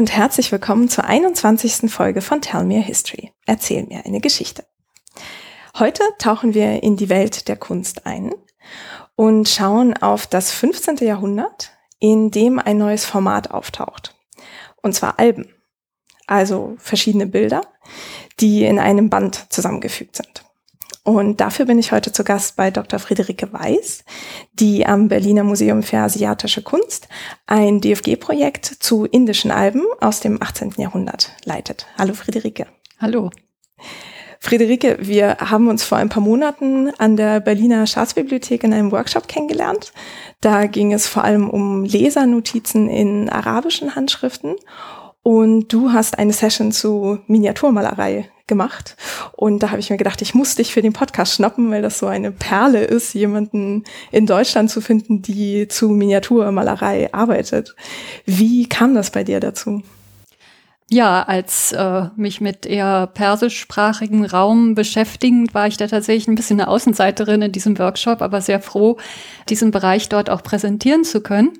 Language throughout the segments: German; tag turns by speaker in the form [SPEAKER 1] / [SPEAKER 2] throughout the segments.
[SPEAKER 1] und herzlich willkommen zur 21. Folge von Tell Me a History. Erzähl mir eine Geschichte. Heute tauchen wir in die Welt der Kunst ein und schauen auf das 15. Jahrhundert, in dem ein neues Format auftaucht. Und zwar Alben. Also verschiedene Bilder, die in einem Band zusammengefügt sind. Und dafür bin ich heute zu Gast bei Dr. Friederike Weiß, die am Berliner Museum für Asiatische Kunst ein DFG-Projekt zu indischen Alben aus dem 18. Jahrhundert leitet. Hallo Friederike.
[SPEAKER 2] Hallo.
[SPEAKER 1] Friederike, wir haben uns vor ein paar Monaten an der Berliner Staatsbibliothek in einem Workshop kennengelernt. Da ging es vor allem um Lesernotizen in arabischen Handschriften. Und du hast eine Session zu Miniaturmalerei gemacht. Und da habe ich mir gedacht, ich muss dich für den Podcast schnappen, weil das so eine Perle ist, jemanden in Deutschland zu finden, die zu Miniaturmalerei arbeitet. Wie kam das bei dir dazu?
[SPEAKER 2] Ja, als äh, mich mit eher persischsprachigen Raum beschäftigend, war ich da tatsächlich ein bisschen eine Außenseiterin in diesem Workshop, aber sehr froh, diesen Bereich dort auch präsentieren zu können.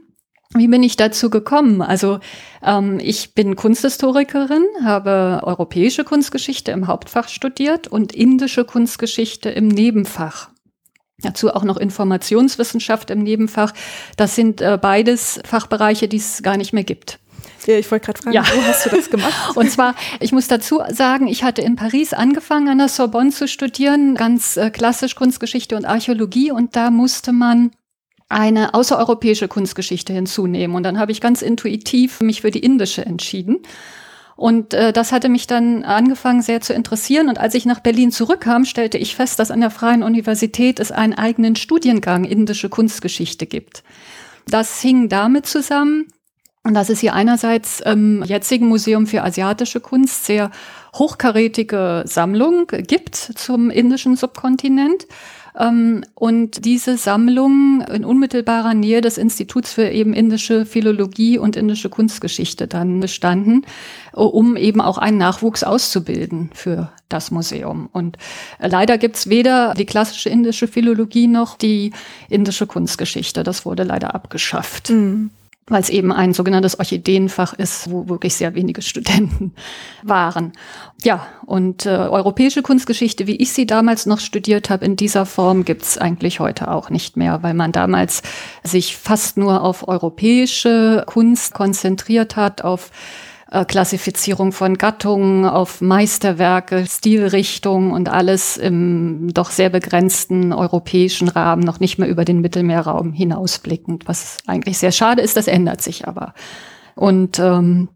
[SPEAKER 2] Wie bin ich dazu gekommen? Also ähm, ich bin Kunsthistorikerin, habe europäische Kunstgeschichte im Hauptfach studiert und indische Kunstgeschichte im Nebenfach. Dazu auch noch Informationswissenschaft im Nebenfach. Das sind äh, beides Fachbereiche, die es gar nicht mehr gibt.
[SPEAKER 1] Ja, ich wollte gerade fragen, ja. wo hast du das gemacht?
[SPEAKER 2] Und zwar, ich muss dazu sagen, ich hatte in Paris angefangen, an der Sorbonne zu studieren, ganz äh, klassisch Kunstgeschichte und Archäologie. Und da musste man eine außereuropäische Kunstgeschichte hinzunehmen. Und dann habe ich ganz intuitiv mich für die indische entschieden. Und äh, das hatte mich dann angefangen sehr zu interessieren. Und als ich nach Berlin zurückkam, stellte ich fest, dass an der Freien Universität es einen eigenen Studiengang indische Kunstgeschichte gibt. Das hing damit zusammen, dass es hier einerseits im jetzigen Museum für asiatische Kunst sehr hochkarätige Sammlung gibt zum indischen Subkontinent. Ähm, und diese Sammlung in unmittelbarer Nähe des Instituts für eben indische Philologie und indische Kunstgeschichte dann bestanden, um eben auch einen Nachwuchs auszubilden für das Museum. Und leider gibt's weder die klassische indische Philologie noch die indische Kunstgeschichte. Das wurde leider abgeschafft. Mhm weil es eben ein sogenanntes Orchideenfach ist, wo wirklich sehr wenige Studenten waren. Ja, und äh, europäische Kunstgeschichte, wie ich sie damals noch studiert habe, in dieser Form gibt's eigentlich heute auch nicht mehr, weil man damals sich fast nur auf europäische Kunst konzentriert hat, auf äh, Klassifizierung von Gattungen, auf Meisterwerke, Stilrichtung und alles im doch sehr begrenzten europäischen Rahmen, noch nicht mehr über den Mittelmeerraum hinausblickend, was eigentlich sehr schade ist, das ändert sich aber. Und ähm,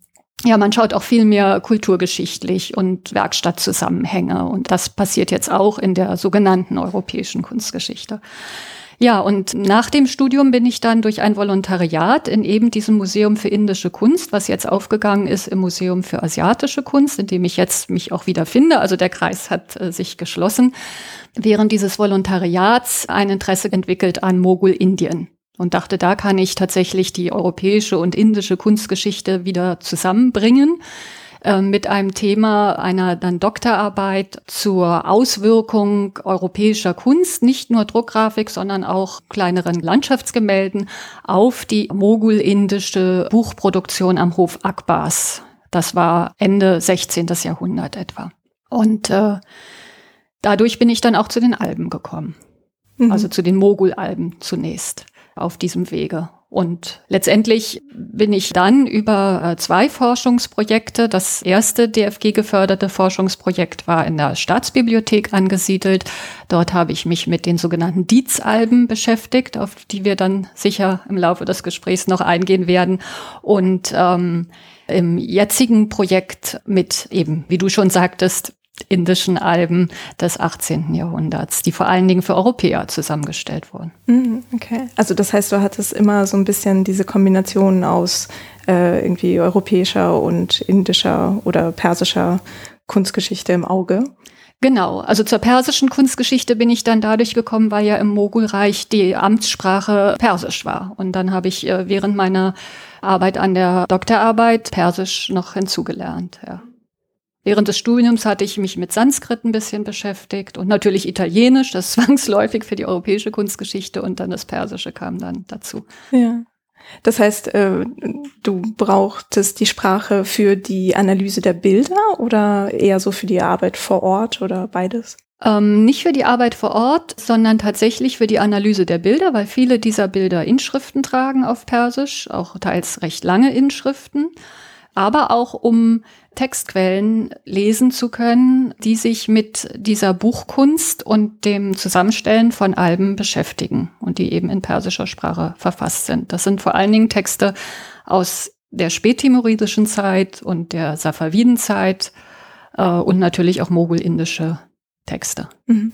[SPEAKER 2] ja, man schaut auch viel mehr kulturgeschichtlich und Werkstattzusammenhänge. Und das passiert jetzt auch in der sogenannten europäischen Kunstgeschichte. Ja, und nach dem Studium bin ich dann durch ein Volontariat in eben diesem Museum für indische Kunst, was jetzt aufgegangen ist im Museum für asiatische Kunst, in dem ich jetzt mich auch wieder finde. Also der Kreis hat äh, sich geschlossen. Während dieses Volontariats ein Interesse entwickelt an Mogul-Indien und dachte, da kann ich tatsächlich die europäische und indische Kunstgeschichte wieder zusammenbringen. Ähm, mit einem Thema einer dann Doktorarbeit zur Auswirkung europäischer Kunst, nicht nur Druckgrafik, sondern auch kleineren Landschaftsgemälden auf die mogulindische Buchproduktion am Hof Akbars. Das war Ende 16. Jahrhundert etwa. Und äh, dadurch bin ich dann auch zu den Alben gekommen. Mhm. Also zu den Mogul-Alben zunächst auf diesem Wege. Und letztendlich bin ich dann über äh, zwei Forschungsprojekte, das erste DFG geförderte Forschungsprojekt war in der Staatsbibliothek angesiedelt. Dort habe ich mich mit den sogenannten Dietz-Alben beschäftigt, auf die wir dann sicher im Laufe des Gesprächs noch eingehen werden. Und ähm, im jetzigen Projekt mit eben, wie du schon sagtest, indischen Alben des 18. Jahrhunderts, die vor allen Dingen für Europäer zusammengestellt wurden.
[SPEAKER 1] Mhm, okay. Also das heißt, du hattest immer so ein bisschen diese Kombination aus äh, irgendwie europäischer und indischer oder persischer Kunstgeschichte im Auge.
[SPEAKER 2] Genau, also zur persischen Kunstgeschichte bin ich dann dadurch gekommen, weil ja im Mogulreich die Amtssprache Persisch war. Und dann habe ich äh, während meiner Arbeit an der Doktorarbeit Persisch noch hinzugelernt. Ja. Während des Studiums hatte ich mich mit Sanskrit ein bisschen beschäftigt und natürlich Italienisch, das zwangsläufig für die europäische Kunstgeschichte und dann das Persische kam dann dazu.
[SPEAKER 1] Ja. Das heißt, äh, du brauchtest die Sprache für die Analyse der Bilder oder eher so für die Arbeit vor Ort oder beides?
[SPEAKER 2] Ähm, nicht für die Arbeit vor Ort, sondern tatsächlich für die Analyse der Bilder, weil viele dieser Bilder Inschriften tragen auf Persisch, auch teils recht lange Inschriften, aber auch um Textquellen lesen zu können, die sich mit dieser Buchkunst und dem Zusammenstellen von Alben beschäftigen und die eben in persischer Sprache verfasst sind. Das sind vor allen Dingen Texte aus der spättimuridischen Zeit und der Safavidenzeit äh, und natürlich auch mogulindische Texte.
[SPEAKER 1] Mhm.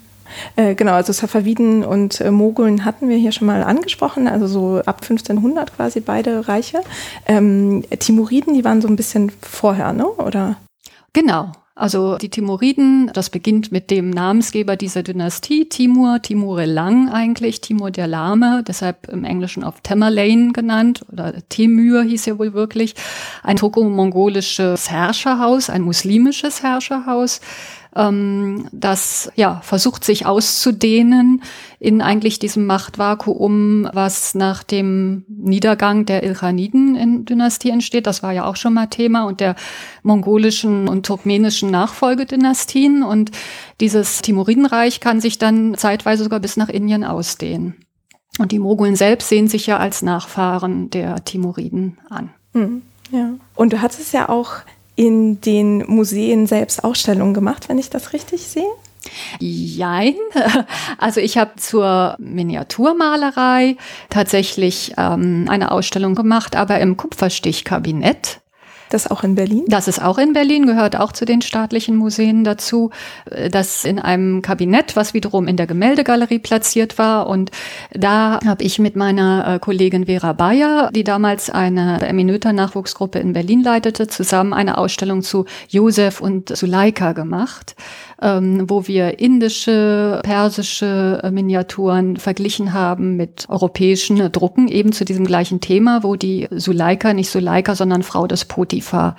[SPEAKER 1] Äh, genau, also Safaviden und äh, Mogulen hatten wir hier schon mal angesprochen, also so ab 1500 quasi beide Reiche. Ähm, Timuriden, die waren so ein bisschen vorher, ne? Oder?
[SPEAKER 2] Genau. Also die Timuriden, das beginnt mit dem Namensgeber dieser Dynastie, Timur, Timur Lang eigentlich, Timur der Lahme, deshalb im Englischen auf Tamerlane genannt oder Temür hieß er wohl wirklich, ein toko-mongolisches Herrscherhaus, ein muslimisches Herrscherhaus, ähm, das ja versucht sich auszudehnen in eigentlich diesem Machtvakuum, was nach dem Niedergang der Ilkhaniden-Dynastie entsteht. Das war ja auch schon mal Thema und der mongolischen und turkmenischen Nachfolgedynastien. Und dieses Timuridenreich kann sich dann zeitweise sogar bis nach Indien ausdehnen. Und die Mogulen selbst sehen sich ja als Nachfahren der Timuriden an.
[SPEAKER 1] Mhm, ja. Und du hattest ja auch in den Museen selbst Ausstellungen gemacht, wenn ich das richtig sehe?
[SPEAKER 2] Jein. Also ich habe zur Miniaturmalerei tatsächlich ähm, eine Ausstellung gemacht, aber im Kupferstichkabinett.
[SPEAKER 1] Das auch in Berlin?
[SPEAKER 2] Das ist auch in Berlin, gehört auch zu den staatlichen Museen dazu. Das in einem Kabinett, was wiederum in der Gemäldegalerie platziert war. Und da habe ich mit meiner äh, Kollegin Vera Bayer, die damals eine Eminöter-Nachwuchsgruppe in Berlin leitete, zusammen eine Ausstellung zu Josef und Suleika gemacht ähm, wo wir indische, persische äh, Miniaturen verglichen haben mit europäischen Drucken, eben zu diesem gleichen Thema, wo die Suleika nicht Suleika, sondern Frau des Potiphar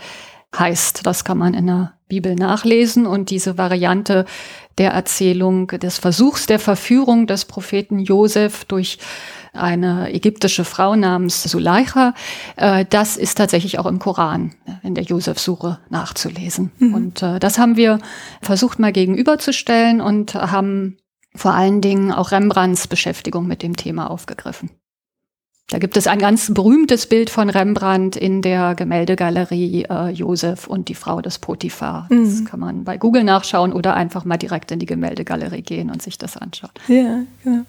[SPEAKER 2] heißt. Das kann man in der Bibel nachlesen und diese Variante der Erzählung des Versuchs der Verführung des Propheten Josef durch eine ägyptische Frau namens Suleicha. Äh, das ist tatsächlich auch im Koran in der Josef-Suche nachzulesen. Mhm. Und äh, das haben wir versucht mal gegenüberzustellen und haben vor allen Dingen auch Rembrandts Beschäftigung mit dem Thema aufgegriffen. Da gibt es ein ganz berühmtes Bild von Rembrandt in der Gemäldegalerie äh, Josef und die Frau des Potiphar. Mhm. Das kann man bei Google nachschauen oder einfach mal direkt in die Gemäldegalerie gehen und sich das anschauen.
[SPEAKER 1] Ja, genau.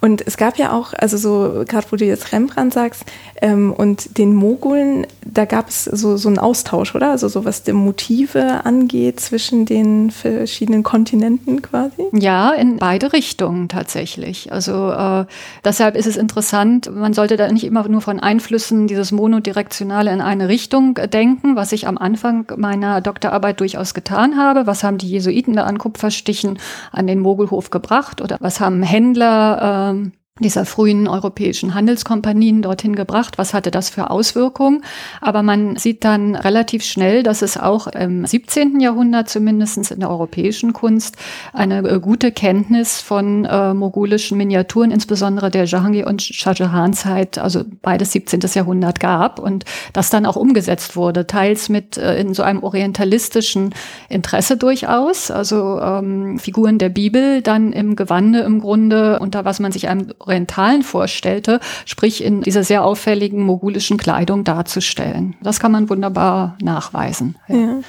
[SPEAKER 1] Und es gab ja auch, also so, gerade wo du jetzt Rembrandt sagst, ähm, und den Mogulen, da gab es so, so einen Austausch, oder? Also so was die Motive angeht zwischen den verschiedenen Kontinenten quasi?
[SPEAKER 2] Ja, in beide Richtungen tatsächlich. Also äh, deshalb ist es interessant, man sollte da nicht immer nur von Einflüssen dieses Monodirektionale in eine Richtung denken, was ich am Anfang meiner Doktorarbeit durchaus getan habe. Was haben die Jesuiten da an Kupferstichen an den Mogulhof gebracht oder was haben Händler ähm, dieser frühen europäischen Handelskompanien dorthin gebracht. Was hatte das für Auswirkungen? Aber man sieht dann relativ schnell, dass es auch im 17. Jahrhundert zumindest in der europäischen Kunst eine äh, gute Kenntnis von äh, mogulischen Miniaturen, insbesondere der Jahangir- und Shah Jahan-Zeit, also beides 17. Jahrhundert gab und das dann auch umgesetzt wurde, teils mit äh, in so einem orientalistischen Interesse durchaus, also ähm, Figuren der Bibel dann im Gewande im Grunde, unter was man sich einem Orientalen vorstellte, sprich in dieser sehr auffälligen mogulischen Kleidung darzustellen. Das kann man wunderbar nachweisen. Ja.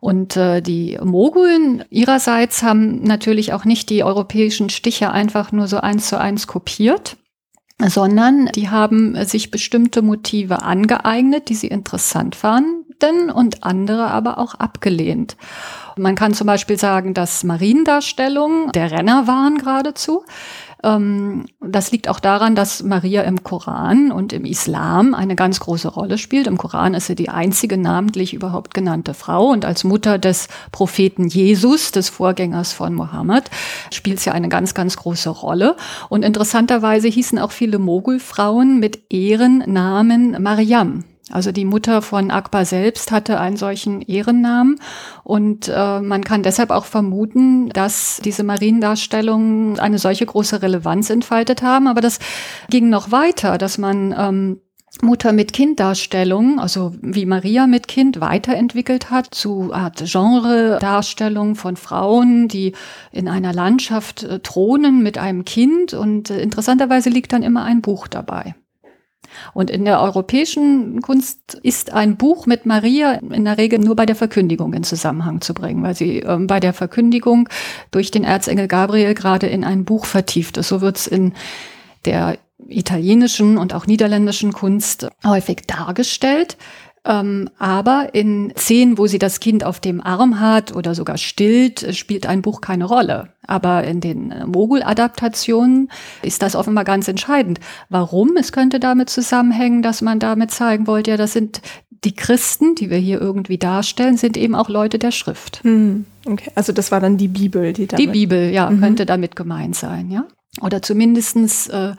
[SPEAKER 2] Und äh, die Mogulen ihrerseits haben natürlich auch nicht die europäischen Stiche einfach nur so eins zu eins kopiert, sondern die haben sich bestimmte Motive angeeignet, die sie interessant fanden und andere aber auch abgelehnt. Man kann zum Beispiel sagen, dass Mariendarstellungen der Renner waren geradezu. Ähm, das liegt auch daran, dass Maria im Koran und im Islam eine ganz große Rolle spielt. Im Koran ist sie die einzige namentlich überhaupt genannte Frau und als Mutter des Propheten Jesus, des Vorgängers von Mohammed, spielt sie eine ganz, ganz große Rolle. Und interessanterweise hießen auch viele Mogulfrauen mit Ehrennamen Mariam. Also die Mutter von Akbar selbst hatte einen solchen Ehrennamen und äh, man kann deshalb auch vermuten, dass diese Mariendarstellungen eine solche große Relevanz entfaltet haben. Aber das ging noch weiter, dass man ähm, Mutter mit Kind Darstellung, also wie Maria mit Kind weiterentwickelt hat zu Art Genre Darstellung von Frauen, die in einer Landschaft äh, thronen mit einem Kind und äh, interessanterweise liegt dann immer ein Buch dabei. Und in der europäischen Kunst ist ein Buch mit Maria in der Regel nur bei der Verkündigung in Zusammenhang zu bringen, weil sie ähm, bei der Verkündigung durch den Erzengel Gabriel gerade in ein Buch vertieft ist. So wird es in der italienischen und auch niederländischen Kunst häufig dargestellt. Ähm, aber in Szenen, wo sie das Kind auf dem Arm hat oder sogar stillt, spielt ein Buch keine Rolle. Aber in den äh, Mogul-Adaptationen ist das offenbar ganz entscheidend. Warum? Es könnte damit zusammenhängen, dass man damit zeigen wollte, ja, das sind die Christen, die wir hier irgendwie darstellen, sind eben auch Leute der Schrift.
[SPEAKER 1] Hm, okay, also das war dann die Bibel, die
[SPEAKER 2] damit Die Bibel, ja, mhm. könnte damit gemeint sein, ja. Oder zumindestens äh,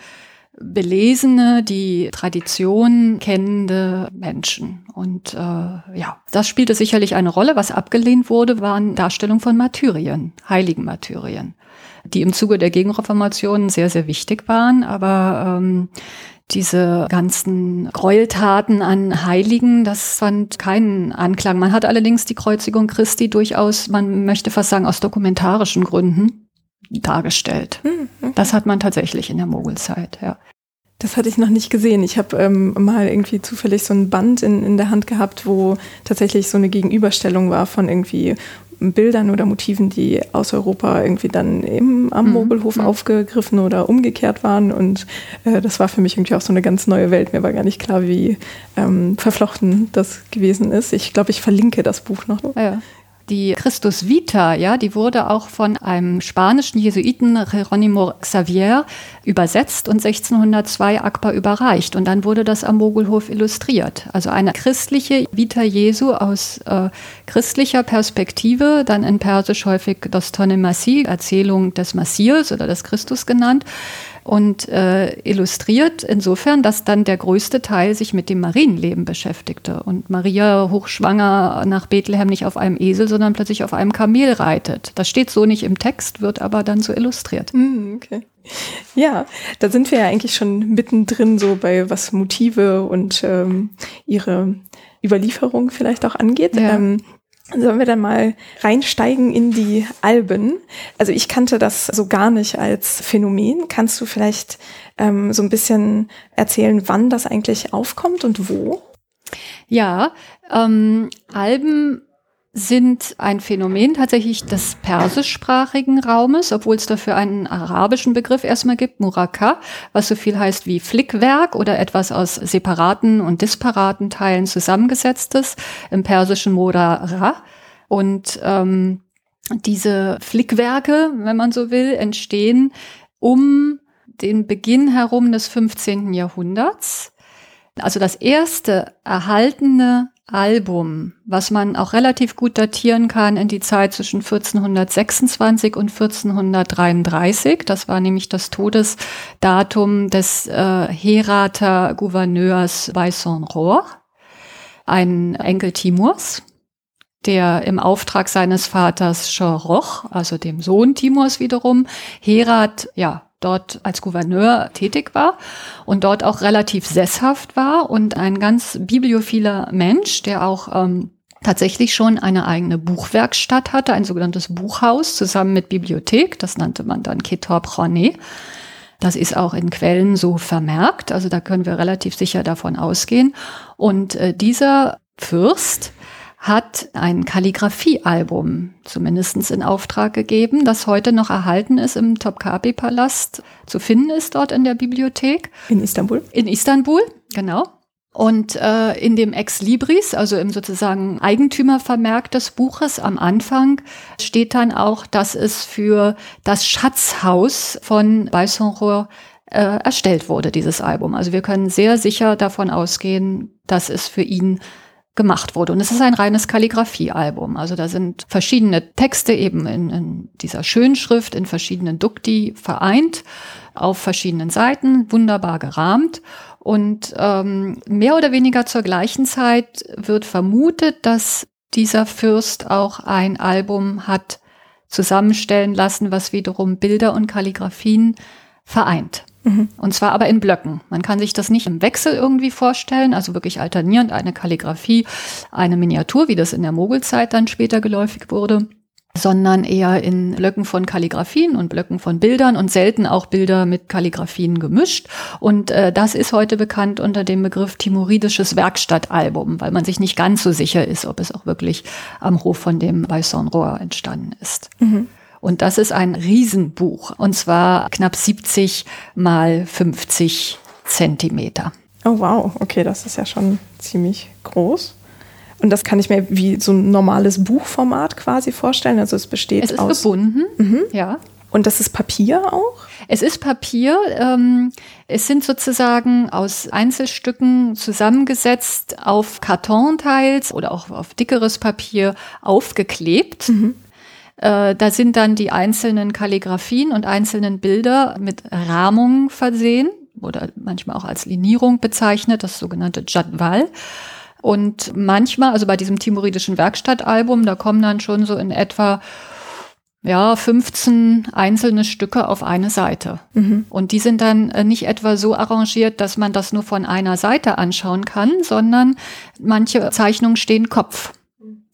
[SPEAKER 2] belesene, die Tradition kennende Menschen. Und äh, ja, das spielte sicherlich eine Rolle. Was abgelehnt wurde, waren Darstellungen von Martyrien, heiligen Martyrien, die im Zuge der Gegenreformation sehr, sehr wichtig waren. Aber ähm, diese ganzen Gräueltaten an Heiligen, das fand keinen Anklang. Man hat allerdings die Kreuzigung Christi durchaus, man möchte fast sagen, aus dokumentarischen Gründen dargestellt. Mhm. Das hat man tatsächlich in der Mogulzeit, ja.
[SPEAKER 1] Das hatte ich noch nicht gesehen. Ich habe ähm, mal irgendwie zufällig so ein Band in, in der Hand gehabt, wo tatsächlich so eine Gegenüberstellung war von irgendwie Bildern oder Motiven, die aus Europa irgendwie dann eben am mhm. Mogelhof mhm. aufgegriffen oder umgekehrt waren. Und äh, das war für mich irgendwie auch so eine ganz neue Welt. Mir war gar nicht klar, wie ähm, verflochten das gewesen ist. Ich glaube, ich verlinke das Buch noch.
[SPEAKER 2] Ja. Die Christus Vita, ja, die wurde auch von einem spanischen Jesuiten Jeronimo Xavier übersetzt und 1602 Akbar überreicht. Und dann wurde das am Mogulhof illustriert. Also eine christliche Vita Jesu aus äh, christlicher Perspektive, dann in Persisch häufig das Tonne Masih, Erzählung des Messias oder des Christus genannt und äh, illustriert insofern, dass dann der größte Teil sich mit dem Marienleben beschäftigte und Maria hochschwanger nach Bethlehem nicht auf einem Esel, sondern plötzlich auf einem Kamel reitet. Das steht so nicht im Text, wird aber dann so illustriert.
[SPEAKER 1] Mm, okay. Ja, da sind wir ja eigentlich schon mittendrin, so bei was Motive und ähm, ihre Überlieferung vielleicht auch angeht. Ja. Ähm, Sollen wir dann mal reinsteigen in die Alben? Also ich kannte das so gar nicht als Phänomen. Kannst du vielleicht ähm, so ein bisschen erzählen, wann das eigentlich aufkommt und wo?
[SPEAKER 2] Ja, ähm, Alben sind ein Phänomen tatsächlich des persischsprachigen Raumes, obwohl es dafür einen arabischen Begriff erstmal gibt, Muraka, was so viel heißt wie Flickwerk oder etwas aus separaten und disparaten Teilen zusammengesetztes, im persischen Modara. Und ähm, diese Flickwerke, wenn man so will, entstehen um den Beginn herum des 15. Jahrhunderts. Also das erste erhaltene Album, was man auch relativ gut datieren kann in die Zeit zwischen 1426 und 1433. Das war nämlich das Todesdatum des äh, Herater Gouverneurs Baisson-Rohr, ein Enkel Timurs, der im Auftrag seines Vaters Schoroch, also dem Sohn Timurs wiederum, Herat, ja, dort als Gouverneur tätig war und dort auch relativ sesshaft war und ein ganz bibliophiler Mensch, der auch ähm, tatsächlich schon eine eigene Buchwerkstatt hatte, ein sogenanntes Buchhaus zusammen mit Bibliothek. Das nannte man dann Ketor Proné. Das ist auch in Quellen so vermerkt, also da können wir relativ sicher davon ausgehen. Und äh, dieser Fürst hat ein Kalligraphiealbum zumindest in Auftrag gegeben, das heute noch erhalten ist im Topkapi-Palast, zu finden ist dort in der Bibliothek.
[SPEAKER 1] In Istanbul?
[SPEAKER 2] In Istanbul, genau. Und äh, in dem Ex Libris, also im sozusagen Eigentümervermerk des Buches am Anfang, steht dann auch, dass es für das Schatzhaus von Baisonrohr äh, erstellt wurde, dieses Album. Also wir können sehr sicher davon ausgehen, dass es für ihn gemacht wurde. Und es ist ein reines Kalligraphiealbum. Also da sind verschiedene Texte eben in, in dieser Schönschrift, in verschiedenen Dukti vereint, auf verschiedenen Seiten, wunderbar gerahmt. Und ähm, mehr oder weniger zur gleichen Zeit wird vermutet, dass dieser Fürst auch ein Album hat zusammenstellen lassen, was wiederum Bilder und Kalligraphien vereint. Und zwar aber in Blöcken. Man kann sich das nicht im Wechsel irgendwie vorstellen, also wirklich alternierend eine Kalligraphie, eine Miniatur, wie das in der Mogulzeit dann später geläufig wurde sondern eher in Blöcken von Kalligraphien und Blöcken von Bildern und selten auch Bilder mit Kalligraphien gemischt. Und äh, das ist heute bekannt unter dem Begriff Timoridisches Werkstattalbum, weil man sich nicht ganz so sicher ist, ob es auch wirklich am Hof von dem bei Rohr entstanden ist. Mhm. Und das ist ein Riesenbuch. Und zwar knapp 70 mal 50 Zentimeter.
[SPEAKER 1] Oh wow, okay, das ist ja schon ziemlich groß. Und das kann ich mir wie so ein normales Buchformat quasi vorstellen. Also es besteht
[SPEAKER 2] es ist
[SPEAKER 1] aus
[SPEAKER 2] gebunden, mhm. ja.
[SPEAKER 1] Und das ist Papier auch?
[SPEAKER 2] Es ist Papier. Ähm, es sind sozusagen aus Einzelstücken zusammengesetzt auf Kartonteils oder auch auf dickeres Papier aufgeklebt. Mhm. Äh, da sind dann die einzelnen Kalligraphien und einzelnen Bilder mit Rahmungen versehen oder manchmal auch als Linierung bezeichnet, das sogenannte Jadwal. Und manchmal, also bei diesem timoridischen Werkstattalbum, da kommen dann schon so in etwa ja, 15 einzelne Stücke auf eine Seite. Mhm. Und die sind dann äh, nicht etwa so arrangiert, dass man das nur von einer Seite anschauen kann, sondern manche Zeichnungen stehen Kopf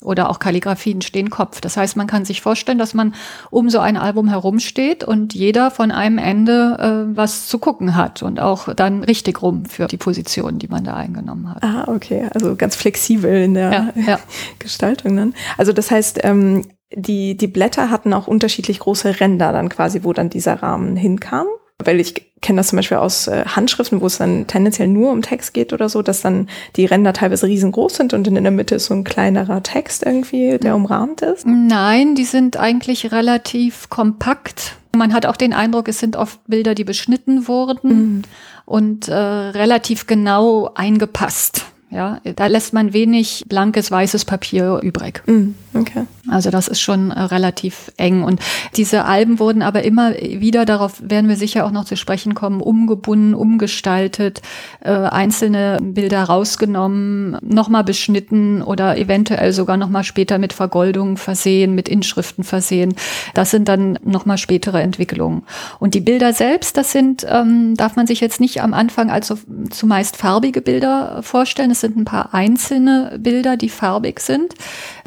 [SPEAKER 2] oder auch Kalligraphien stehen Kopf. Das heißt, man kann sich vorstellen, dass man um so ein Album herumsteht und jeder von einem Ende äh, was zu gucken hat und auch dann richtig rum für die Position, die man da eingenommen hat.
[SPEAKER 1] Ah, okay. Also ganz flexibel in der ja, ja. Gestaltung dann. Also das heißt, ähm, die, die Blätter hatten auch unterschiedlich große Ränder dann quasi, wo dann dieser Rahmen hinkam weil ich kenne das zum Beispiel aus äh, Handschriften, wo es dann tendenziell nur um Text geht oder so, dass dann die Ränder teilweise riesengroß sind und in der Mitte ist so ein kleinerer Text irgendwie, der umrahmt ist.
[SPEAKER 2] Nein, die sind eigentlich relativ kompakt. Man hat auch den Eindruck, es sind oft Bilder, die beschnitten wurden mhm. und äh, relativ genau eingepasst. Ja, da lässt man wenig blankes weißes Papier übrig. Mm, okay. Also das ist schon äh, relativ eng. Und diese Alben wurden aber immer wieder, darauf werden wir sicher auch noch zu sprechen kommen, umgebunden, umgestaltet, äh, einzelne Bilder rausgenommen, nochmal beschnitten oder eventuell sogar nochmal später mit Vergoldung versehen, mit Inschriften versehen. Das sind dann nochmal spätere Entwicklungen. Und die Bilder selbst, das sind, ähm, darf man sich jetzt nicht am Anfang als zumeist farbige Bilder vorstellen. Es sind ein paar einzelne Bilder, die farbig sind,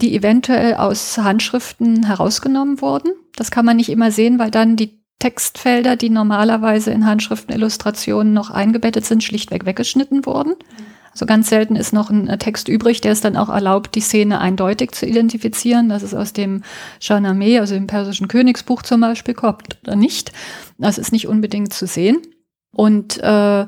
[SPEAKER 2] die eventuell aus Handschriften herausgenommen wurden. Das kann man nicht immer sehen, weil dann die Textfelder, die normalerweise in Handschriftenillustrationen noch eingebettet sind, schlichtweg weggeschnitten wurden. Also ganz selten ist noch ein Text übrig, der es dann auch erlaubt, die Szene eindeutig zu identifizieren. Das ist aus dem Shahnameh, also dem persischen Königsbuch zum Beispiel, kommt oder nicht. Das ist nicht unbedingt zu sehen. Und äh,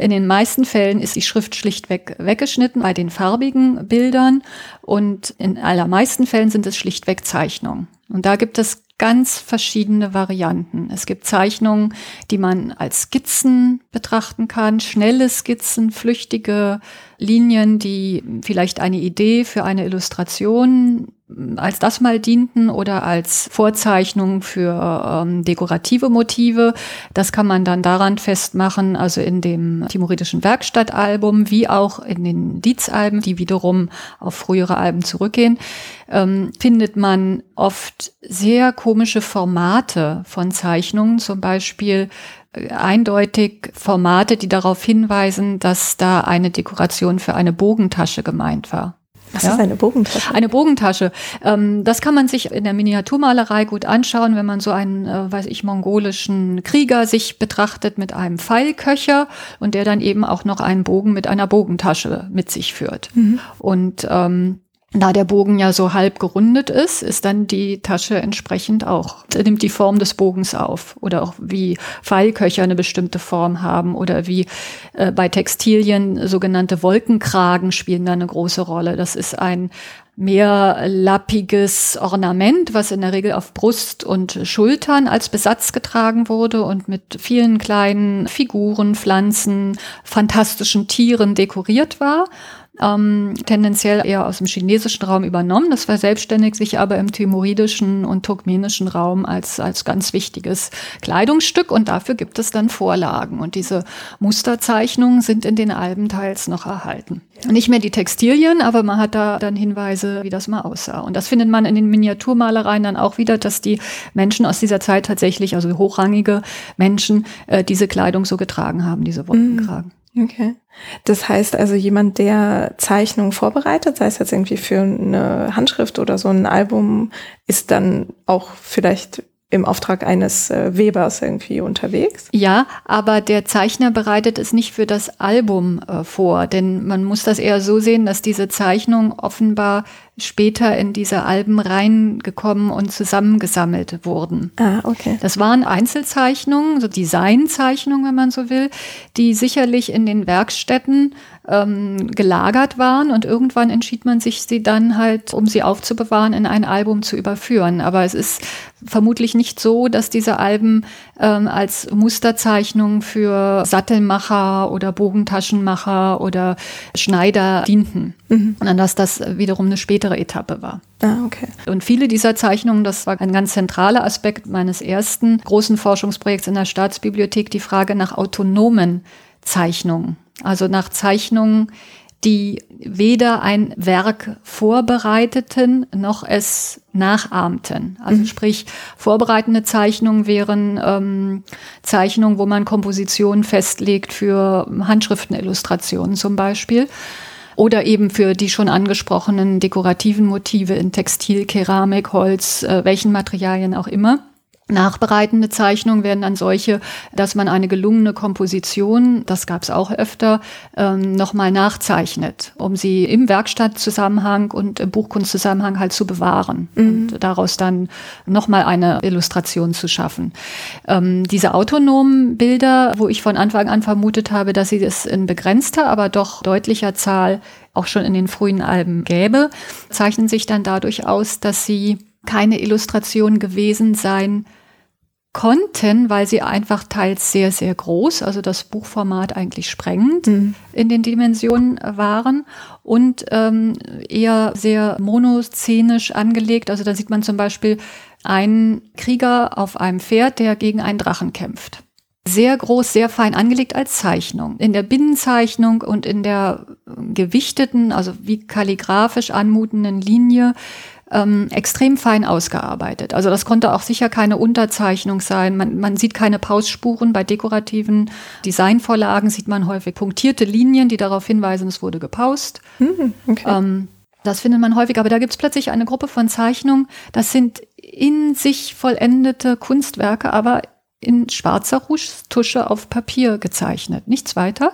[SPEAKER 2] in den meisten Fällen ist die Schrift schlichtweg weggeschnitten bei den farbigen Bildern und in allermeisten Fällen sind es schlichtweg Zeichnungen. Und da gibt es ganz verschiedene Varianten. Es gibt Zeichnungen, die man als Skizzen betrachten kann, schnelle Skizzen, flüchtige Linien, die vielleicht eine Idee für eine Illustration als das mal dienten oder als Vorzeichnung für ähm, dekorative Motive. Das kann man dann daran festmachen, also in dem timoridischen Werkstattalbum wie auch in den Dietz-Alben, die wiederum auf frühere Alben zurückgehen, ähm, findet man oft sehr komische Formate von Zeichnungen, zum Beispiel äh, eindeutig Formate, die darauf hinweisen, dass da eine Dekoration für eine Bogentasche gemeint war.
[SPEAKER 1] Was ja? ist eine Bogentasche?
[SPEAKER 2] Eine Bogentasche. Ähm, das kann man sich in der Miniaturmalerei gut anschauen, wenn man so einen, äh, weiß ich, mongolischen Krieger sich betrachtet mit einem Pfeilköcher und der dann eben auch noch einen Bogen mit einer Bogentasche mit sich führt. Mhm. Und ähm, da der Bogen ja so halb gerundet ist, ist dann die Tasche entsprechend auch, nimmt die Form des Bogens auf. Oder auch wie Pfeilköcher eine bestimmte Form haben oder wie äh, bei Textilien sogenannte Wolkenkragen spielen da eine große Rolle. Das ist ein mehrlappiges Ornament, was in der Regel auf Brust und Schultern als Besatz getragen wurde und mit vielen kleinen Figuren, Pflanzen, fantastischen Tieren dekoriert war. Ähm, tendenziell eher aus dem chinesischen Raum übernommen. Das verselbstständigt sich aber im timuridischen und turkmenischen Raum als, als ganz wichtiges Kleidungsstück und dafür gibt es dann Vorlagen. Und diese Musterzeichnungen sind in den Alben teils noch erhalten. Nicht mehr die Textilien, aber man hat da dann Hinweise, wie das mal aussah. Und das findet man in den Miniaturmalereien dann auch wieder, dass die Menschen aus dieser Zeit tatsächlich, also hochrangige Menschen, äh, diese Kleidung so getragen haben, diese Wolkenkragen.
[SPEAKER 1] Mhm. Okay. Das heißt also, jemand, der Zeichnungen vorbereitet, sei es jetzt irgendwie für eine Handschrift oder so ein Album, ist dann auch vielleicht im Auftrag eines äh, Webers irgendwie unterwegs.
[SPEAKER 2] Ja, aber der Zeichner bereitet es nicht für das Album äh, vor, denn man muss das eher so sehen, dass diese Zeichnung offenbar später in diese Alben reingekommen und zusammengesammelt wurden.
[SPEAKER 1] Ah, okay.
[SPEAKER 2] Das waren Einzelzeichnungen, so Designzeichnungen, wenn man so will, die sicherlich in den Werkstätten ähm, gelagert waren und irgendwann entschied man sich, sie dann halt, um sie aufzubewahren, in ein Album zu überführen. Aber es ist vermutlich nicht so, dass diese Alben ähm, als Musterzeichnung für Sattelmacher oder Bogentaschenmacher oder Schneider dienten, mhm. sondern dass das wiederum eine spätere Etappe war.
[SPEAKER 1] Ah, okay.
[SPEAKER 2] Und viele dieser Zeichnungen, das war ein ganz zentraler Aspekt meines ersten großen Forschungsprojekts in der Staatsbibliothek, die Frage nach autonomen Zeichnungen. Also nach Zeichnungen, die weder ein Werk vorbereiteten noch es nachahmten. Also mhm. sprich, vorbereitende Zeichnungen wären ähm, Zeichnungen, wo man Kompositionen festlegt für Handschriftenillustrationen zum Beispiel. Oder eben für die schon angesprochenen dekorativen Motive in Textil, Keramik, Holz, äh, welchen Materialien auch immer. Nachbereitende Zeichnungen werden dann solche, dass man eine gelungene Komposition, das gab es auch öfter, ähm, nochmal nachzeichnet, um sie im Werkstattzusammenhang und im Buchkunstzusammenhang halt zu bewahren mhm. und daraus dann nochmal eine Illustration zu schaffen. Ähm, diese autonomen Bilder, wo ich von Anfang an vermutet habe, dass sie das in begrenzter, aber doch deutlicher Zahl auch schon in den frühen Alben gäbe, zeichnen sich dann dadurch aus, dass sie keine Illustration gewesen sein konnten, weil sie einfach teils sehr, sehr groß, also das Buchformat eigentlich sprengend mhm. in den Dimensionen waren und ähm, eher sehr monoszenisch angelegt. Also da sieht man zum Beispiel einen Krieger auf einem Pferd, der gegen einen Drachen kämpft. Sehr groß, sehr fein angelegt als Zeichnung. In der Binnenzeichnung und in der gewichteten, also wie kalligrafisch anmutenden Linie ähm, extrem fein ausgearbeitet. Also das konnte auch sicher keine Unterzeichnung sein. Man, man sieht keine Pausspuren. Bei dekorativen Designvorlagen sieht man häufig punktierte Linien, die darauf hinweisen, es wurde gepaust. Hm, okay. ähm, das findet man häufig, aber da gibt es plötzlich eine Gruppe von Zeichnungen, das sind in sich vollendete Kunstwerke, aber in schwarzer Tusche auf Papier gezeichnet. Nichts weiter.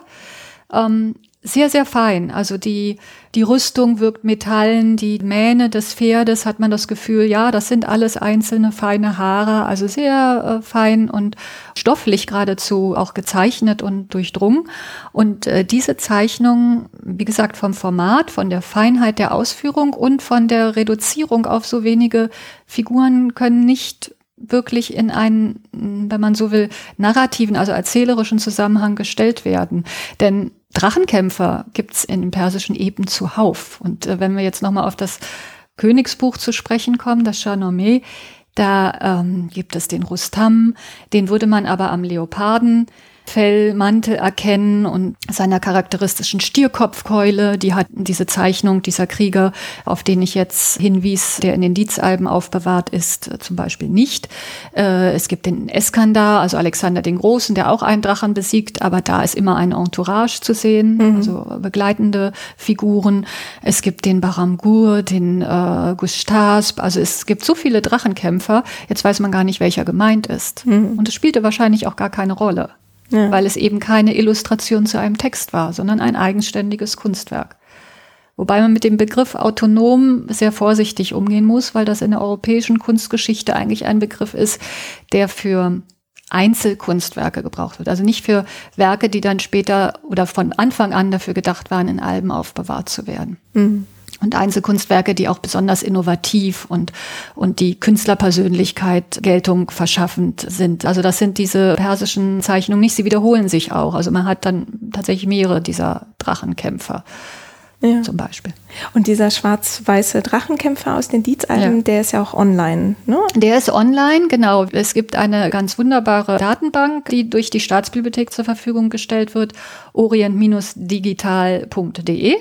[SPEAKER 2] Ähm, sehr, sehr fein. Also die, die Rüstung wirkt metallen, die Mähne des Pferdes hat man das Gefühl, ja, das sind alles einzelne feine Haare, also sehr äh, fein und stofflich geradezu auch gezeichnet und durchdrungen. Und äh, diese Zeichnung, wie gesagt, vom Format, von der Feinheit der Ausführung und von der Reduzierung auf so wenige Figuren können nicht wirklich in einen, wenn man so will, narrativen, also erzählerischen Zusammenhang gestellt werden. Denn Drachenkämpfer gibt's in den persischen Eben zuhauf. Und äh, wenn wir jetzt nochmal auf das Königsbuch zu sprechen kommen, das Shah da ähm, gibt es den Rustam, den würde man aber am Leoparden Fellmantel erkennen und seiner charakteristischen Stierkopfkeule. Die hat diese Zeichnung dieser Krieger, auf den ich jetzt hinwies, der in den Dietsalben aufbewahrt ist, äh, zum Beispiel nicht. Äh, es gibt den Eskandar, also Alexander den Großen, der auch einen Drachen besiegt, aber da ist immer ein Entourage zu sehen, mhm. also begleitende Figuren. Es gibt den Baramgur, den äh, Gustasp, also es gibt so viele Drachenkämpfer, jetzt weiß man gar nicht, welcher gemeint ist. Mhm. Und es spielte wahrscheinlich auch gar keine Rolle ja. weil es eben keine Illustration zu einem Text war, sondern ein eigenständiges Kunstwerk. Wobei man mit dem Begriff autonom sehr vorsichtig umgehen muss, weil das in der europäischen Kunstgeschichte eigentlich ein Begriff ist, der für Einzelkunstwerke gebraucht wird. Also nicht für Werke, die dann später oder von Anfang an dafür gedacht waren, in Alben aufbewahrt zu werden. Mhm und Einzelkunstwerke, die auch besonders innovativ und, und die Künstlerpersönlichkeit Geltung verschaffend sind. Also das sind diese persischen Zeichnungen nicht, sie wiederholen sich auch. Also man hat dann tatsächlich mehrere dieser Drachenkämpfer. ja. zum Beispiel.
[SPEAKER 1] Und dieser schwarz-weiße Drachenkämpfer aus den Dietz-Alben, ja. der ist ja auch online, ne?
[SPEAKER 2] Der ist online, genau. Es gibt eine ganz wunderbare Datenbank, die durch die Staatsbibliothek zur Verfügung gestellt wird, orient-digital.de.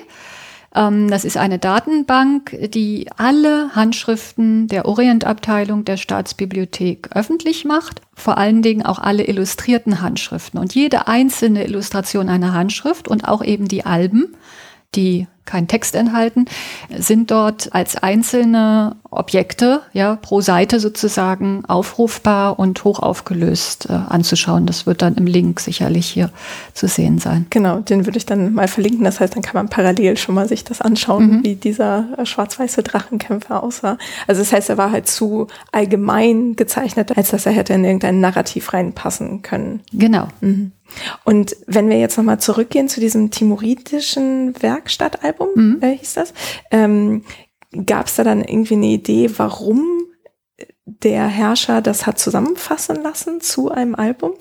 [SPEAKER 2] Ähm, das ist eine Datenbank, die alle Handschriften der Orientabteilung der Staatsbibliothek öffentlich macht, vor allen Dingen auch alle illustrierten Handschriften. Und jede einzelne Illustration einer Handschrift und auch eben die Alben, die keinen Text enthalten, sind dort als einzelne Objekte, ja, pro Seite sozusagen aufrufbar und hochaufgelöst äh, anzuschauen. Das wird dann im Link sicherlich hier zu sehen sein.
[SPEAKER 1] Genau, den würde ich dann mal verlinken. Das heißt, dann kann man parallel schon mal sich das anschauen, mhm. wie dieser äh, schwarz-weiße Drachenkämpfer aussah. Also das heißt, er war halt zu allgemein gezeichnet, als dass er hätte in irgendein Narrativ reinpassen können.
[SPEAKER 2] Genau. Mhm.
[SPEAKER 1] Und wenn wir jetzt nochmal zurückgehen zu diesem timoridischen Werkstattalbum, mhm. äh, hieß das, ähm, gab es da dann irgendwie eine Idee, warum der Herrscher das hat zusammenfassen lassen zu einem Album?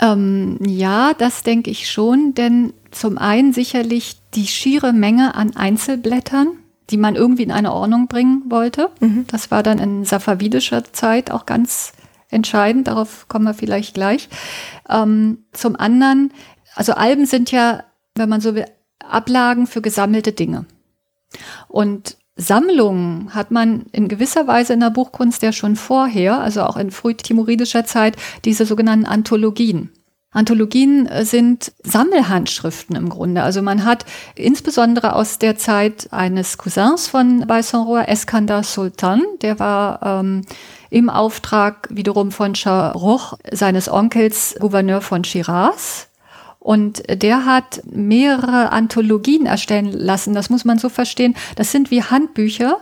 [SPEAKER 2] Ähm, ja, das denke ich schon, denn zum einen sicherlich die schiere Menge an Einzelblättern, die man irgendwie in eine Ordnung bringen wollte. Mhm. Das war dann in safavidischer Zeit auch ganz entscheidend, darauf kommen wir vielleicht gleich. Ähm, zum anderen, also Alben sind ja, wenn man so will, Ablagen für gesammelte Dinge. Und Sammlungen hat man in gewisser Weise in der Buchkunst ja schon vorher, also auch in frühtimoridischer Zeit, diese sogenannten Anthologien. Anthologien äh, sind Sammelhandschriften im Grunde. Also man hat insbesondere aus der Zeit eines Cousins von Baysanroa, Eskandar Sultan, der war ähm, im Auftrag wiederum von Shah Rukh, seines Onkels, Gouverneur von Shiraz. Und der hat mehrere Anthologien erstellen lassen. Das muss man so verstehen. Das sind wie Handbücher,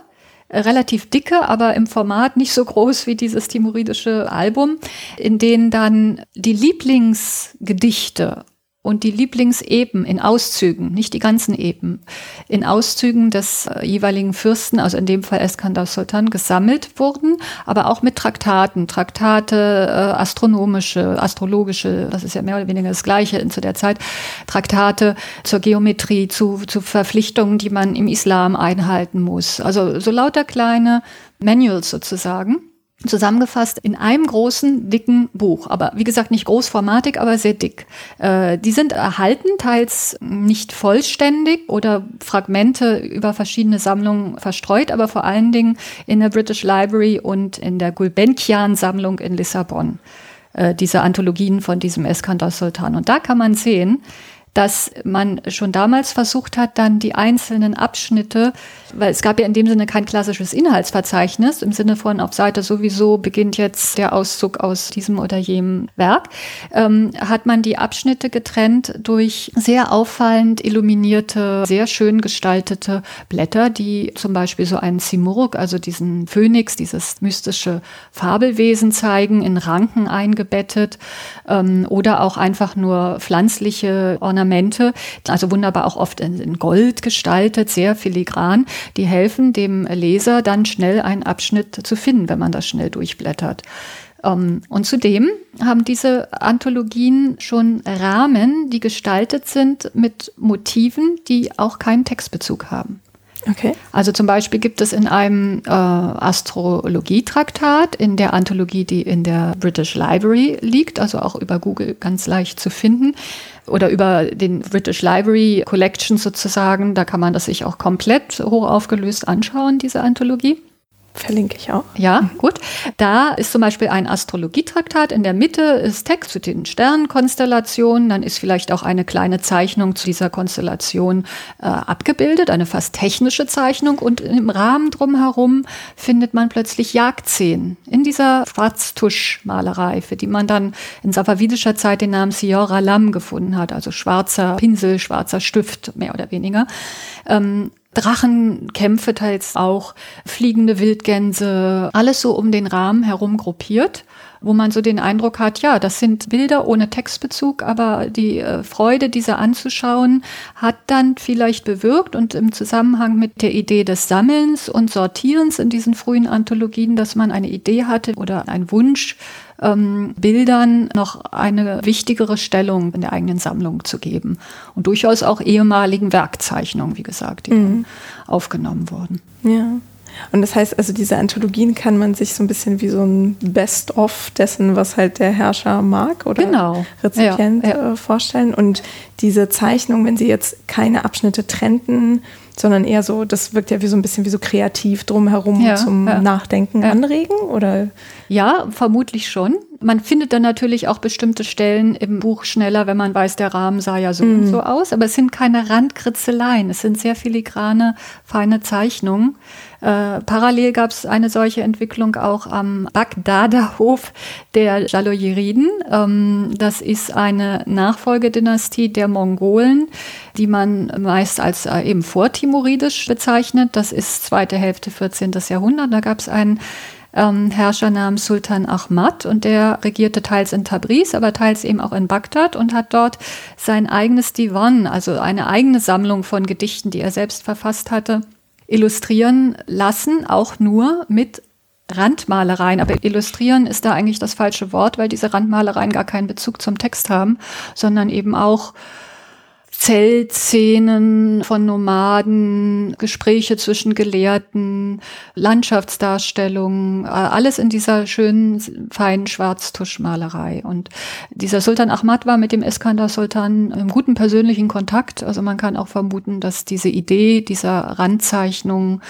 [SPEAKER 2] relativ dicke, aber im Format nicht so groß wie dieses timoridische Album, in denen dann die Lieblingsgedichte und die Lieblingseben in Auszügen, nicht die ganzen Eben, in Auszügen des äh, jeweiligen Fürsten, also in dem Fall Eskandar Sultan, gesammelt wurden, aber auch mit Traktaten, Traktate, äh, astronomische, astrologische, das ist ja mehr oder weniger das Gleiche zu der Zeit, Traktate zur Geometrie, zu, zu Verpflichtungen, die man im Islam einhalten muss. Also so lauter kleine Manuals sozusagen zusammengefasst in einem großen, dicken Buch. Aber wie gesagt, nicht großformatig, aber sehr dick. Äh, die sind erhalten, teils nicht vollständig oder Fragmente über verschiedene Sammlungen verstreut, aber vor allen Dingen in der British Library und in der Gulbenkian-Sammlung in Lissabon. Äh, diese Anthologien von diesem Eskandar Sultan. Und da kann man sehen, dass man schon damals versucht hat, dann die einzelnen Abschnitte, weil es gab ja in dem Sinne kein klassisches Inhaltsverzeichnis, im Sinne von auf Seite sowieso beginnt jetzt der Auszug aus diesem oder jenem Werk, ähm, hat man die Abschnitte getrennt durch sehr auffallend illuminierte, sehr schön gestaltete Blätter, die zum Beispiel so einen Simurg, also diesen Phönix, dieses mystische Fabelwesen zeigen, in Ranken eingebettet ähm, oder auch einfach nur pflanzliche Ornamente Ornamente, also wunderbar auch oft in Gold gestaltet, sehr filigran, die helfen dem Leser dann schnell einen Abschnitt zu finden, wenn man das schnell durchblättert. Ähm, und zudem haben diese Anthologien schon Rahmen, die gestaltet sind mit Motiven, die auch keinen Textbezug haben. Okay. Also zum Beispiel gibt es in einem äh, Astrologietraktat, in der Anthologie, die in der British Library liegt, also auch über Google ganz leicht zu finden, oder über den British Library Collection sozusagen, da kann man das sich auch komplett hoch aufgelöst anschauen, diese Anthologie.
[SPEAKER 1] Verlinke ich auch.
[SPEAKER 2] Ja, gut. Da ist zum Beispiel ein Astrologietraktat. In der Mitte ist Text zu den Sternenkonstellationen. Dann ist vielleicht auch eine kleine Zeichnung zu dieser Konstellation äh, abgebildet, eine fast technische Zeichnung. Und im Rahmen drumherum findet man plötzlich Jagdszenen in dieser Schwarztuschmalerei, für die man dann in safavidischer Zeit den Namen Siora Lam gefunden hat, also schwarzer Pinsel, schwarzer Stift, mehr oder weniger. Ähm, Drachenkämpfe teils auch, fliegende Wildgänse, alles so um den Rahmen herum gruppiert, wo man so den Eindruck hat, ja, das sind Bilder ohne Textbezug, aber die äh, Freude, diese anzuschauen, hat dann vielleicht bewirkt und im Zusammenhang mit der Idee des Sammelns und Sortierens in diesen frühen Anthologien, dass man eine Idee hatte oder einen Wunsch, ähm, Bildern noch eine wichtigere Stellung in der eigenen Sammlung zu geben. Und durchaus auch ehemaligen Werkzeichnungen, wie gesagt, die mhm. aufgenommen wurden.
[SPEAKER 1] Ja. Und das heißt, also diese Anthologien kann man sich so ein bisschen wie so ein Best-of dessen, was halt der Herrscher mag oder
[SPEAKER 2] genau.
[SPEAKER 1] Rezipient ja, ja. Äh, vorstellen. Und diese Zeichnung, wenn sie jetzt keine Abschnitte trennten, sondern eher so, das wirkt ja wie so ein bisschen wie so kreativ drumherum ja, zum Nachdenken anregen, oder?
[SPEAKER 2] Ja, vermutlich schon. Man findet dann natürlich auch bestimmte Stellen im Buch schneller, wenn man weiß, der Rahmen sah ja so mhm. und so aus. Aber es sind keine Randkritzeleien. Es sind sehr filigrane, feine Zeichnungen. Äh, parallel gab es eine solche Entwicklung auch am Bagdader Hof der Jaloyeriden. Ähm, das ist eine Nachfolgedynastie der Mongolen, die man meist als äh, eben vortimuridisch bezeichnet. Das ist zweite Hälfte 14. Jahrhundert. Da gab es einen ähm, Herrscher namens Sultan Ahmad und der regierte teils in Tabriz, aber teils eben auch in Bagdad und hat dort sein eigenes Divan, also eine eigene Sammlung von Gedichten, die er selbst verfasst hatte, illustrieren lassen, auch nur mit Randmalereien. Aber illustrieren ist da eigentlich das falsche Wort, weil diese Randmalereien gar keinen Bezug zum Text haben, sondern eben auch Zeltszenen von Nomaden, Gespräche zwischen Gelehrten, Landschaftsdarstellungen, äh, alles in dieser schönen, feinen Schwarztuschmalerei. Und dieser Sultan Ahmad war mit dem Iskandar Sultan im guten persönlichen Kontakt. Also man kann auch vermuten, dass diese Idee dieser Randzeichnung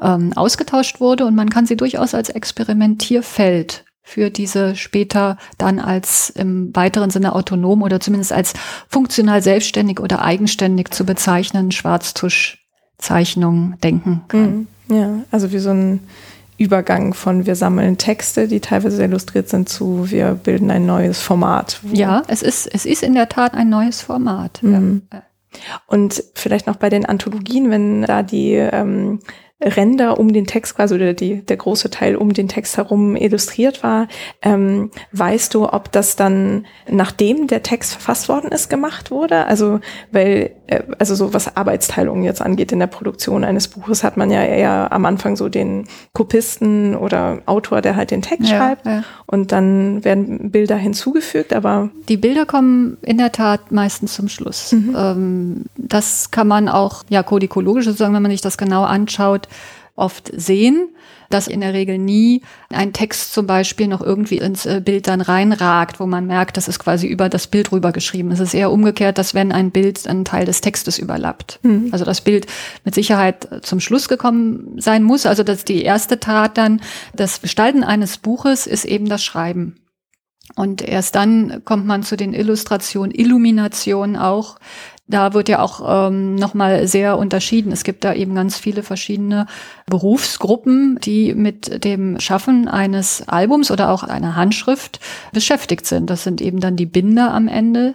[SPEAKER 2] ähm, ausgetauscht wurde und man kann sie durchaus als Experimentierfeld für diese später dann als im weiteren Sinne autonom oder zumindest als funktional selbstständig oder eigenständig zu bezeichnenden Schwarztuschzeichnungen denken kann.
[SPEAKER 1] Mhm. Ja, also wie so ein Übergang von wir sammeln Texte, die teilweise illustriert sind, zu wir bilden ein neues Format.
[SPEAKER 2] Ja, es ist, es ist in der Tat ein neues Format. Mhm. Ja.
[SPEAKER 1] Und vielleicht noch bei den Anthologien, wenn da die ähm, Ränder um den Text quasi oder die, der große Teil um den Text herum illustriert war. Ähm, weißt du, ob das dann nachdem der Text verfasst worden ist gemacht wurde? Also weil also so was Arbeitsteilung jetzt angeht in der Produktion eines Buches hat man ja eher am Anfang so den Kopisten oder Autor, der halt den Text ja, schreibt ja. und dann werden Bilder hinzugefügt. Aber
[SPEAKER 2] die Bilder kommen in der Tat meistens zum Schluss. Mhm. Ähm, das kann man auch ja kodikologisch sozusagen, wenn man sich das genau anschaut oft sehen, dass in der Regel nie ein Text zum Beispiel noch irgendwie ins äh, Bild dann reinragt, wo man merkt, das ist quasi über das Bild rübergeschrieben. Es ist eher umgekehrt, dass wenn ein Bild einen Teil des Textes überlappt. Mhm. Also das Bild mit Sicherheit zum Schluss gekommen sein muss. Also dass die erste Tat dann, das Gestalten eines Buches ist eben das Schreiben. Und erst dann kommt man zu den Illustrationen, Illuminationen auch, da wird ja auch ähm, nochmal sehr unterschieden. Es gibt da eben ganz viele verschiedene Berufsgruppen, die mit dem Schaffen eines Albums oder auch einer Handschrift beschäftigt sind. Das sind eben dann die Binder am Ende,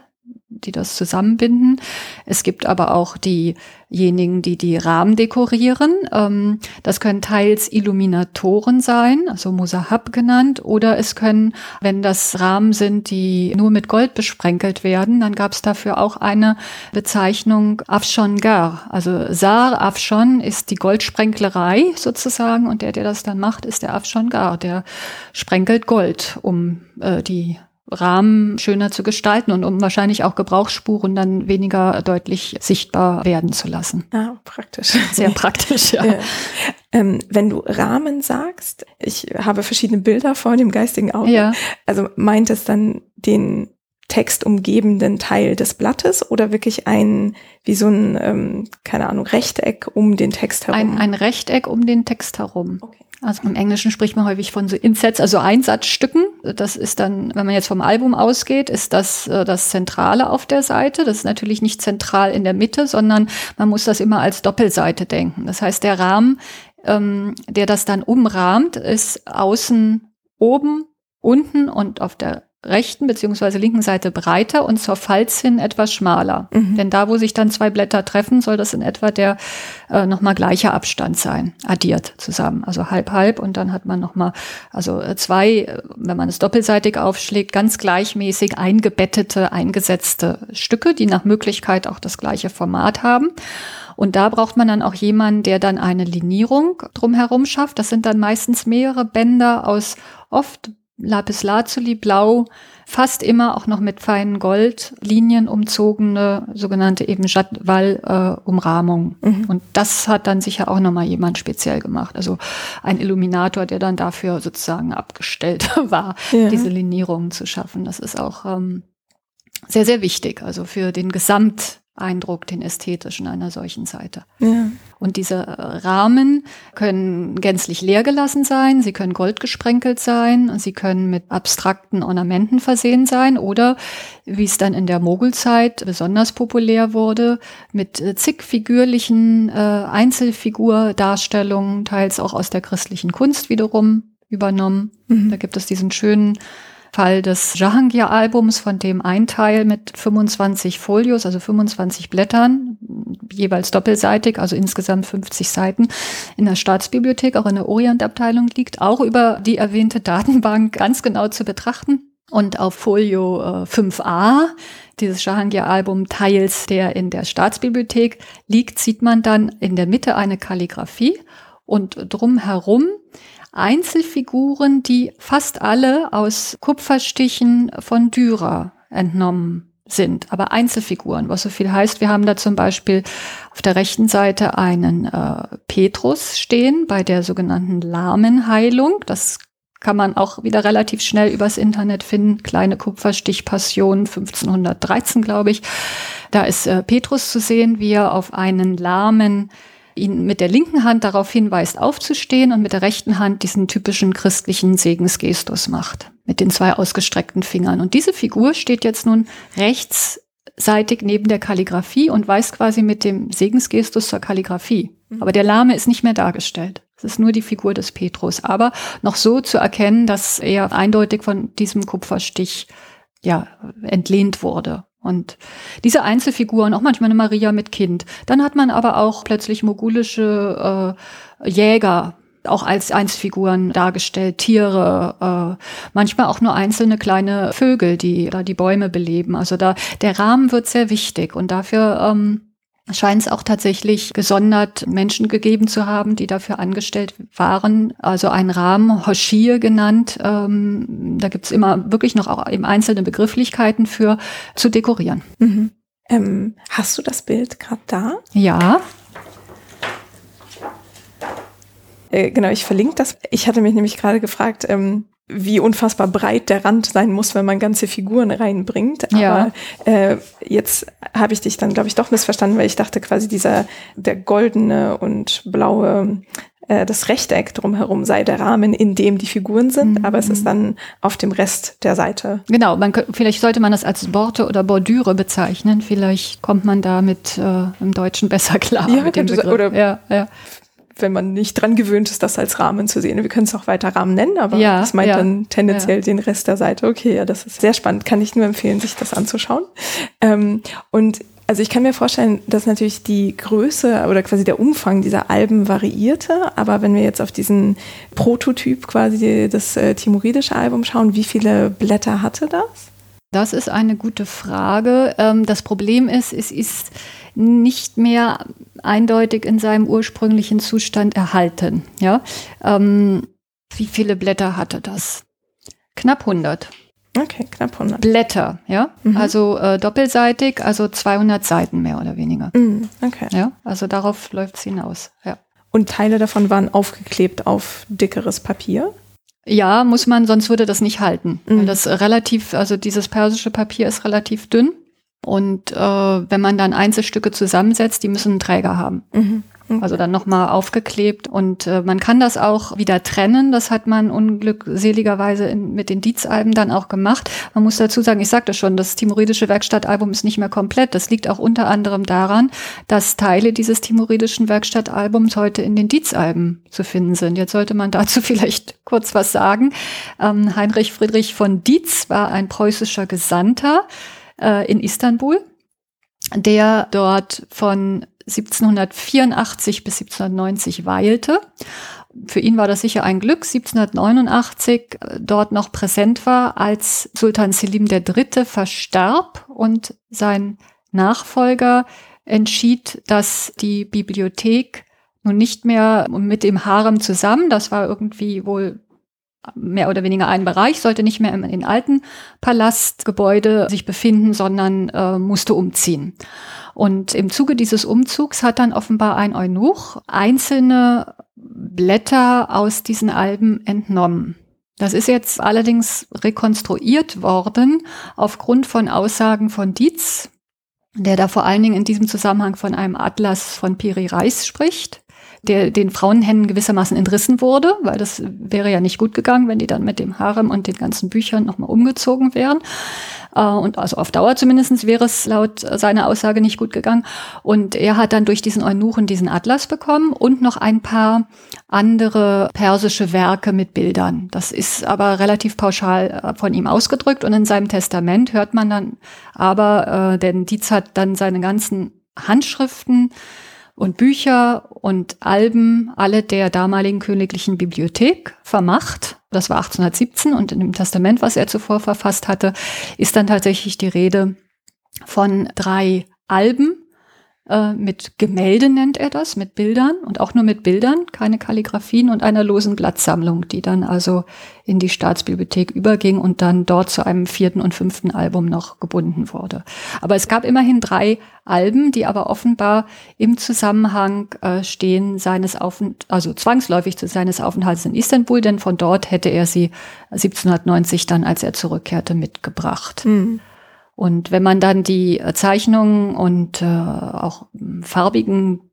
[SPEAKER 2] die das zusammenbinden. Es gibt aber auch diejenigen, die die Rahmen dekorieren. Ähm, das können teils Illuminatoren sein, also Musahab genannt, oder es können, wenn das Rahmen sind, die nur mit Gold besprenkelt werden, dann gab es dafür auch eine Bezeichnung Afshongar. Also Sar Afshon ist die Goldsprenklerei sozusagen und der, der das dann macht, ist der Afshongar. Der sprenkelt Gold um äh, die Rahmen schöner zu gestalten und um wahrscheinlich auch Gebrauchsspuren dann weniger deutlich sichtbar werden zu lassen.
[SPEAKER 1] Ah, praktisch.
[SPEAKER 2] Sehr praktisch, ja. ja.
[SPEAKER 1] Ähm, wenn du Rahmen sagst, ich habe verschiedene Bilder vor dem geistigen Auge. Ja. Also meint es dann den textumgebenden Teil des Blattes oder wirklich ein, wie so ein, ähm, keine Ahnung, Rechteck um den Text herum?
[SPEAKER 2] Ein, ein Rechteck um den Text herum. Okay. Also im Englischen spricht man häufig von so Insets, also Einsatzstücken. Das ist dann, wenn man jetzt vom Album ausgeht, ist das äh, das Zentrale auf der Seite. Das ist natürlich nicht zentral in der Mitte, sondern man muss das immer als Doppelseite denken. Das heißt, der Rahmen, ähm, der das dann umrahmt, ist außen oben, unten und auf der rechten beziehungsweise linken Seite breiter und zur Falz hin etwas schmaler. Mhm. Denn da, wo sich dann zwei Blätter treffen, soll das in etwa der äh, nochmal gleicher Abstand sein, addiert zusammen. Also halb halb und dann hat man nochmal, also äh, zwei, äh, wenn man es doppelseitig aufschlägt, ganz gleichmäßig eingebettete, eingesetzte Stücke, die nach Möglichkeit auch das gleiche Format haben. Und da braucht man dann auch jemanden, der dann eine Linierung drumherum schafft. Das sind dann meistens mehrere Bänder aus oft Lapislazuli blau, fast immer auch noch mit feinen Goldlinien umzogene sogenannte eben Jadwal-Umrahmung. Äh, mhm. Und das hat dann sicher auch nochmal jemand speziell gemacht. Also ein Illuminator, der dann dafür sozusagen abgestellt war, ja. diese Linierungen zu schaffen. Das ist auch ähm, sehr, sehr wichtig. Also für den Gesamt Eindruck, den ästhetischen einer solchen Seite. Ja. Und diese Rahmen können gänzlich leer gelassen sein, sie können goldgesprenkelt sein, sie können mit abstrakten Ornamenten versehen sein oder, wie es dann in der Mogulzeit besonders populär wurde, mit zig figürlichen äh, Einzelfigurdarstellungen, teils auch aus der christlichen Kunst wiederum übernommen. Mhm. Da gibt es diesen schönen Fall des Jahangir-Albums, von dem ein Teil mit 25 Folios, also 25 Blättern, jeweils doppelseitig, also insgesamt 50 Seiten, in der Staatsbibliothek, auch in der Orientabteilung liegt, auch über die erwähnte Datenbank ganz genau zu betrachten. Und auf Folio äh, 5a dieses Jahangir-Album teils, der in der Staatsbibliothek liegt, sieht man dann in der Mitte eine Kalligraphie und drumherum Einzelfiguren, die fast alle aus Kupferstichen von Dürer entnommen sind, aber Einzelfiguren, was so viel heißt, wir haben da zum Beispiel auf der rechten Seite einen äh, Petrus stehen bei der sogenannten Lahmenheilung. Das kann man auch wieder relativ schnell übers Internet finden. Kleine Kupferstichpassion 1513, glaube ich. Da ist äh, Petrus zu sehen, wie er auf einen lahmen ihn mit der linken Hand darauf hinweist, aufzustehen und mit der rechten Hand diesen typischen christlichen Segensgestus macht, mit den zwei ausgestreckten Fingern. Und diese Figur steht jetzt nun rechtsseitig neben der Kalligraphie und weist quasi mit dem Segensgestus zur Kalligraphie. Mhm. Aber der Lahme ist nicht mehr dargestellt. Es ist nur die Figur des Petrus, aber noch so zu erkennen, dass er eindeutig von diesem Kupferstich ja entlehnt wurde. Und diese Einzelfiguren, auch manchmal eine Maria mit Kind. Dann hat man aber auch plötzlich mogulische äh, Jäger, auch als Einzelfiguren dargestellt, Tiere, äh, manchmal auch nur einzelne kleine Vögel, die da die Bäume beleben. Also da der Rahmen wird sehr wichtig und dafür ähm, scheint es auch tatsächlich gesondert Menschen gegeben zu haben, die dafür angestellt waren. Also ein Rahmen, Hoshir genannt. Ähm, da gibt's immer wirklich noch auch eben einzelne Begrifflichkeiten für zu dekorieren.
[SPEAKER 1] Mhm. Ähm, hast du das Bild gerade da?
[SPEAKER 2] Ja.
[SPEAKER 1] Äh, genau, ich verlinke das. Ich hatte mich nämlich gerade gefragt, ähm, wie unfassbar breit der Rand sein muss, wenn man ganze Figuren reinbringt. Aber ja. äh, jetzt habe ich dich dann, glaube ich, doch missverstanden, weil ich dachte quasi dieser der goldene und blaue äh, das Rechteck drumherum sei der Rahmen, in dem die Figuren sind, mhm. aber es ist dann auf dem Rest der Seite.
[SPEAKER 2] Genau, man, vielleicht sollte man das als Borte oder Bordüre bezeichnen. Vielleicht kommt man da mit äh, im Deutschen besser klar.
[SPEAKER 1] Ja, mit dem Begriff. oder ja, ja wenn man nicht dran gewöhnt ist, das als Rahmen zu sehen. Wir können es auch weiter Rahmen nennen, aber ja, das meint ja, dann tendenziell ja. den Rest der Seite. Okay, ja, das ist sehr spannend. Kann ich nur empfehlen, sich das anzuschauen. Ähm, und also ich kann mir vorstellen, dass natürlich die Größe oder quasi der Umfang dieser Alben variierte, aber wenn wir jetzt auf diesen Prototyp quasi das äh, Timoridische Album schauen, wie viele Blätter hatte das?
[SPEAKER 2] Das ist eine gute Frage. Ähm, das Problem ist, es ist nicht mehr eindeutig in seinem ursprünglichen Zustand erhalten. Ja? Ähm, wie viele Blätter hatte das? Knapp 100.
[SPEAKER 1] Okay, knapp 100.
[SPEAKER 2] Blätter, ja. Mhm. Also äh, doppelseitig, also 200 Seiten mehr oder weniger. Mhm, okay. Ja, also darauf läuft es hinaus, ja.
[SPEAKER 1] Und Teile davon waren aufgeklebt auf dickeres Papier?
[SPEAKER 2] Ja, muss man, sonst würde das nicht halten. Mhm. Das relativ, also dieses persische Papier ist relativ dünn. Und äh, wenn man dann Einzelstücke zusammensetzt, die müssen einen Träger haben. Mhm. Also dann nochmal aufgeklebt und äh, man kann das auch wieder trennen. Das hat man unglückseligerweise in, mit den Dietz-Alben dann auch gemacht. Man muss dazu sagen, ich sagte schon, das timoridische Werkstattalbum ist nicht mehr komplett. Das liegt auch unter anderem daran, dass Teile dieses timoridischen Werkstattalbums heute in den Dietz-Alben zu finden sind. Jetzt sollte man dazu vielleicht kurz was sagen. Ähm, Heinrich Friedrich von Dietz war ein preußischer Gesandter äh, in Istanbul, der dort von 1784 bis 1790 weilte. Für ihn war das sicher ein Glück, 1789 äh, dort noch präsent war, als Sultan Selim III. verstarb und sein Nachfolger entschied, dass die Bibliothek nun nicht mehr mit dem Harem zusammen, das war irgendwie wohl mehr oder weniger ein Bereich, sollte nicht mehr in den alten Palastgebäude sich befinden, sondern äh, musste umziehen. Und im Zuge dieses Umzugs hat dann offenbar ein Eunuch einzelne Blätter aus diesen Alben entnommen. Das ist jetzt allerdings rekonstruiert worden aufgrund von Aussagen von Dietz, der da vor allen Dingen in diesem Zusammenhang von einem Atlas von Piri Reis spricht der den Frauenhänden gewissermaßen entrissen wurde, weil das wäre ja nicht gut gegangen, wenn die dann mit dem Harem und den ganzen Büchern nochmal umgezogen wären. Äh, und also auf Dauer zumindest wäre es laut seiner Aussage nicht gut gegangen. Und er hat dann durch diesen Eunuchen diesen Atlas bekommen und noch ein paar andere persische Werke mit Bildern. Das ist aber relativ pauschal äh, von ihm ausgedrückt und in seinem Testament hört man dann aber, äh, denn Dietz hat dann seine ganzen Handschriften und Bücher und Alben alle der damaligen königlichen Bibliothek vermacht. Das war 1817 und in dem Testament, was er zuvor verfasst hatte, ist dann tatsächlich die Rede von drei Alben, äh, mit Gemälde nennt er das, mit Bildern und auch nur mit Bildern, keine Kalligraphien und einer losen Blattsammlung, die dann also in die Staatsbibliothek überging und dann dort zu einem vierten und fünften Album noch gebunden wurde. Aber es gab immerhin drei Alben, die aber offenbar im Zusammenhang äh, stehen seines Aufent also zwangsläufig zu seines Aufenthalts in Istanbul, denn von dort hätte er sie 1790 dann, als er zurückkehrte, mitgebracht. Mhm. Und wenn man dann die Zeichnungen und äh, auch farbigen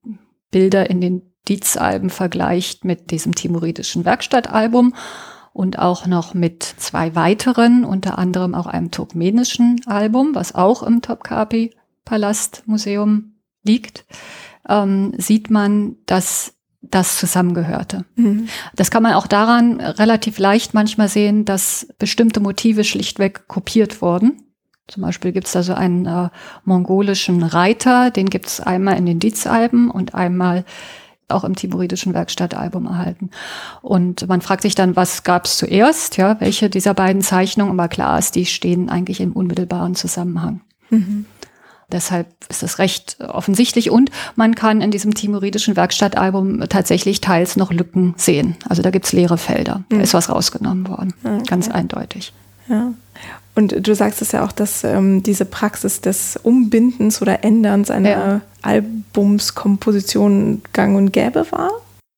[SPEAKER 2] Bilder in den Dietz-Alben vergleicht mit diesem timoridischen Werkstattalbum und auch noch mit zwei weiteren, unter anderem auch einem turkmenischen Album, was auch im Topkapi Palastmuseum liegt, ähm, sieht man, dass das zusammengehörte. Mhm. Das kann man auch daran relativ leicht manchmal sehen, dass bestimmte Motive schlichtweg kopiert wurden. Zum Beispiel gibt es da so einen äh, mongolischen Reiter, den gibt es einmal in den Dietz-Alben und einmal auch im timoridischen Werkstattalbum erhalten. Und man fragt sich dann, was gab es zuerst, ja, welche dieser beiden Zeichnungen, aber klar ist, die stehen eigentlich im unmittelbaren Zusammenhang. Mhm. Deshalb ist das recht offensichtlich und man kann in diesem timoridischen Werkstattalbum tatsächlich teils noch Lücken sehen. Also da gibt's leere Felder. Da mhm. ist was rausgenommen worden. Okay. Ganz eindeutig.
[SPEAKER 1] Ja. Und du sagst es ja auch, dass ähm, diese Praxis des Umbindens oder Änderns einer ja. Albumskomposition gang und gäbe war?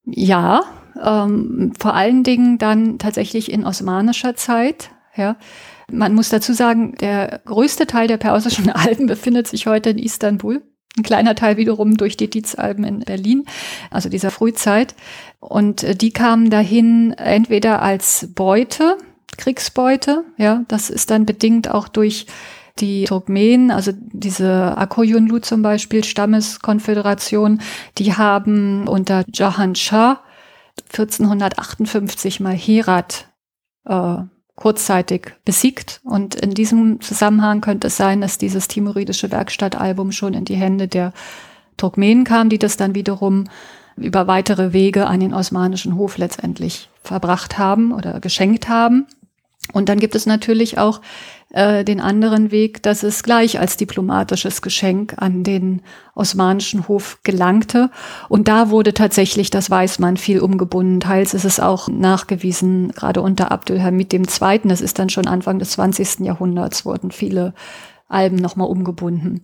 [SPEAKER 2] Ja, ähm, vor allen Dingen dann tatsächlich in osmanischer Zeit. Ja. Man muss dazu sagen, der größte Teil der persischen Alben befindet sich heute in Istanbul. Ein kleiner Teil wiederum durch die Dietz-Alben in Berlin, also dieser Frühzeit. Und äh, die kamen dahin entweder als Beute, Kriegsbeute. Ja, das ist dann bedingt auch durch die Turkmenen, also diese Akoyunlu zum Beispiel, Stammeskonföderation, die haben unter Jahan Shah 1458 mal Herat äh, kurzzeitig besiegt. Und in diesem Zusammenhang könnte es sein, dass dieses timoridische Werkstattalbum schon in die Hände der Turkmenen kam, die das dann wiederum über weitere Wege an den osmanischen Hof letztendlich verbracht haben oder geschenkt haben. Und dann gibt es natürlich auch äh, den anderen Weg, dass es gleich als diplomatisches Geschenk an den osmanischen Hof gelangte. Und da wurde tatsächlich, das weiß man, viel umgebunden. Teils ist es auch nachgewiesen, gerade unter Abdülhamid II., das ist dann schon Anfang des 20. Jahrhunderts, wurden viele Alben nochmal umgebunden.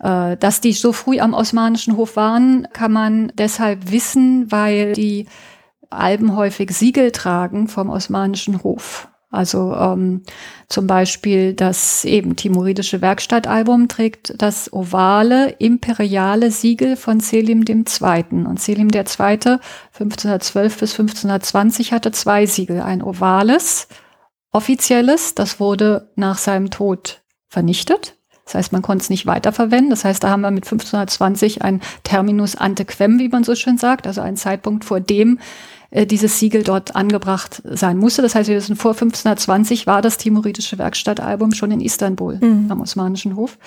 [SPEAKER 2] Äh, dass die so früh am osmanischen Hof waren, kann man deshalb wissen, weil die Alben häufig Siegel tragen vom osmanischen Hof. Also ähm, zum Beispiel das eben timoridische Werkstattalbum trägt das ovale imperiale Siegel von Selim II. Und Selim II. 1512 bis 1520 hatte zwei Siegel. Ein ovales, offizielles, das wurde nach seinem Tod vernichtet. Das heißt, man konnte es nicht weiterverwenden. Das heißt, da haben wir mit 1520 ein Terminus ante quem, wie man so schön sagt, also einen Zeitpunkt, vor dem äh, dieses Siegel dort angebracht sein musste. Das heißt, wir wissen, vor 1520 war das timoridische Werkstattalbum schon in Istanbul mhm. am Osmanischen Hof.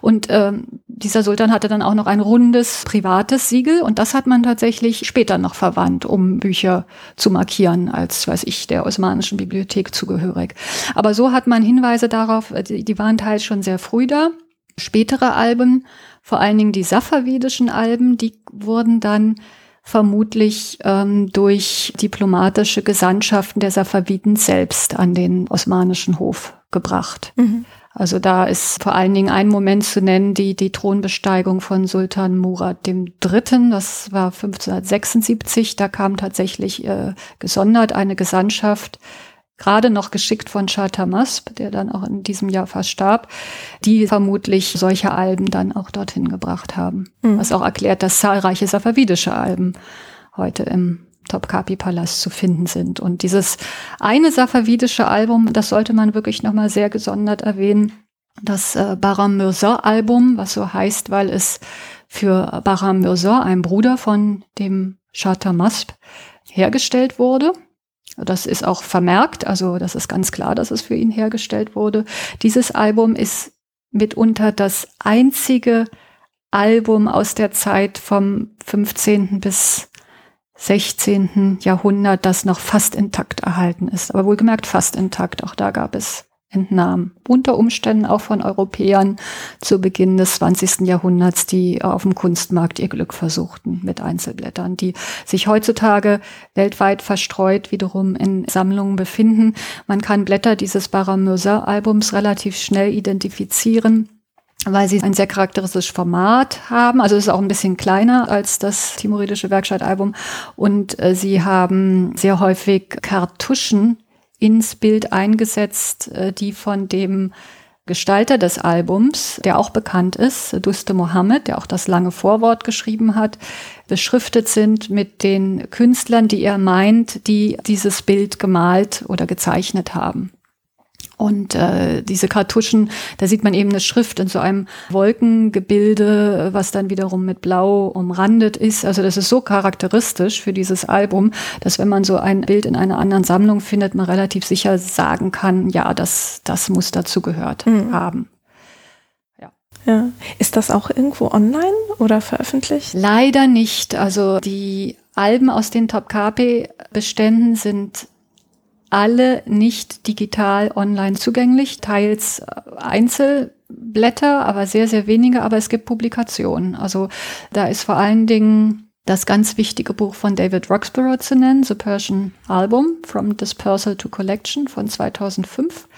[SPEAKER 2] Und ähm, dieser Sultan hatte dann auch noch ein rundes privates Siegel und das hat man tatsächlich später noch verwandt, um Bücher zu markieren, als, weiß ich, der Osmanischen Bibliothek zugehörig. Aber so hat man Hinweise darauf, äh, die, die waren teils schon sehr früh da. Spätere Alben, vor allen Dingen die safavidischen Alben, die wurden dann vermutlich ähm, durch diplomatische Gesandtschaften der Safaviden selbst an den osmanischen Hof gebracht. Mhm. Also da ist vor allen Dingen ein Moment zu nennen, die, die Thronbesteigung von Sultan Murad III. Das war 1576. Da kam tatsächlich äh, gesondert eine Gesandtschaft gerade noch geschickt von Shah Tamasp, der dann auch in diesem Jahr verstarb, die vermutlich solche Alben dann auch dorthin gebracht haben. Mhm. Was auch erklärt, dass zahlreiche safavidische Alben heute im Topkapi-Palast zu finden sind. Und dieses eine safavidische Album, das sollte man wirklich nochmal sehr gesondert erwähnen, das äh, Baram Mirza-Album, was so heißt, weil es für Baram Mirza, ein Bruder von dem Shah Tamasp, hergestellt wurde. Das ist auch vermerkt, also das ist ganz klar, dass es für ihn hergestellt wurde. Dieses Album ist mitunter das einzige Album aus der Zeit vom 15. bis 16. Jahrhundert, das noch fast intakt erhalten ist. Aber wohlgemerkt fast intakt. Auch da gab es entnahm. Unter Umständen auch von Europäern zu Beginn des 20. Jahrhunderts, die auf dem Kunstmarkt ihr Glück versuchten mit Einzelblättern, die sich heutzutage weltweit verstreut wiederum in Sammlungen befinden. Man kann Blätter dieses Baramöser-Albums relativ schnell identifizieren weil sie ein sehr charakteristisches Format haben. Also es ist auch ein bisschen kleiner als das Timoridische Werkstattalbum. Und äh, sie haben sehr häufig Kartuschen ins Bild eingesetzt, äh, die von dem Gestalter des Albums, der auch bekannt ist, Duste Mohammed, der auch das lange Vorwort geschrieben hat, beschriftet sind mit den Künstlern, die er meint, die dieses Bild gemalt oder gezeichnet haben. Und äh, diese Kartuschen, da sieht man eben eine Schrift in so einem Wolkengebilde, was dann wiederum mit Blau umrandet ist. Also das ist so charakteristisch für dieses Album, dass wenn man so ein Bild in einer anderen Sammlung findet, man relativ sicher sagen kann, ja, das, das muss dazu gehört mhm. haben.
[SPEAKER 1] Ja. Ist das auch irgendwo online oder veröffentlicht?
[SPEAKER 2] Leider nicht. Also die Alben aus den Top Beständen sind alle nicht digital online zugänglich, teils äh, Einzelblätter, aber sehr, sehr wenige, aber es gibt Publikationen. Also da ist vor allen Dingen das ganz wichtige Buch von David Roxburgh zu nennen, The Persian Album, From Dispersal to Collection von 2005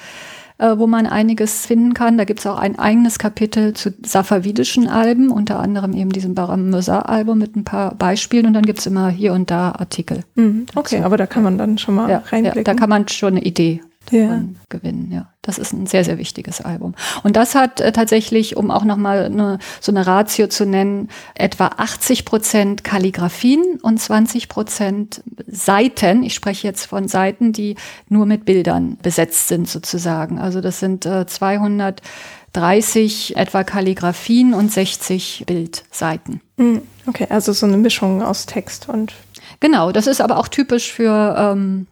[SPEAKER 2] äh, wo man einiges finden kann. Da gibt es auch ein eigenes Kapitel zu safavidischen Alben, unter anderem eben diesem Baram Mirza-Album mit ein paar Beispielen und dann gibt es immer hier und da Artikel.
[SPEAKER 1] Mhm. Okay, aber da kann man dann schon mal ja, reinblicken.
[SPEAKER 2] Ja, da kann man schon eine Idee ja. gewinnen. Ja, das ist ein sehr, sehr wichtiges Album. Und das hat äh, tatsächlich, um auch nochmal eine, so eine Ratio zu nennen, etwa 80 Prozent Kalligraphien und 20 Prozent Seiten. Ich spreche jetzt von Seiten, die nur mit Bildern besetzt sind sozusagen. Also das sind äh, 230 etwa Kalligraphien und 60 Bildseiten.
[SPEAKER 1] Hm, okay, also so eine Mischung aus Text und
[SPEAKER 2] Genau, das ist aber auch typisch für ähm,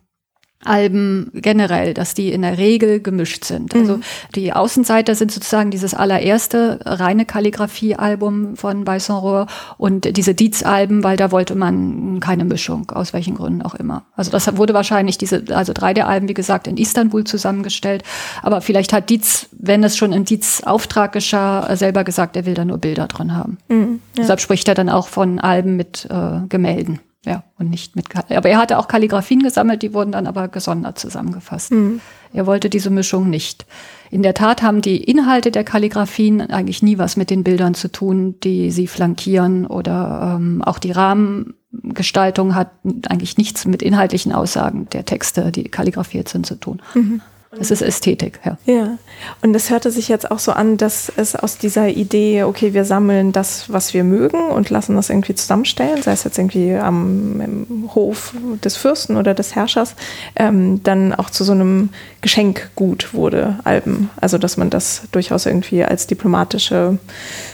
[SPEAKER 2] Alben generell, dass die in der Regel gemischt sind. Also mhm. die Außenseiter sind sozusagen dieses allererste reine Kalligrafie-Album von Bison und diese Dietz-Alben, weil da wollte man keine Mischung, aus welchen Gründen auch immer. Also das wurde wahrscheinlich diese, also drei der Alben, wie gesagt, in Istanbul zusammengestellt. Aber vielleicht hat Dietz, wenn es schon in Dietz Auftrag geschah, selber gesagt, er will da nur Bilder drin haben. Mhm, ja. Deshalb spricht er dann auch von Alben mit äh, Gemälden. Ja, und nicht mit, aber er hatte auch Kalligraphien gesammelt, die wurden dann aber gesondert zusammengefasst. Mhm. Er wollte diese Mischung nicht. In der Tat haben die Inhalte der Kalligraphien eigentlich nie was mit den Bildern zu tun, die sie flankieren oder ähm, auch die Rahmengestaltung hat eigentlich nichts mit inhaltlichen Aussagen der Texte, die kalligrafiert sind, zu tun. Mhm. Es ist Ästhetik, ja.
[SPEAKER 1] Ja. Und es hörte sich jetzt auch so an, dass es aus dieser Idee, okay, wir sammeln das, was wir mögen und lassen das irgendwie zusammenstellen, sei es jetzt irgendwie am Hof des Fürsten oder des Herrschers, ähm, dann auch zu so einem Geschenkgut wurde, Alben. Also, dass man das durchaus irgendwie als diplomatische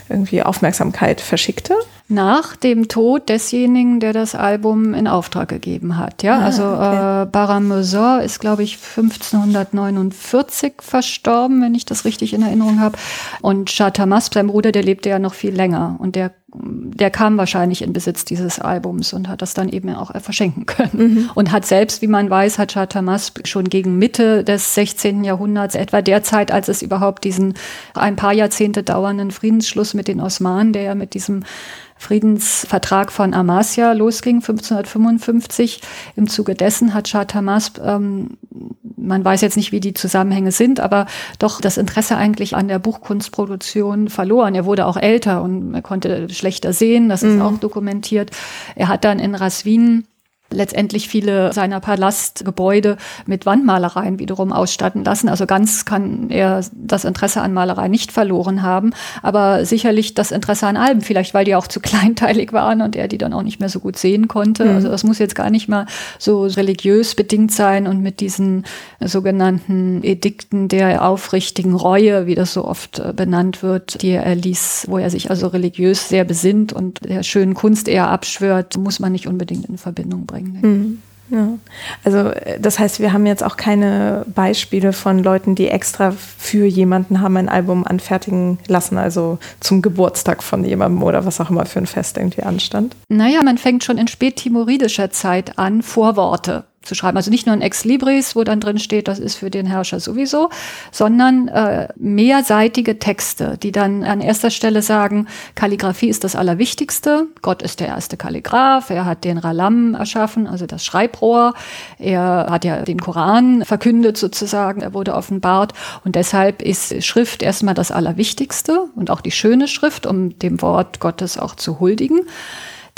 [SPEAKER 1] irgendwie Aufmerksamkeit verschickte
[SPEAKER 2] nach dem Tod desjenigen, der das Album in Auftrag gegeben hat. Ja, ah, also okay. äh, Baramezor ist, glaube ich, 1549 verstorben, wenn ich das richtig in Erinnerung habe. Und Chatamas, sein Bruder, der lebte ja noch viel länger und der der kam wahrscheinlich in Besitz dieses Albums und hat das dann eben auch verschenken können. Mhm. Und hat selbst, wie man weiß, hat Chatamas schon gegen Mitte des 16. Jahrhunderts, etwa der Zeit, als es überhaupt diesen ein paar Jahrzehnte dauernden Friedensschluss mit den Osmanen, der ja mit diesem Friedensvertrag von Amasya losging, 1555. Im Zuge dessen hat Shah Tamas, ähm, man weiß jetzt nicht, wie die Zusammenhänge sind, aber doch das Interesse eigentlich an der Buchkunstproduktion verloren. Er wurde auch älter und er konnte schlechter sehen, das ist mhm. auch dokumentiert. Er hat dann in Raswin letztendlich viele seiner Palastgebäude mit Wandmalereien wiederum ausstatten lassen. Also ganz kann er das Interesse an Malerei nicht verloren haben, aber sicherlich das Interesse an Alben, vielleicht weil die auch zu kleinteilig waren und er die dann auch nicht mehr so gut sehen konnte. Mhm. Also das muss jetzt gar nicht mal so religiös bedingt sein und mit diesen sogenannten Edikten der aufrichtigen Reue, wie das so oft äh, benannt wird, die er erließ, wo er sich also religiös sehr besinnt und der schönen Kunst eher abschwört, muss man nicht unbedingt in Verbindung bringen bringen.
[SPEAKER 1] Mhm. Ja. Also äh, das heißt, wir haben jetzt auch keine Beispiele von Leuten, die extra für jemanden haben ein Album anfertigen lassen, also zum Geburtstag von jemandem oder was auch immer für ein Fest irgendwie anstand.
[SPEAKER 2] Naja, man fängt schon in spättimoridischer Zeit an, Vorworte zu schreiben. Also nicht nur ein Ex Libris, wo dann drin steht, das ist für den Herrscher sowieso, sondern äh, mehrseitige Texte, die dann an erster Stelle sagen, Kalligraphie ist das Allerwichtigste, Gott ist der erste Kalligraph, er hat den Ralam erschaffen, also das Schreibrohr, er hat ja den Koran verkündet sozusagen, er wurde offenbart. Und deshalb ist Schrift erstmal das Allerwichtigste und auch die schöne Schrift, um dem Wort Gottes auch zu huldigen.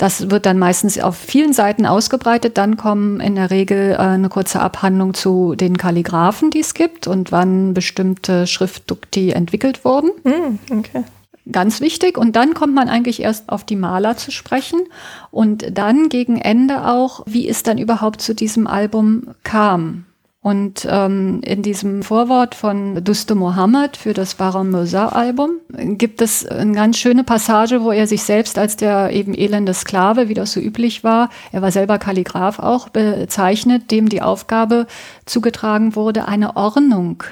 [SPEAKER 2] Das wird dann meistens auf vielen Seiten ausgebreitet. Dann kommen in der Regel äh, eine kurze Abhandlung zu den Kalligraphen, die es gibt und wann bestimmte Schriftdukti entwickelt wurden. Mm, okay. Ganz wichtig. Und dann kommt man eigentlich erst auf die Maler zu sprechen und dann gegen Ende auch, wie es dann überhaupt zu diesem Album kam. Und ähm, in diesem Vorwort von Duste Mohammed für das Baron Mirza Album gibt es eine ganz schöne Passage, wo er sich selbst als der eben elende Sklave, wie das so üblich war, er war selber Kalligraph auch, bezeichnet, dem die Aufgabe zugetragen wurde, eine Ordnung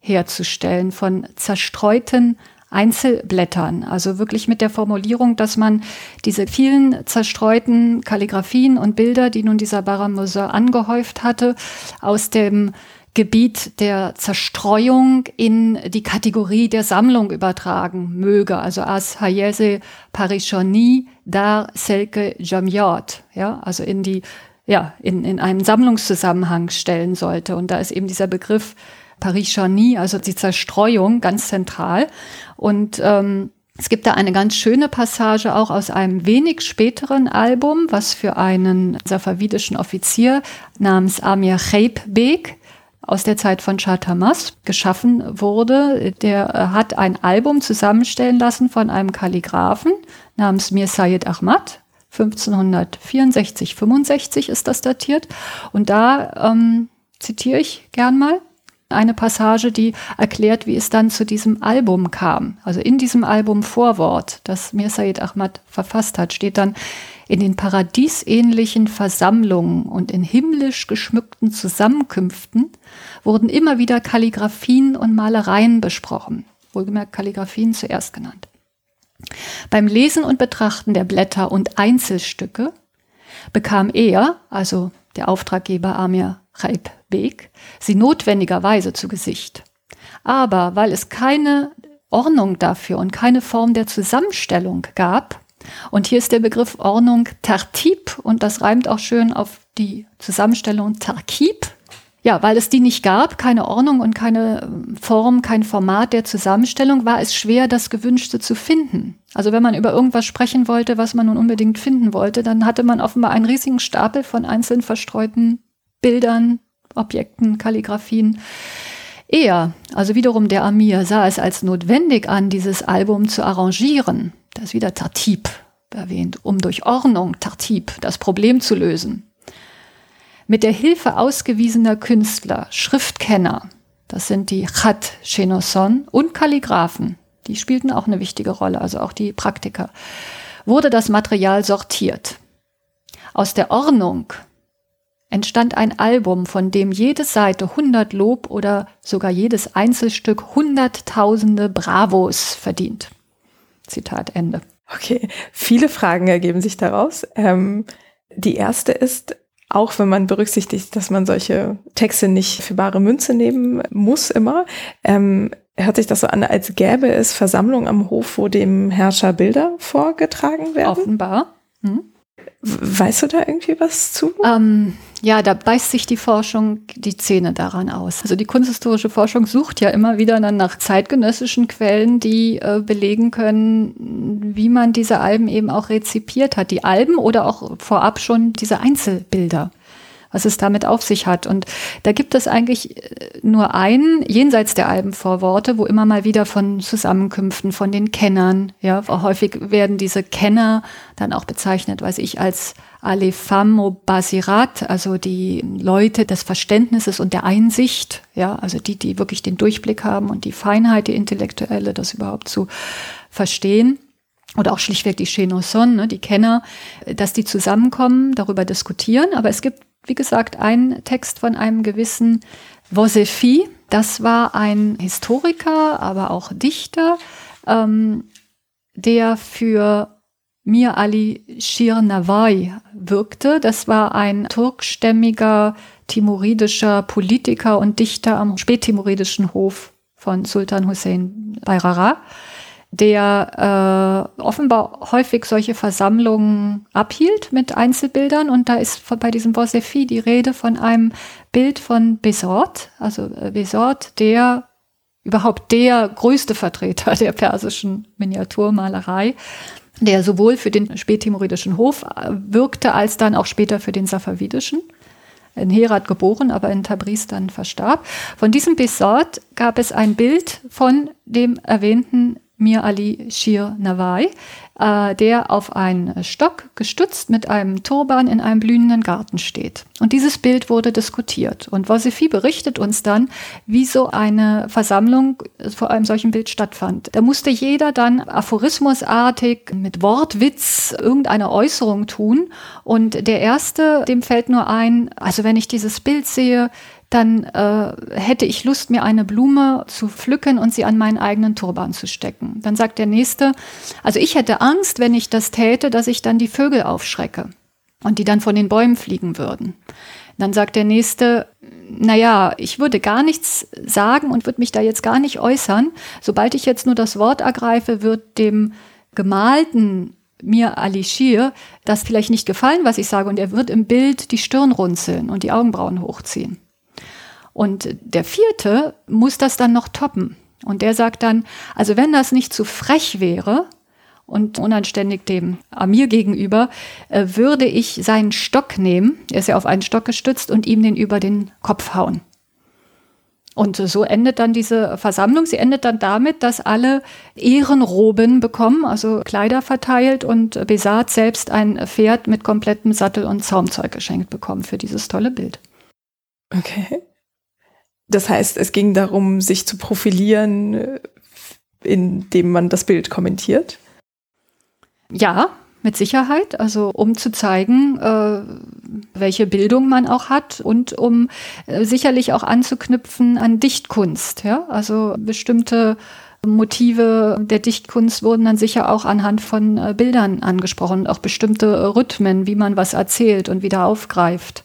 [SPEAKER 2] herzustellen von zerstreuten Einzelblättern. Also wirklich mit der Formulierung, dass man diese vielen zerstreuten Kalligraphien und Bilder, die nun dieser Baramuse angehäuft hatte, aus dem Gebiet der Zerstreuung in die Kategorie der Sammlung übertragen möge. Also as hayese parishoni dar selke jamiot. Ja, also in die, ja, in, in einen Sammlungszusammenhang stellen sollte. Und da ist eben dieser Begriff Paris-Charny, also die Zerstreuung, ganz zentral. Und ähm, es gibt da eine ganz schöne Passage auch aus einem wenig späteren Album, was für einen safavidischen Offizier namens Amir Beg aus der Zeit von Chatamas geschaffen wurde. Der äh, hat ein Album zusammenstellen lassen von einem Kalligraphen namens Mir Sayed Ahmad. 1564, 65 ist das datiert. Und da ähm, zitiere ich gern mal eine Passage, die erklärt, wie es dann zu diesem Album kam. Also in diesem Album Vorwort, das Mir Said Ahmad verfasst hat, steht dann, in den paradiesähnlichen Versammlungen und in himmlisch geschmückten Zusammenkünften wurden immer wieder Kalligraphien und Malereien besprochen. Wohlgemerkt Kalligraphien zuerst genannt. Beim Lesen und Betrachten der Blätter und Einzelstücke bekam er, also der Auftraggeber Amir Chaib Beg, sie notwendigerweise zu Gesicht. Aber weil es keine Ordnung dafür und keine Form der Zusammenstellung gab, und hier ist der Begriff Ordnung Tartib und das reimt auch schön auf die Zusammenstellung Tarkib. Ja, weil es die nicht gab, keine Ordnung und keine ähm, Form, kein Format der Zusammenstellung, war es schwer, das Gewünschte zu finden. Also wenn man über irgendwas sprechen wollte, was man nun unbedingt finden wollte, dann hatte man offenbar einen riesigen Stapel von einzeln verstreuten Bildern, Objekten, Kalligraphien. Er, also wiederum der Amir, sah es als notwendig an, dieses Album zu arrangieren. Das ist wieder Tartib erwähnt, um durch Ordnung, Tartib, das Problem zu lösen. Mit der Hilfe ausgewiesener Künstler, Schriftkenner, das sind die Chat Chenoson und Kalligraphen, die spielten auch eine wichtige Rolle, also auch die Praktiker, wurde das Material sortiert. Aus der Ordnung entstand ein Album, von dem jede Seite 100 Lob oder sogar jedes Einzelstück hunderttausende Bravos verdient. Zitat Ende.
[SPEAKER 1] Okay, viele Fragen ergeben sich daraus. Ähm, die erste ist, auch wenn man berücksichtigt, dass man solche Texte nicht für bare Münze nehmen muss immer, ähm, hört sich das so an, als gäbe es Versammlungen am Hof, wo dem Herrscher Bilder vorgetragen werden?
[SPEAKER 2] Offenbar. Hm?
[SPEAKER 1] Weißt du da irgendwie was zu?
[SPEAKER 2] Ähm, ja, da beißt sich die Forschung die Zähne daran aus. Also die kunsthistorische Forschung sucht ja immer wieder dann nach zeitgenössischen Quellen, die äh, belegen können, wie man diese Alben eben auch rezipiert hat. Die Alben oder auch vorab schon diese Einzelbilder was es damit auf sich hat. Und da gibt es eigentlich äh, nur einen, jenseits der Albenvorworte, wo immer mal wieder von Zusammenkünften, von den Kennern, ja, häufig werden diese Kenner dann auch bezeichnet, weiß ich, als Alefamo Basirat, also die Leute des Verständnisses und der Einsicht, ja, also die, die wirklich den Durchblick haben und die Feinheit, die intellektuelle, das überhaupt zu verstehen oder auch schlichtweg die Chenoson, ne, die Kenner, dass die zusammenkommen, darüber diskutieren. Aber es gibt wie gesagt, ein Text von einem gewissen Vosefi. Das war ein Historiker, aber auch Dichter, ähm, der für Mir Ali Shir Nawai wirkte. Das war ein turkstämmiger timoridischer Politiker und Dichter am spättimoridischen Hof von Sultan Hussein Bayrara der äh, offenbar häufig solche Versammlungen abhielt mit Einzelbildern. Und da ist bei diesem Bosefi die Rede von einem Bild von Besort, also äh, Besort, der überhaupt der größte Vertreter der persischen Miniaturmalerei, der sowohl für den spättimuridischen Hof äh, wirkte, als dann auch später für den safavidischen in Herat geboren, aber in Tabriz dann verstarb. Von diesem Besort gab es ein Bild von dem erwähnten Mir Ali Shir Nawai, äh, der auf einen Stock gestützt mit einem Turban in einem blühenden Garten steht. Und dieses Bild wurde diskutiert. Und Wasifi berichtet uns dann, wie so eine Versammlung vor einem solchen Bild stattfand. Da musste jeder dann aphorismusartig mit Wortwitz irgendeine Äußerung tun. Und der erste, dem fällt nur ein, also wenn ich dieses Bild sehe, dann äh, hätte ich Lust, mir eine Blume zu pflücken und sie an meinen eigenen Turban zu stecken. Dann sagt der Nächste, also ich hätte Angst, wenn ich das täte, dass ich dann die Vögel aufschrecke und die dann von den Bäumen fliegen würden. Dann sagt der Nächste, naja, ich würde gar nichts sagen und würde mich da jetzt gar nicht äußern. Sobald ich jetzt nur das Wort ergreife, wird dem gemalten mir Alishir das vielleicht nicht gefallen, was ich sage, und er wird im Bild die Stirn runzeln und die Augenbrauen hochziehen. Und der vierte muss das dann noch toppen. Und der sagt dann, also wenn das nicht zu frech wäre und unanständig dem Amir gegenüber, äh, würde ich seinen Stock nehmen, er ist ja auf einen Stock gestützt, und ihm den über den Kopf hauen. Und so endet dann diese Versammlung. Sie endet dann damit, dass alle Ehrenroben bekommen, also Kleider verteilt und Besat selbst ein Pferd mit komplettem Sattel und Zaumzeug geschenkt bekommen für dieses tolle Bild.
[SPEAKER 1] Okay. Das heißt, es ging darum, sich zu profilieren, äh, indem man das Bild kommentiert.
[SPEAKER 2] Ja, mit Sicherheit. Also um zu zeigen, äh, welche Bildung man auch hat und um äh, sicherlich auch anzuknüpfen an Dichtkunst. Ja? Also bestimmte Motive der Dichtkunst wurden dann sicher auch anhand von äh, Bildern angesprochen, auch bestimmte Rhythmen, wie man was erzählt und wieder aufgreift.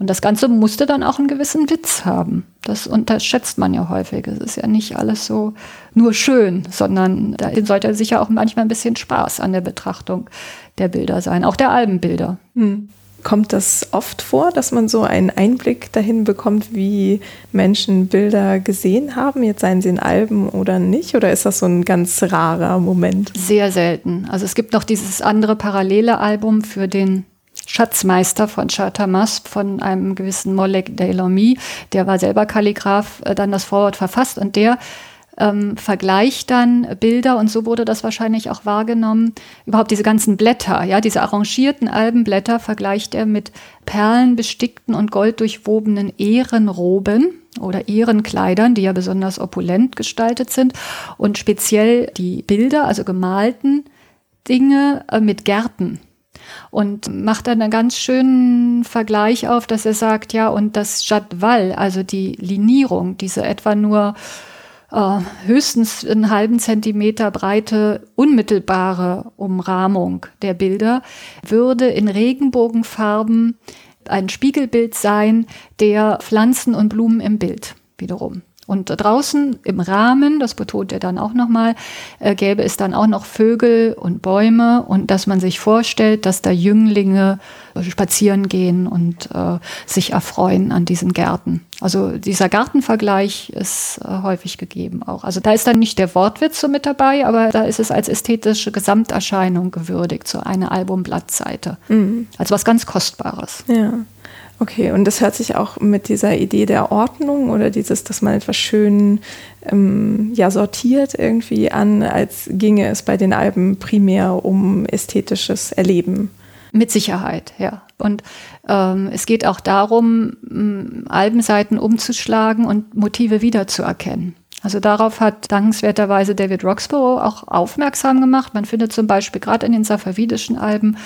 [SPEAKER 2] Und das Ganze musste dann auch einen gewissen Witz haben. Das unterschätzt man ja häufig. Es ist ja nicht alles so nur schön, sondern da sollte sicher auch manchmal ein bisschen Spaß an der Betrachtung der Bilder sein, auch der Albenbilder.
[SPEAKER 1] Hm. Kommt das oft vor, dass man so einen Einblick dahin bekommt, wie Menschen Bilder gesehen haben, jetzt seien sie in Alben oder nicht? Oder ist das so ein ganz rarer Moment?
[SPEAKER 2] Sehr selten. Also es gibt noch dieses andere parallele Album für den Schatzmeister von Chatamas von einem gewissen Molek Delomy, der war selber Kalligraph, äh, dann das Vorwort verfasst und der ähm, vergleicht dann Bilder und so wurde das wahrscheinlich auch wahrgenommen. Überhaupt diese ganzen Blätter, ja, diese arrangierten Albenblätter vergleicht er mit perlenbestickten und golddurchwobenen Ehrenroben oder Ehrenkleidern, die ja besonders opulent gestaltet sind und speziell die Bilder, also gemalten Dinge äh, mit Gärten und macht dann einen ganz schönen Vergleich auf, dass er sagt, ja, und das Jadwal, also die Linierung, diese etwa nur äh, höchstens einen halben Zentimeter breite unmittelbare Umrahmung der Bilder, würde in Regenbogenfarben ein Spiegelbild sein der Pflanzen und Blumen im Bild wiederum. Und draußen im Rahmen, das betont er dann auch nochmal, äh, gäbe es dann auch noch Vögel und Bäume und dass man sich vorstellt, dass da Jünglinge spazieren gehen und äh, sich erfreuen an diesen Gärten. Also dieser Gartenvergleich ist äh, häufig gegeben auch. Also da ist dann nicht der Wortwitz so mit dabei, aber da ist es als ästhetische Gesamterscheinung gewürdigt, so eine Albumblattseite. Mhm. Als was ganz Kostbares.
[SPEAKER 1] Ja. Okay, und das hört sich auch mit dieser Idee der Ordnung oder dieses, dass man etwas schön ähm, ja, sortiert irgendwie an, als ginge es bei den Alben primär um ästhetisches Erleben.
[SPEAKER 2] Mit Sicherheit, ja. Und ähm, es geht auch darum, m, Albenseiten umzuschlagen und Motive wiederzuerkennen. Also darauf hat dankenswerterweise David Roxborough auch aufmerksam gemacht. Man findet zum Beispiel gerade in den safavidischen Alben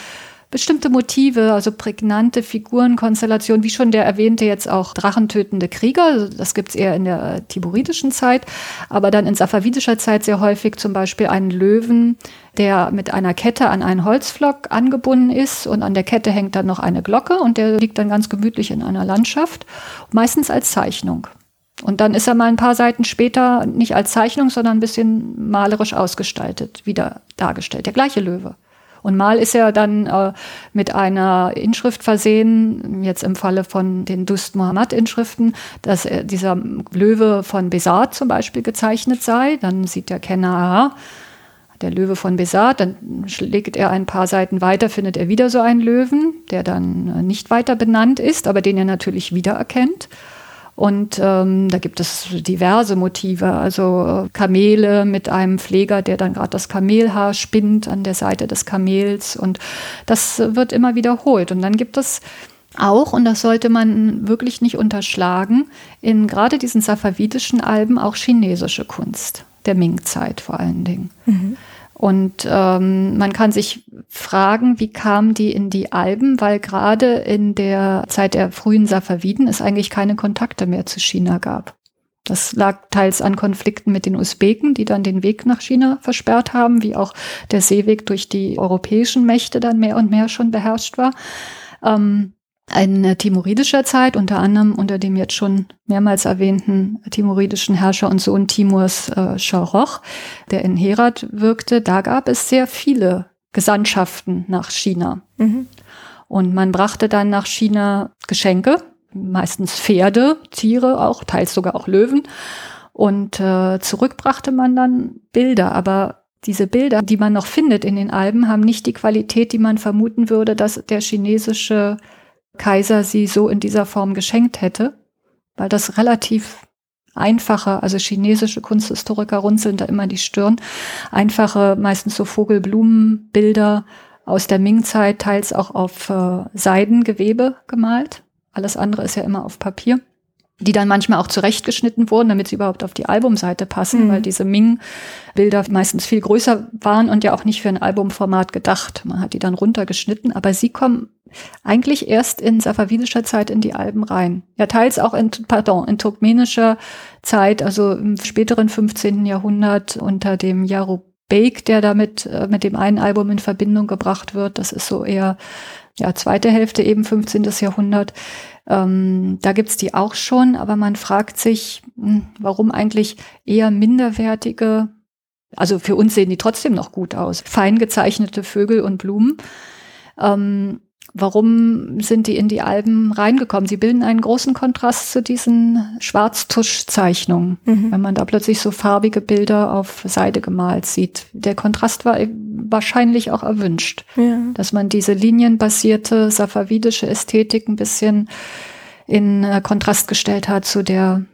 [SPEAKER 2] bestimmte Motive, also prägnante Figurenkonstellationen, wie schon der erwähnte jetzt auch drachentötende Krieger. Also das gibt's eher in der äh, tiburidischen Zeit, aber dann in safavidischer Zeit sehr häufig zum Beispiel einen Löwen, der mit einer Kette an einen Holzflock angebunden ist und an der Kette hängt dann noch eine Glocke und der liegt dann ganz gemütlich in einer Landschaft, meistens als Zeichnung. Und dann ist er mal ein paar Seiten später nicht als Zeichnung, sondern ein bisschen malerisch ausgestaltet, wieder dargestellt. Der gleiche Löwe. Und mal ist er dann äh, mit einer Inschrift versehen, jetzt im Falle von den Dust Muhammad-Inschriften, dass er, dieser Löwe von Besat zum Beispiel gezeichnet sei. Dann sieht der Kenner, aha, der Löwe von Besat, dann schlägt er ein paar Seiten weiter, findet er wieder so einen Löwen, der dann äh, nicht weiter benannt ist, aber den er natürlich wiedererkennt. Und ähm, da gibt es diverse Motive, also äh, Kamele mit einem Pfleger, der dann gerade das Kamelhaar spinnt an der Seite des Kamels. Und das wird immer wiederholt. Und dann gibt es auch, und das sollte man wirklich nicht unterschlagen, in gerade diesen safavidischen Alben auch chinesische Kunst, der Ming-Zeit vor allen Dingen. Mhm. Und ähm, man kann sich fragen, wie kamen die in die Alben, weil gerade in der Zeit der frühen Safaviden es eigentlich keine Kontakte mehr zu China gab. Das lag teils an Konflikten mit den Usbeken, die dann den Weg nach China versperrt haben, wie auch der Seeweg durch die europäischen Mächte dann mehr und mehr schon beherrscht war. Ähm, in timoridischer Zeit, unter anderem unter dem jetzt schon mehrmals erwähnten timoridischen Herrscher und Sohn Timurs äh, Shahrokh, der in Herat wirkte, da gab es sehr viele Gesandtschaften nach China. Mhm. Und man brachte dann nach China Geschenke, meistens Pferde, Tiere auch, teils sogar auch Löwen. Und äh, zurück brachte man dann Bilder, aber diese Bilder, die man noch findet in den Alben, haben nicht die Qualität, die man vermuten würde, dass der chinesische Kaiser sie so in dieser Form geschenkt hätte, weil das relativ einfache, also chinesische Kunsthistoriker runzeln da immer die Stirn, einfache, meistens so Vogelblumenbilder aus der Ming-Zeit, teils auch auf äh, Seidengewebe gemalt. Alles andere ist ja immer auf Papier die dann manchmal auch zurechtgeschnitten wurden, damit sie überhaupt auf die Albumseite passen, mhm. weil diese Ming-Bilder meistens viel größer waren und ja auch nicht für ein Albumformat gedacht. Man hat die dann runtergeschnitten, aber sie kommen eigentlich erst in safavidischer Zeit in die Alben rein. Ja, teils auch in, pardon, in turkmenischer Zeit, also im späteren 15. Jahrhundert unter dem Yarubek, der damit äh, mit dem einen Album in Verbindung gebracht wird. Das ist so eher ja, zweite Hälfte eben 15. Jahrhundert. Ähm, da gibt's die auch schon, aber man fragt sich, hm, warum eigentlich eher minderwertige, also für uns sehen die trotzdem noch gut aus, fein gezeichnete Vögel und Blumen. Ähm, Warum sind die in die Alben reingekommen? Sie bilden einen großen Kontrast zu diesen Schwarztuschzeichnungen, mhm. wenn man da plötzlich so farbige Bilder auf Seide gemalt sieht. Der Kontrast war wahrscheinlich auch erwünscht, ja. dass man diese linienbasierte safavidische Ästhetik ein bisschen in äh, Kontrast gestellt hat zu der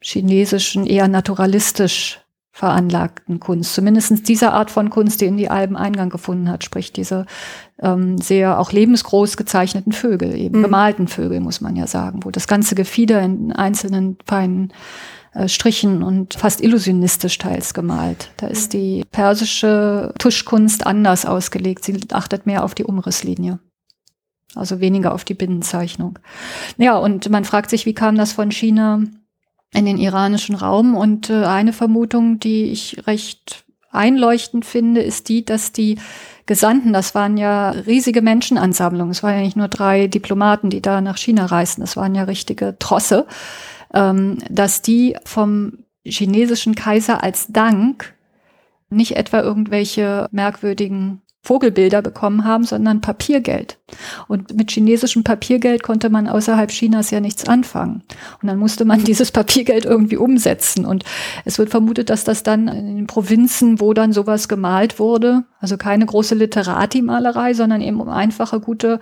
[SPEAKER 2] chinesischen, eher naturalistisch veranlagten Kunst. Zumindest dieser Art von Kunst, die in die Alben Eingang gefunden hat, sprich diese ähm, sehr auch lebensgroß gezeichneten Vögel, eben mhm. gemalten Vögel, muss man ja sagen, wo das ganze Gefieder in einzelnen feinen äh, Strichen und fast illusionistisch teils gemalt. Da ist mhm. die persische Tuschkunst anders ausgelegt. Sie achtet mehr auf die Umrisslinie. Also weniger auf die Binnenzeichnung. Ja, und man fragt sich, wie kam das von China in den iranischen Raum. Und äh, eine Vermutung, die ich recht einleuchtend finde, ist die, dass die Gesandten, das waren ja riesige Menschenansammlungen. Es waren ja nicht nur drei Diplomaten, die da nach China reisten, das waren ja richtige Trosse. ähm, dass die vom chinesischen Kaiser als Dank nicht etwa irgendwelche merkwürdigen Vogelbilder bekommen haben, sondern Papiergeld. Und mit chinesischem Papiergeld konnte man außerhalb Chinas ja nichts anfangen. Und dann musste man dieses Papiergeld irgendwie umsetzen. Und es wird vermutet, dass das dann in den Provinzen, wo dann sowas gemalt wurde, also keine große Literati-Malerei, sondern eben einfache, gute,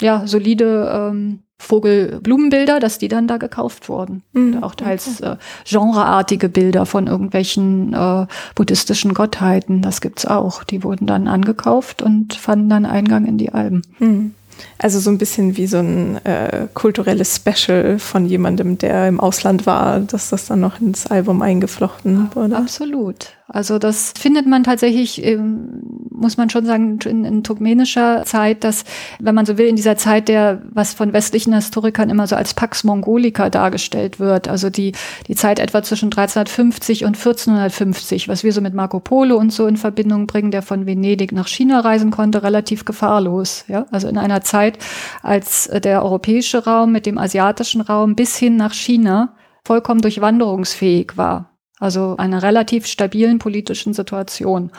[SPEAKER 2] ja, solide ähm, Vogelblumenbilder, dass die dann da gekauft wurden. Mhm. Auch teils äh, genreartige Bilder von irgendwelchen äh, buddhistischen Gottheiten, das gibt's auch. Die wurden dann angekauft und fanden dann Eingang in die Alben.
[SPEAKER 1] Mhm. Also so ein bisschen wie so ein äh, kulturelles Special von jemandem, der im Ausland war, dass das dann noch ins Album eingeflochten wurde.
[SPEAKER 2] Absolut. Also das findet man tatsächlich, ähm, muss man schon sagen, in, in turkmenischer Zeit, dass, wenn man so will, in dieser Zeit der, was von westlichen Historikern immer so als Pax Mongolica dargestellt wird, also die, die Zeit etwa zwischen 1350 und 1450, was wir so mit Marco Polo und so in Verbindung bringen, der von Venedig nach China reisen konnte, relativ gefahrlos. Ja? Also in einer Zeit, als der europäische Raum mit dem asiatischen Raum bis hin nach China vollkommen durchwanderungsfähig war. Also einer relativ stabilen politischen Situation.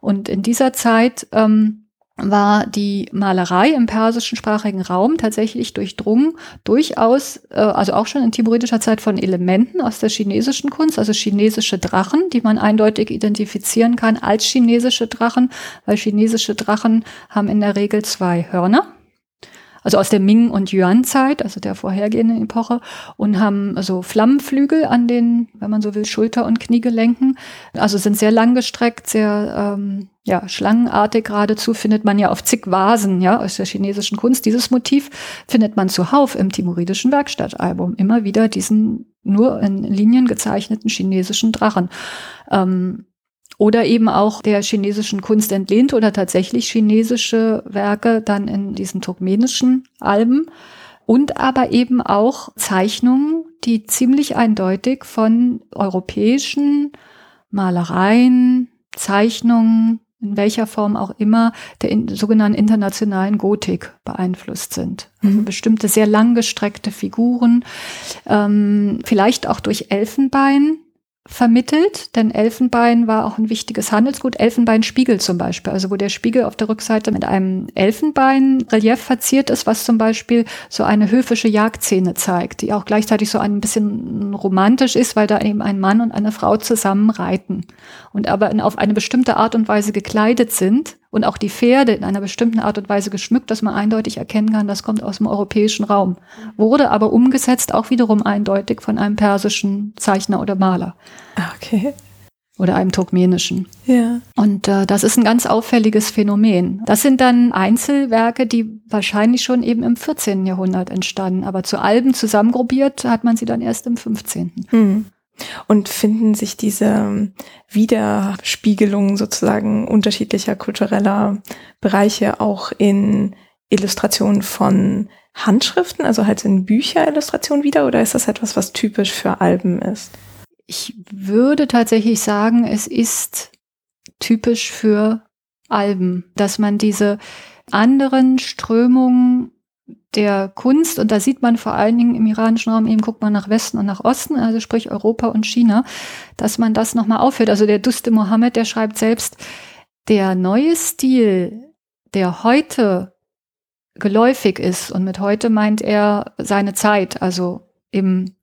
[SPEAKER 2] Und in dieser Zeit ähm, war die Malerei im persischen sprachigen Raum tatsächlich durchdrungen, durchaus, äh, also auch schon in timoridischer Zeit von Elementen aus der chinesischen Kunst, also chinesische Drachen, die man eindeutig identifizieren kann als chinesische Drachen, weil chinesische Drachen haben in der Regel zwei Hörner also aus der Ming- und Yuan-Zeit, also der vorhergehenden Epoche, und haben so Flammenflügel an den, wenn man so will, Schulter- und Kniegelenken. Also sind sehr langgestreckt, sehr ähm, ja, schlangenartig geradezu, findet man ja auf zig Vasen, ja, aus der chinesischen Kunst. Dieses Motiv findet man zuhauf im timoridischen Werkstattalbum. Immer wieder diesen nur in Linien gezeichneten chinesischen Drachen. Ähm, oder eben auch der chinesischen Kunst entlehnt oder tatsächlich chinesische Werke dann in diesen turkmenischen Alben und aber eben auch Zeichnungen, die ziemlich eindeutig von europäischen Malereien, Zeichnungen, in welcher Form auch immer, der in, sogenannten internationalen Gotik beeinflusst sind. Also mhm. bestimmte sehr langgestreckte Figuren, ähm, vielleicht auch durch Elfenbein, vermittelt, denn Elfenbein war auch ein wichtiges Handelsgut. Elfenbeinspiegel zum Beispiel, also wo der Spiegel auf der Rückseite mit einem Elfenbeinrelief verziert ist, was zum Beispiel so eine höfische Jagdszene zeigt, die auch gleichzeitig so ein bisschen romantisch ist, weil da eben ein Mann und eine Frau zusammen reiten und aber auf eine bestimmte Art und Weise gekleidet sind und auch die Pferde in einer bestimmten Art und Weise geschmückt, dass man eindeutig erkennen kann, das kommt aus dem europäischen Raum. Wurde aber umgesetzt auch wiederum eindeutig von einem persischen Zeichner oder Maler.
[SPEAKER 1] Ah, okay.
[SPEAKER 2] Oder einem turkmenischen.
[SPEAKER 1] Ja.
[SPEAKER 2] Und äh, das ist ein ganz auffälliges Phänomen. Das sind dann Einzelwerke, die wahrscheinlich schon eben im 14. Jahrhundert entstanden. Aber zu Alben zusammengruppiert hat man sie dann erst im 15.
[SPEAKER 1] Hm. Und finden sich diese Widerspiegelungen sozusagen unterschiedlicher kultureller Bereiche auch in Illustrationen von Handschriften, also halt in Bücherillustrationen wieder, oder ist das etwas, was typisch für Alben ist?
[SPEAKER 2] Ich würde tatsächlich sagen, es ist typisch für Alben, dass man diese anderen Strömungen der Kunst, und da sieht man vor allen Dingen im iranischen Raum, eben guckt man nach Westen und nach Osten, also sprich Europa und China, dass man das nochmal aufhört. Also der Duste Mohammed, der schreibt selbst, der neue Stil, der heute geläufig ist, und mit heute meint er seine Zeit, also im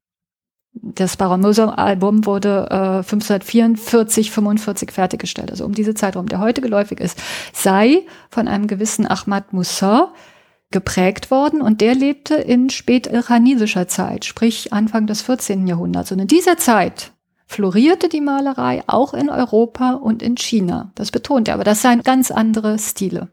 [SPEAKER 2] das Baramosa-Album wurde äh, 1544, 45 fertiggestellt, also um diese Zeitraum, der heute geläufig ist, sei von einem gewissen Ahmad Musa geprägt worden und der lebte in spätirranisischer Zeit, sprich Anfang des 14. Jahrhunderts. Und in dieser Zeit florierte die Malerei auch in Europa und in China. Das betont er, aber das seien ganz andere Stile.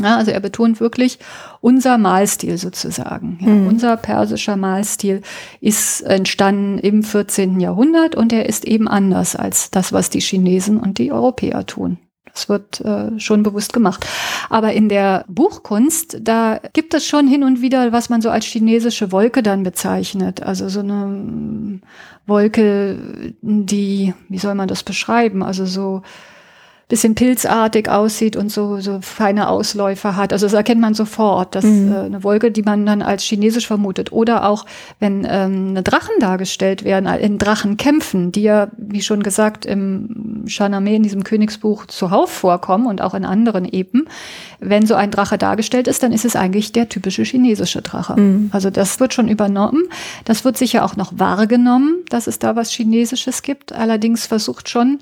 [SPEAKER 2] Ja, also er betont wirklich unser Malstil sozusagen. Ja, mhm. Unser persischer Malstil ist entstanden im 14. Jahrhundert und er ist eben anders als das, was die Chinesen und die Europäer tun. Das wird äh, schon bewusst gemacht. Aber in der Buchkunst, da gibt es schon hin und wieder, was man so als chinesische Wolke dann bezeichnet. Also so eine mm, Wolke, die, wie soll man das beschreiben? Also so bisschen pilzartig aussieht und so, so feine Ausläufer hat. Also das erkennt man sofort. Das mhm. äh, eine Wolke, die man dann als chinesisch vermutet. Oder auch, wenn ähm, Drachen dargestellt werden, in Drachenkämpfen, die ja, wie schon gesagt, im Shahnameh, in diesem Königsbuch zuhauf vorkommen und auch in anderen Epen. Wenn so ein Drache dargestellt ist, dann ist es eigentlich der typische chinesische Drache. Mhm. Also das wird schon übernommen. Das wird sicher auch noch wahrgenommen, dass es da was Chinesisches gibt. Allerdings versucht schon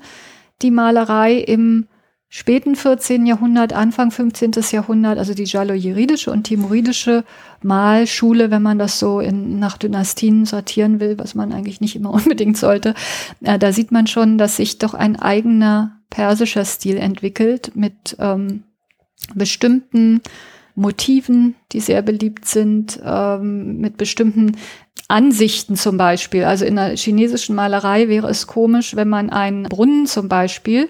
[SPEAKER 2] die Malerei im späten 14. Jahrhundert, Anfang 15. Jahrhundert, also die Jalo-Jiridische und Timuridische Malschule, wenn man das so in, nach Dynastien sortieren will, was man eigentlich nicht immer unbedingt sollte, äh, da sieht man schon, dass sich doch ein eigener persischer Stil entwickelt mit ähm, bestimmten Motiven, die sehr beliebt sind, ähm, mit bestimmten Ansichten zum Beispiel. Also in der chinesischen Malerei wäre es komisch, wenn man einen Brunnen zum Beispiel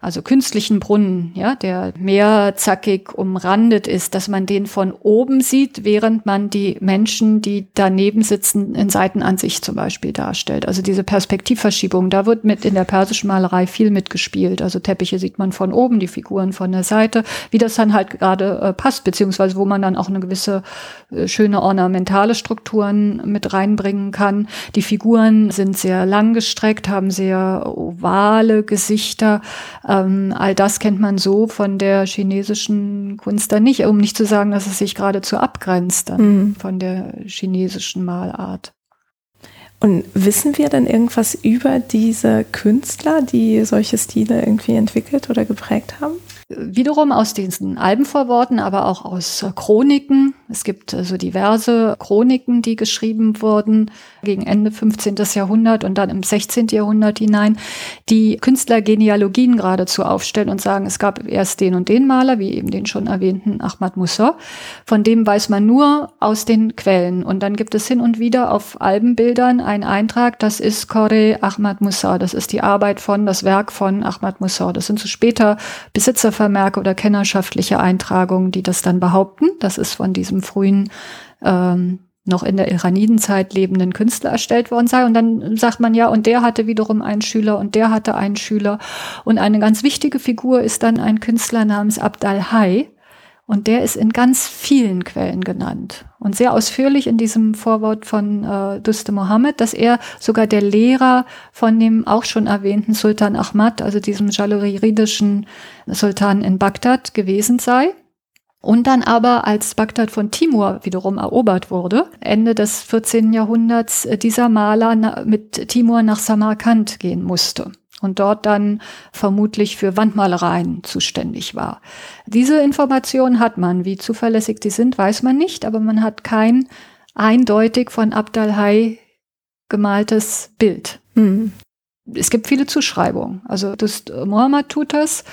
[SPEAKER 2] also künstlichen Brunnen, ja, der mehrzackig umrandet ist, dass man den von oben sieht, während man die Menschen, die daneben sitzen, in Seitenansicht zum Beispiel darstellt. Also diese Perspektivverschiebung, da wird mit in der persischen Malerei viel mitgespielt. Also Teppiche sieht man von oben, die Figuren von der Seite, wie das dann halt gerade äh, passt, beziehungsweise wo man dann auch eine gewisse äh, schöne ornamentale Strukturen mit reinbringen kann. Die Figuren sind sehr langgestreckt, haben sehr ovale Gesichter ähm, all das kennt man so von der chinesischen Kunst dann nicht, um nicht zu sagen, dass es sich geradezu abgrenzt mhm. von der chinesischen Malart.
[SPEAKER 1] Und wissen wir dann irgendwas über diese Künstler, die solche Stile irgendwie entwickelt oder geprägt haben?
[SPEAKER 2] Wiederum aus diesen Albenvorworten, aber auch aus Chroniken. Es gibt so also diverse Chroniken, die geschrieben wurden gegen Ende 15. Jahrhundert und dann im 16. Jahrhundert hinein, die Künstlergenealogien geradezu aufstellen und sagen, es gab erst den und den Maler, wie eben den schon erwähnten Ahmad Musa. Von dem weiß man nur aus den Quellen. Und dann gibt es hin und wieder auf Albenbildern einen Eintrag, das ist Kore Ahmad Musa. Das ist die Arbeit von, das Werk von Ahmad Musa. Das sind so später Besitzer Vermerke oder kennerschaftliche Eintragungen, die das dann behaupten. Das ist von diesem frühen ähm, noch in der Iranidenzeit lebenden Künstler erstellt worden sei. Und dann sagt man ja, und der hatte wiederum einen Schüler und der hatte einen Schüler. Und eine ganz wichtige Figur ist dann ein Künstler namens Abd al-Hay, und der ist in ganz vielen Quellen genannt und sehr ausführlich in diesem Vorwort von äh, Duste Mohammed, dass er sogar der Lehrer von dem auch schon erwähnten Sultan Ahmad, also diesem jaloridischen Sultan in Bagdad gewesen sei. Und dann aber, als Bagdad von Timur wiederum erobert wurde, Ende des 14. Jahrhunderts, äh, dieser Maler mit Timur nach Samarkand gehen musste und dort dann vermutlich für Wandmalereien zuständig war. Diese Information hat man. Wie zuverlässig die sind, weiß man nicht, aber man hat kein eindeutig von Abdalhai gemaltes Bild. Mhm. Es gibt viele Zuschreibungen. Also das Mohammed tut das,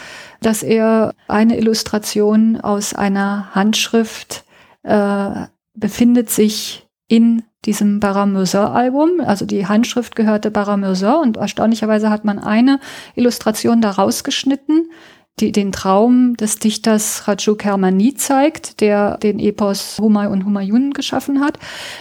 [SPEAKER 2] dass er eine Illustration aus einer Handschrift äh, befindet sich in diesem Baramursa-Album. Also die Handschrift gehörte Baramursa und erstaunlicherweise hat man eine Illustration da rausgeschnitten, die den Traum des Dichters Rajuk Kermani zeigt, der den Epos Humay und Humayun geschaffen hat.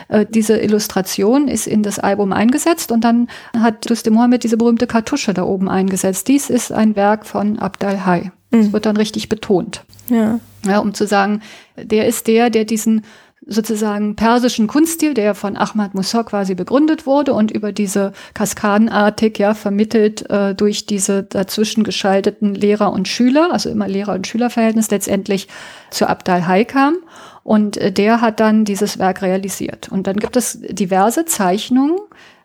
[SPEAKER 2] Äh, diese Illustration ist in das Album eingesetzt und dann hat Duste Mohammed diese berühmte Kartusche da oben eingesetzt. Dies ist ein Werk von Abdal Hay. Das mhm. wird dann richtig betont. Ja. ja. Um zu sagen, der ist der, der diesen sozusagen persischen Kunststil, der von Ahmad Musa quasi begründet wurde und über diese kaskadenartig ja vermittelt äh, durch diese dazwischen geschalteten Lehrer und Schüler, also immer Lehrer- und Schülerverhältnis letztendlich zu Abdal Hai kam. Und äh, der hat dann dieses Werk realisiert. Und dann gibt es diverse Zeichnungen,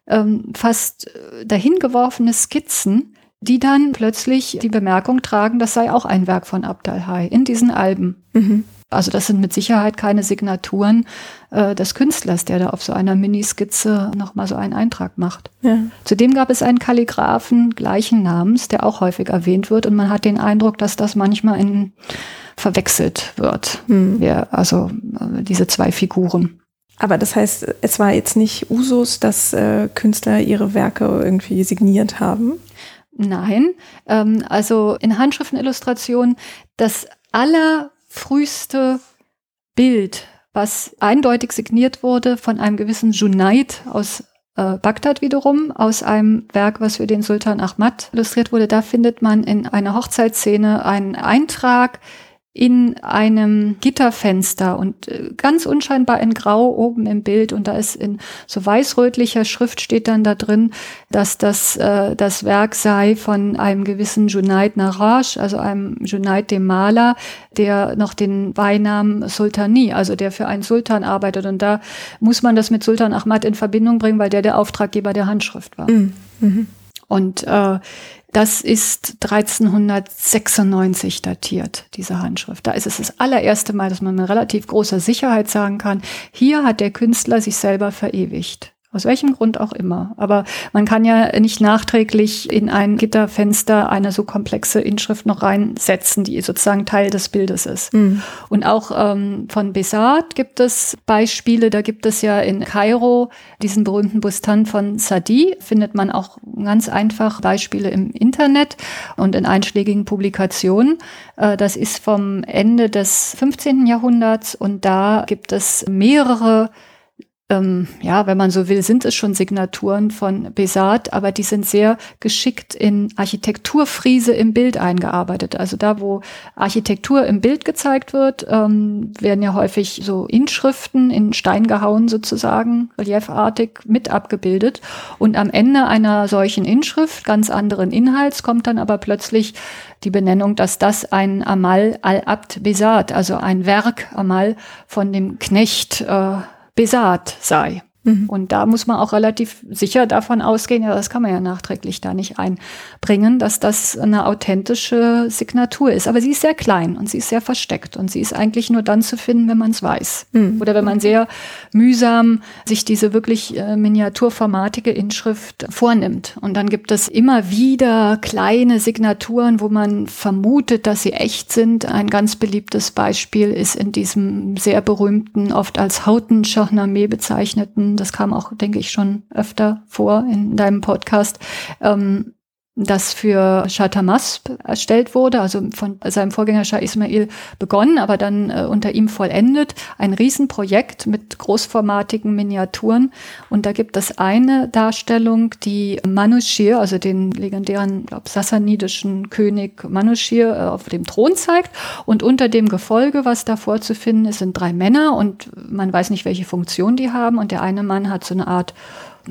[SPEAKER 2] ähm, fast äh, dahingeworfene Skizzen, die dann plötzlich die Bemerkung tragen, das sei auch ein Werk von Abdal Hai in diesen Alben. Mhm. Also das sind mit Sicherheit keine Signaturen äh, des Künstlers, der da auf so einer Miniskizze nochmal so einen Eintrag macht. Ja. Zudem gab es einen Kalligraphen gleichen Namens, der auch häufig erwähnt wird und man hat den Eindruck, dass das manchmal in, verwechselt wird. Hm. Ja, also äh, diese zwei Figuren.
[SPEAKER 1] Aber das heißt, es war jetzt nicht Usus, dass äh, Künstler ihre Werke irgendwie signiert haben?
[SPEAKER 2] Nein, ähm, also in Handschriftenillustrationen, das aller früheste Bild, was eindeutig signiert wurde von einem gewissen Junaid aus äh, Bagdad wiederum aus einem Werk, was für den Sultan Ahmad illustriert wurde. Da findet man in einer Hochzeitsszene einen Eintrag in einem Gitterfenster und äh, ganz unscheinbar in Grau oben im Bild und da ist in so weißrötlicher Schrift steht dann da drin, dass das äh, das Werk sei von einem gewissen Junaid Narash, also einem Junaid dem Maler, der noch den Beinamen Sultani, also der für einen Sultan arbeitet und da muss man das mit Sultan Ahmad in Verbindung bringen, weil der der Auftraggeber der Handschrift war. Mhm. Mhm. Und äh, das ist 1396 datiert, diese Handschrift. Da ist es das allererste Mal, dass man mit relativ großer Sicherheit sagen kann, hier hat der Künstler sich selber verewigt. Aus welchem Grund auch immer. Aber man kann ja nicht nachträglich in ein Gitterfenster eine so komplexe Inschrift noch reinsetzen, die sozusagen Teil des Bildes ist. Mhm. Und auch ähm, von Besart gibt es Beispiele. Da gibt es ja in Kairo diesen berühmten Bustan von Sadi. Findet man auch ganz einfach Beispiele im Internet und in einschlägigen Publikationen. Äh, das ist vom Ende des 15. Jahrhunderts und da gibt es mehrere ähm, ja, wenn man so will, sind es schon Signaturen von Besat, aber die sind sehr geschickt in Architekturfriese im Bild eingearbeitet. Also da, wo Architektur im Bild gezeigt wird, ähm, werden ja häufig so Inschriften in Stein gehauen sozusagen, reliefartig mit abgebildet. Und am Ende einer solchen Inschrift, ganz anderen Inhalts, kommt dann aber plötzlich die Benennung, dass das ein Amal al-Abd Besat, also ein Werk Amal von dem Knecht äh, Besat sei. Mhm. Und da muss man auch relativ sicher davon ausgehen, ja, das kann man ja nachträglich da nicht einbringen, dass das eine authentische Signatur ist. Aber sie ist sehr klein und sie ist sehr versteckt und sie ist eigentlich nur dann zu finden, wenn man es weiß. Mhm. Oder wenn man sehr mühsam sich diese wirklich äh, miniaturformatige Inschrift vornimmt. Und dann gibt es immer wieder kleine Signaturen, wo man vermutet, dass sie echt sind. Ein ganz beliebtes Beispiel ist in diesem sehr berühmten, oft als Hauten Shahnameh bezeichneten das kam auch, denke ich, schon öfter vor in deinem Podcast, ähm, das für Shah Tamas erstellt wurde, also von seinem Vorgänger Shah Ismail begonnen, aber dann äh, unter ihm vollendet. Ein Riesenprojekt mit großformatigen Miniaturen. Und da gibt es eine Darstellung, die Manushir, also den legendären, glaube sassanidischen König Manushir äh, auf dem Thron zeigt. Und unter dem Gefolge, was da vorzufinden ist, sind drei Männer und man weiß nicht, welche Funktion die haben. Und der eine Mann hat so eine Art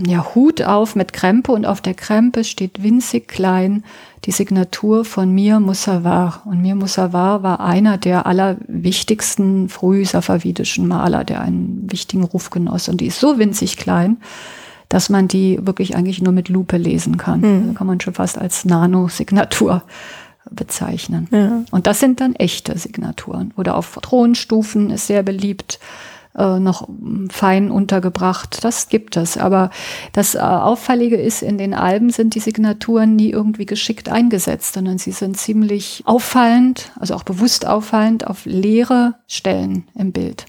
[SPEAKER 2] ja, Hut auf mit Krempe und auf der Krempe steht winzig klein die Signatur von Mir Musawar. Und Mir Musawar war einer der allerwichtigsten früh-safavidischen Maler, der einen wichtigen Ruf genoss. Und die ist so winzig klein, dass man die wirklich eigentlich nur mit Lupe lesen kann. Mhm. Also kann man schon fast als Nano-Signatur bezeichnen. Ja. Und das sind dann echte Signaturen. Oder auf Thronstufen ist sehr beliebt äh, noch fein untergebracht. Das gibt es. Aber das äh, Auffällige ist, in den Alben sind die Signaturen nie irgendwie geschickt eingesetzt, sondern sie sind ziemlich auffallend, also auch bewusst auffallend auf leere Stellen im Bild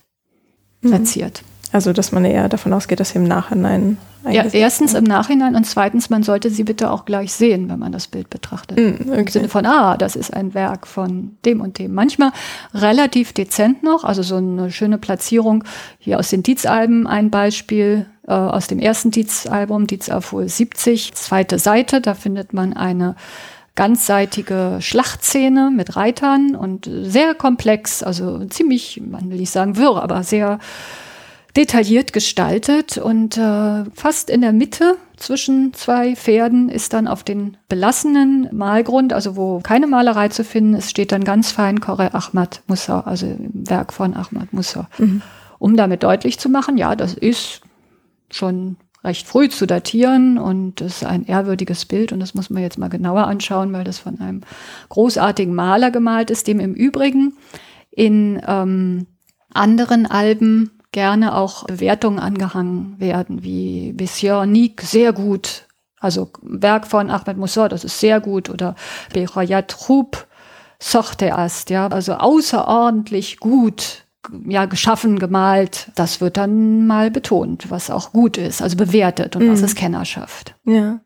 [SPEAKER 2] mhm. platziert.
[SPEAKER 1] Also, dass man eher davon ausgeht, dass sie im Nachhinein
[SPEAKER 2] ja, erstens im Nachhinein und zweitens, man sollte sie bitte auch gleich sehen, wenn man das Bild betrachtet. Mm, okay. Im Sinne von, ah, das ist ein Werk von dem und dem. Manchmal relativ dezent noch, also so eine schöne Platzierung. Hier aus den Dietz-Alben ein Beispiel, äh, aus dem ersten Dietz-Album, Dietz Afol 70, zweite Seite, da findet man eine ganzseitige Schlachtszene mit Reitern und sehr komplex, also ziemlich, man will nicht sagen wirr, aber sehr detailliert gestaltet und äh, fast in der Mitte zwischen zwei Pferden ist dann auf den belassenen Malgrund, also wo keine Malerei zu finden ist, steht dann ganz fein Kore Ahmad Musa, also im Werk von Ahmad Musa. Mhm. Um damit deutlich zu machen, ja, das ist schon recht früh zu datieren und das ist ein ehrwürdiges Bild und das muss man jetzt mal genauer anschauen, weil das von einem großartigen Maler gemalt ist, dem im Übrigen in ähm, anderen Alben gerne auch Bewertungen angehangen werden, wie Monsieur Nick, sehr gut. Also Werk von Ahmed Moussor, das ist sehr gut. Oder Bechoyat Troub, Sorte Ast, ja, also außerordentlich gut ja, geschaffen, gemalt. Das wird dann mal betont, was auch gut ist, also bewertet und mhm. was ist Kennerschaft.
[SPEAKER 1] Ja.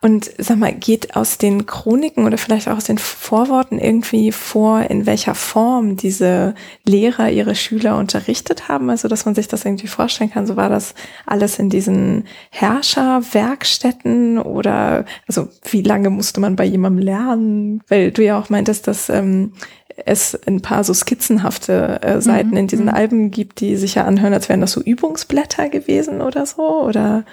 [SPEAKER 1] Und sag mal, geht aus den Chroniken oder vielleicht auch aus den Vorworten irgendwie vor, in welcher Form diese Lehrer ihre Schüler unterrichtet haben? Also, dass man sich das irgendwie vorstellen kann. So war das alles in diesen Herrscherwerkstätten oder, also, wie lange musste man bei jemandem lernen? Weil du ja auch meintest, dass ähm, es ein paar so skizzenhafte äh, Seiten mhm. in diesen mhm. Alben gibt, die sich ja anhören, als wären das so Übungsblätter gewesen oder so, oder?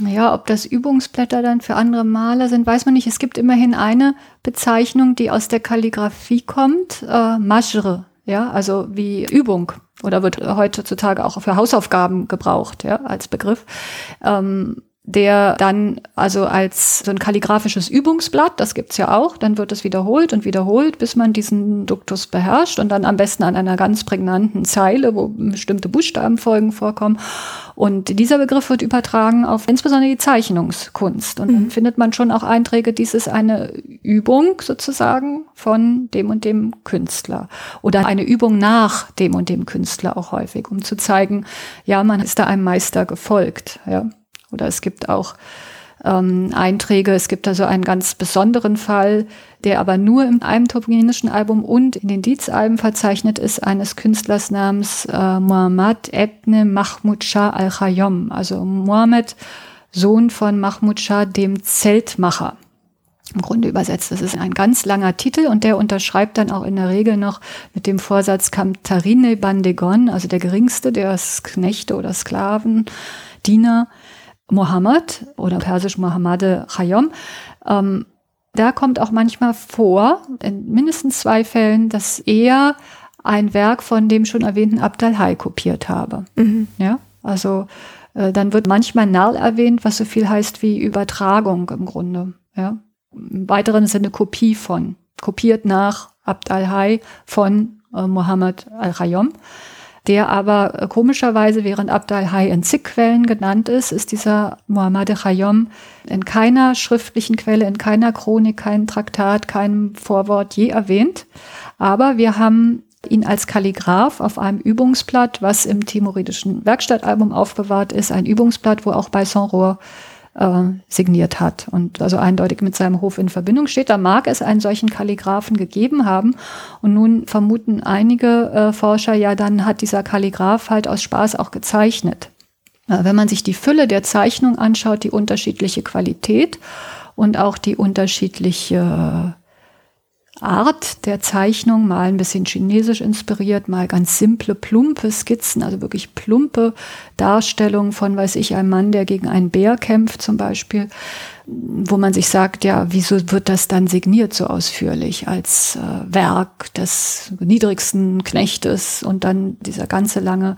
[SPEAKER 2] Naja, ob das Übungsblätter dann für andere Maler sind, weiß man nicht. Es gibt immerhin eine Bezeichnung, die aus der Kalligrafie kommt, äh, Majre, ja, also wie Übung oder wird heutzutage auch für Hausaufgaben gebraucht, ja, als Begriff. Ähm, der dann also als so ein kalligraphisches Übungsblatt, das gibt's ja auch, dann wird es wiederholt und wiederholt, bis man diesen Duktus beherrscht und dann am besten an einer ganz prägnanten Zeile, wo bestimmte Buchstabenfolgen vorkommen. Und dieser Begriff wird übertragen auf insbesondere die Zeichnungskunst. Und dann mhm. findet man schon auch Einträge, dies ist eine Übung sozusagen von dem und dem Künstler. Oder eine Übung nach dem und dem Künstler auch häufig, um zu zeigen, ja, man ist da einem Meister gefolgt. Ja. Oder es gibt auch ähm, Einträge. Es gibt also einen ganz besonderen Fall, der aber nur in einem turkmenischen Album und in den Dietz-Alben verzeichnet ist, eines Künstlers namens äh, Muhammad Ebne Mahmud Shah al-Khayyam. Also Muhammad, Sohn von Mahmud Shah, dem Zeltmacher. Im Grunde übersetzt, das ist ein ganz langer Titel und der unterschreibt dann auch in der Regel noch mit dem Vorsatz Kamtarine Bandegon, also der geringste der Knechte oder Sklaven, Diener, Mohammed oder persisch Mohammad Khayyam. Ähm, da kommt auch manchmal vor, in mindestens zwei Fällen, dass er ein Werk von dem schon erwähnten Abdal Hai kopiert habe. Mhm. Ja, also äh, dann wird manchmal Nal erwähnt, was so viel heißt wie Übertragung im Grunde. Ja, im weiteren Sinne Kopie von, kopiert nach Abd al-Hai von äh, Mohammed al-Khayyam der aber äh, komischerweise, während Abd al-Hai in zig Quellen genannt ist, ist dieser Muhammad Khayyam in keiner schriftlichen Quelle, in keiner Chronik, keinem Traktat, keinem Vorwort je erwähnt. Aber wir haben ihn als Kalligraph auf einem Übungsblatt, was im Timuridischen Werkstattalbum aufbewahrt ist, ein Übungsblatt, wo auch bei Saint-Rohr äh, signiert hat und also eindeutig mit seinem Hof in Verbindung steht. Da mag es einen solchen Kalligraphen gegeben haben. Und nun vermuten einige äh, Forscher, ja, dann hat dieser Kalligraph halt aus Spaß auch gezeichnet. Äh, wenn man sich die Fülle der Zeichnung anschaut, die unterschiedliche Qualität und auch die unterschiedliche Art der Zeichnung, mal ein bisschen chinesisch inspiriert, mal ganz simple, plumpe Skizzen, also wirklich plumpe Darstellungen von, weiß ich, einem Mann, der gegen einen Bär kämpft zum Beispiel wo man sich sagt, ja, wieso wird das dann signiert so ausführlich als äh, Werk des niedrigsten Knechtes und dann dieser ganze lange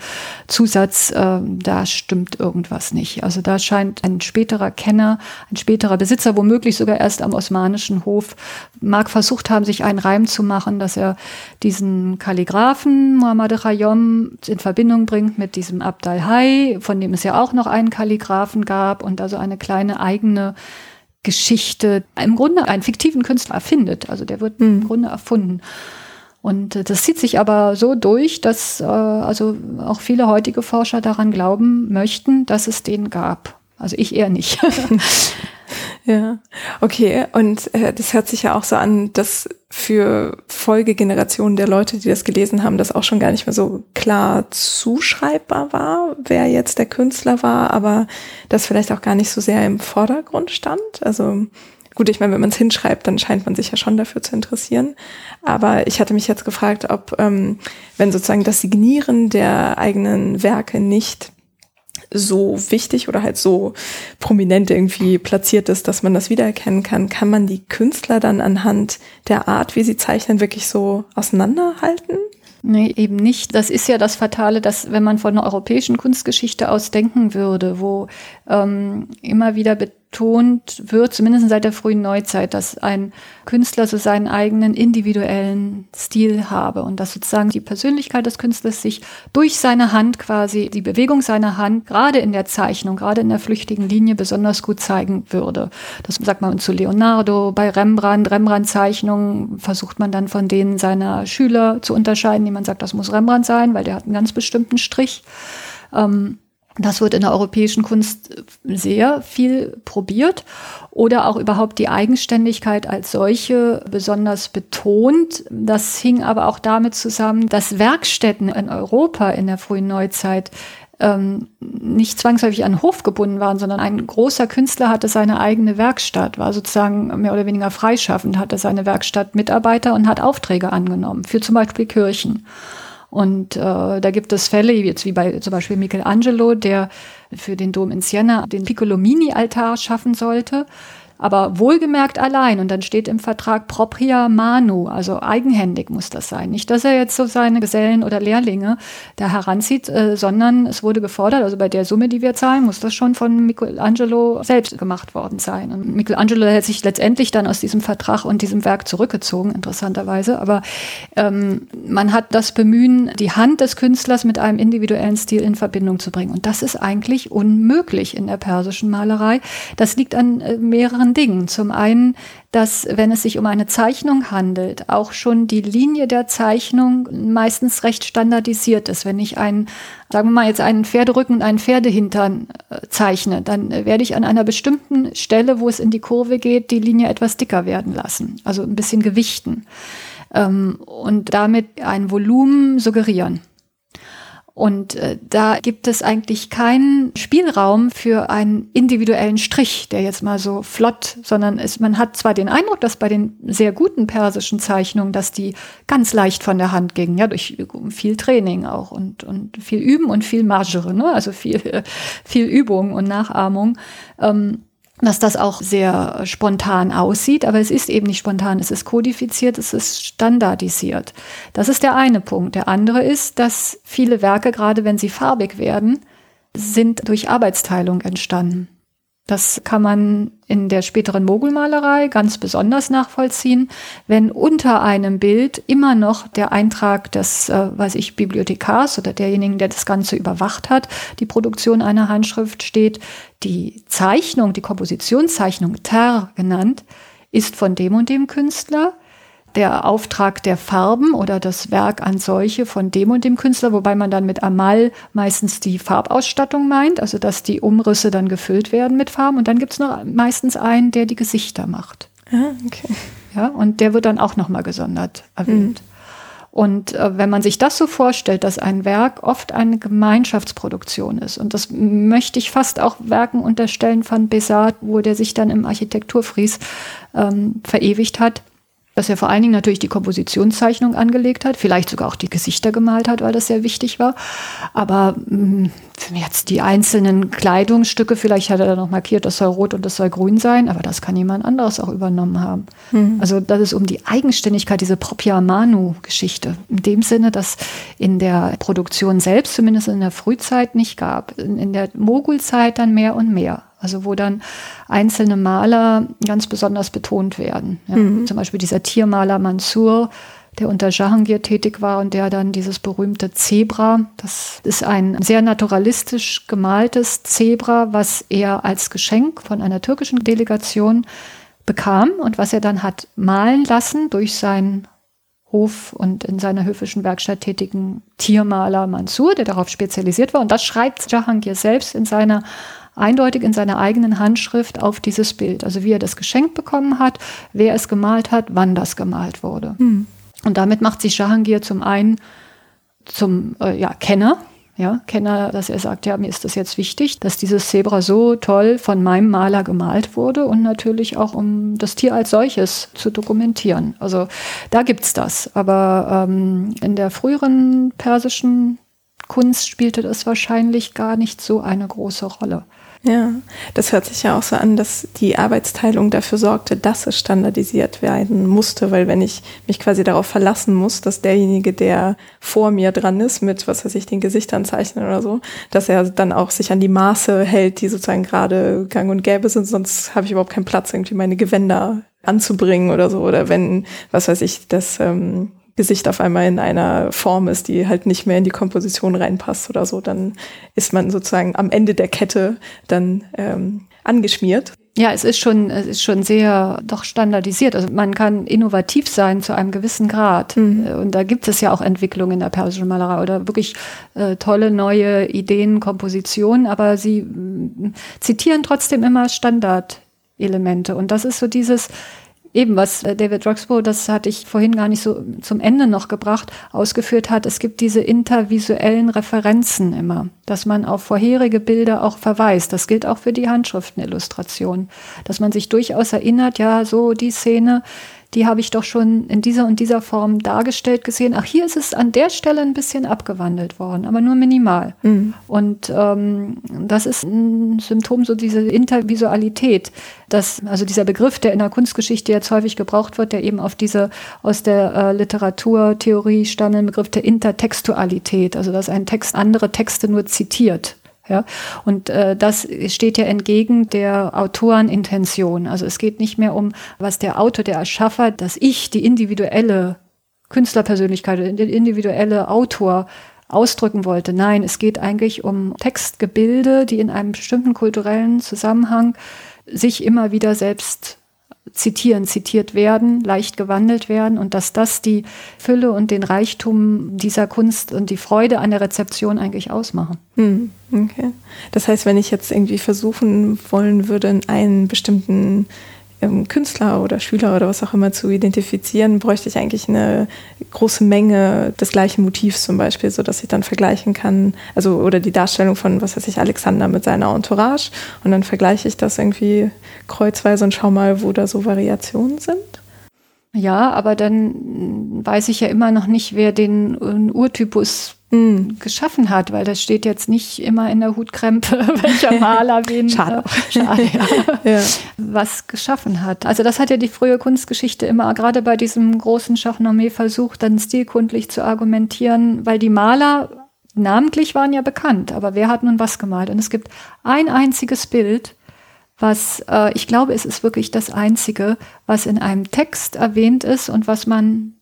[SPEAKER 2] Zusatz, äh, da stimmt irgendwas nicht. Also da scheint ein späterer Kenner, ein späterer Besitzer, womöglich sogar erst am osmanischen Hof, mag versucht haben, sich einen Reim zu machen, dass er diesen Kalligraphen Muhammad Khayyam in Verbindung bringt mit diesem Abd al-Hai, von dem es ja auch noch einen Kalligraphen gab und also eine kleine eigene Geschichte, im Grunde einen fiktiven Künstler erfindet. Also der wird mhm. im Grunde erfunden. Und äh, das zieht sich aber so durch, dass äh, also auch viele heutige Forscher daran glauben möchten, dass es den gab. Also ich eher nicht.
[SPEAKER 1] Ja, okay. Und äh, das hört sich ja auch so an, dass für Folgegenerationen der Leute, die das gelesen haben, das auch schon gar nicht mehr so klar zuschreibbar war, wer jetzt der Künstler war, aber das vielleicht auch gar nicht so sehr im Vordergrund stand. Also gut, ich meine, wenn man es hinschreibt, dann scheint man sich ja schon dafür zu interessieren. Aber ich hatte mich jetzt gefragt, ob, ähm, wenn sozusagen das Signieren der eigenen Werke nicht so wichtig oder halt so prominent irgendwie platziert ist, dass man das wiedererkennen kann, kann man die Künstler dann anhand der Art, wie sie zeichnen, wirklich so auseinanderhalten?
[SPEAKER 2] Nee, eben nicht. Das ist ja das Fatale, dass wenn man von einer europäischen Kunstgeschichte aus denken würde, wo ähm, immer wieder betont wird, zumindest seit der frühen Neuzeit, dass ein Künstler so seinen eigenen individuellen Stil habe und dass sozusagen die Persönlichkeit des Künstlers sich durch seine Hand quasi, die Bewegung seiner Hand, gerade in der Zeichnung, gerade in der flüchtigen Linie besonders gut zeigen würde. Das sagt man zu Leonardo, bei Rembrandt, Rembrandt-Zeichnungen versucht man dann von denen seiner Schüler zu unterscheiden, die man sagt, das muss Rembrandt sein, weil der hat einen ganz bestimmten Strich. Ähm, Das wird in der europäischen Kunst sehr viel probiert oder auch überhaupt die Eigenständigkeit als solche besonders betont. Das hing aber auch damit zusammen, dass Werkstätten in Europa in der frühen Neuzeit ähm, nicht zwangsläufig an Hof gebunden waren, sondern ein großer Künstler hatte seine eigene Werkstatt, war sozusagen mehr oder weniger freischaffend, hatte seine Werkstatt Mitarbeiter und hat Aufträge angenommen für zum Beispiel Kirchen. Und äh, da gibt es Fälle, jetzt wie bei zum Beispiel Michelangelo, der für den Dom in Siena den Piccolomini-Altar schaffen sollte aber wohlgemerkt allein. Und dann steht im Vertrag propria manu, also eigenhändig muss das sein. Nicht, dass er jetzt so seine Gesellen oder Lehrlinge da heranzieht, äh, sondern es wurde gefordert, also bei der Summe, die wir zahlen, muss das schon von Michelangelo selbst gemacht worden sein. Und Michelangelo hat sich letztendlich dann aus diesem Vertrag und diesem Werk zurückgezogen, interessanterweise. Aber ähm, man hat das Bemühen, die Hand des Künstlers mit einem individuellen Stil in Verbindung zu bringen. Und das ist eigentlich unmöglich in der persischen Malerei. Das liegt an äh, mehreren Dingen. Zum einen, dass wenn es sich um eine Zeichnung handelt, auch schon die Linie der Zeichnung meistens recht standardisiert ist. Wenn ich einen, sagen wir mal jetzt einen Pferderücken und einen Pferdehintern äh, zeichne, dann werde ich an einer bestimmten Stelle, wo es in die Kurve geht, die Linie etwas dicker werden lassen. Also ein bisschen gewichten. Ähm, und damit ein Volumen suggerieren. Und äh, da gibt es eigentlich keinen Spielraum für einen individuellen Strich, der jetzt mal so flott, sondern es, man hat zwar den Eindruck, dass bei den sehr guten persischen Zeichnungen, dass die ganz leicht von der Hand gingen, ja, durch viel Training auch und, und viel Üben und viel Margere, ne? also viel, viel Übung und Nachahmung. Ähm, dass das auch sehr spontan aussieht, aber es ist eben nicht spontan, es ist kodifiziert, es ist standardisiert. Das ist der eine Punkt. Der andere ist, dass viele Werke, gerade wenn sie farbig werden, sind durch Arbeitsteilung entstanden. Das kann man in der späteren Mogulmalerei ganz besonders nachvollziehen, wenn unter einem Bild immer noch der Eintrag des, äh, weiß ich, Bibliothekars oder derjenigen, der das Ganze überwacht hat, die Produktion einer Handschrift steht. Die Zeichnung, die Kompositionszeichnung, Ter genannt, ist von dem und dem Künstler der Auftrag der Farben oder das Werk an solche von dem und dem Künstler, wobei man dann mit Amal meistens die Farbausstattung meint, also dass die Umrisse dann gefüllt werden mit Farben. Und dann gibt es noch meistens einen, der die Gesichter macht. Ah, okay. Ja, und der wird dann auch nochmal gesondert erwähnt. Mhm. Und äh, wenn man sich das so vorstellt, dass ein Werk oft eine Gemeinschaftsproduktion ist, und das möchte ich fast auch Werken unterstellen von Besart, wo der sich dann im Architekturfries ähm, verewigt hat, dass er vor allen Dingen natürlich die Kompositionszeichnung angelegt hat, vielleicht sogar auch die Gesichter gemalt hat, weil das sehr wichtig war. Aber mh, mm, jetzt die einzelnen Kleidungsstücke, vielleicht hat er da noch markiert, das soll rot und das soll grün sein, aber das kann jemand anderes auch übernommen haben. Mhm. Also das ist um die Eigenständigkeit, diese Propria Manu-Geschichte. In dem Sinne, dass in der Produktion selbst, zumindest in der Frühzeit, nicht gab. In, in der Mogulzeit dann mehr und mehr. Also wo dann einzelne Maler ganz besonders betont werden. Ja, mhm. Zum Beispiel dieser Tiermaler Mansur, der unter Jahangir tätig war und der dann dieses berühmte Zebra, das ist ein sehr naturalistisch gemaltes Zebra, was er als Geschenk von einer türkischen Delegation bekam und was er dann hat malen lassen durch seinen Hof und in seiner höfischen Werkstatt tätigen Tiermaler Mansur, der darauf spezialisiert war. Und das schreibt Jahangir selbst in seiner eindeutig in seiner eigenen Handschrift auf dieses Bild. Also wie er das geschenkt bekommen hat, wer es gemalt hat, wann das gemalt wurde. Mhm. Und damit macht sich Jahangir zum einen zum äh, ja, Kenner, ja, Kenner, dass er sagt, ja, mir ist das jetzt wichtig, dass dieses Zebra so toll von meinem Maler gemalt wurde und natürlich auch, um das Tier als solches zu dokumentieren. Also da gibt es das. Aber ähm, in der früheren persischen Kunst spielte das wahrscheinlich gar nicht so eine große Rolle.
[SPEAKER 1] Ja, das hört sich ja auch so an, dass die Arbeitsteilung dafür sorgte, dass es standardisiert werden musste, weil wenn ich mich quasi darauf verlassen muss, dass derjenige, der vor mir dran ist, mit, was weiß ich, den Gesichtern zeichnen oder so, dass er dann auch sich an die Maße hält, die sozusagen gerade gang und gäbe sind, sonst habe ich überhaupt keinen Platz, irgendwie meine Gewänder anzubringen oder so. Oder wenn, was weiß ich, das ähm, Gesicht auf einmal in einer Form ist, die halt nicht mehr in die Komposition reinpasst oder so, dann ist man sozusagen am Ende der Kette dann ähm, angeschmiert.
[SPEAKER 2] Ja, es ist schon, es ist schon sehr doch standardisiert. Also man kann innovativ sein zu einem gewissen Grad. Mhm. Und da gibt es ja auch Entwicklungen in der persischen Malerei oder wirklich äh, tolle neue Ideen, Kompositionen, aber sie äh, zitieren trotzdem immer Standardelemente. Und das ist so dieses, eben was äh, David Roxburgh, das hatte ich vorhin gar nicht so zum Ende noch gebracht, ausgeführt hat, es gibt diese intervisuellen Referenzen immer, dass man auf vorherige Bilder auch verweist. Das gilt auch für die Handschriftenillustration, dass man sich durchaus erinnert, ja, so die Szene, die habe ich doch schon in dieser und dieser Form dargestellt gesehen. Ach, hier ist es an der Stelle ein bisschen abgewandelt worden, aber nur minimal. Mhm. Und ähm, das ist ein Symptom so diese Intervisualität, dass also dieser Begriff, der in der Kunstgeschichte jetzt häufig gebraucht wird, der eben auf diese aus der äh, Literaturtheorie stammenden Begriff der Intertextualität, also dass ein Text andere Texte nur zitiert. Ja, und äh, das steht ja entgegen der Autorenintention. Also es geht nicht mehr um, was der Autor, der Erschaffer, das Ich, die individuelle Künstlerpersönlichkeit, der individuelle Autor ausdrücken wollte. Nein, es geht eigentlich um Textgebilde, die in einem bestimmten kulturellen Zusammenhang sich immer wieder selbst zitieren, zitiert werden, leicht gewandelt werden und dass das die Fülle und den Reichtum dieser Kunst und die Freude an der Rezeption eigentlich ausmachen. Hm,
[SPEAKER 1] okay. Das heißt, wenn ich jetzt irgendwie versuchen wollen würde, einen bestimmten Künstler oder Schüler oder was auch immer zu identifizieren, bräuchte ich eigentlich eine große Menge des gleichen Motivs zum Beispiel, so dass ich dann vergleichen kann, also oder die Darstellung von, was weiß ich, Alexander mit seiner Entourage und dann vergleiche ich das irgendwie kreuzweise und schau mal, wo da so Variationen sind.
[SPEAKER 2] Ja, aber dann weiß ich ja immer noch nicht, wer den Urtypus mm. geschaffen hat, weil das steht jetzt nicht immer in der Hutkrempe, welcher Maler wen
[SPEAKER 1] Schade.
[SPEAKER 2] Äh, Schade, ja. ja. was geschaffen hat. Also das hat ja die frühe Kunstgeschichte immer, gerade bei diesem großen Schachnomet versucht, dann stilkundlich zu argumentieren, weil die Maler namentlich waren ja bekannt, aber wer hat nun was gemalt? Und es gibt ein einziges Bild, was äh, ich glaube, es ist wirklich das einzige, was in einem Text erwähnt ist und was man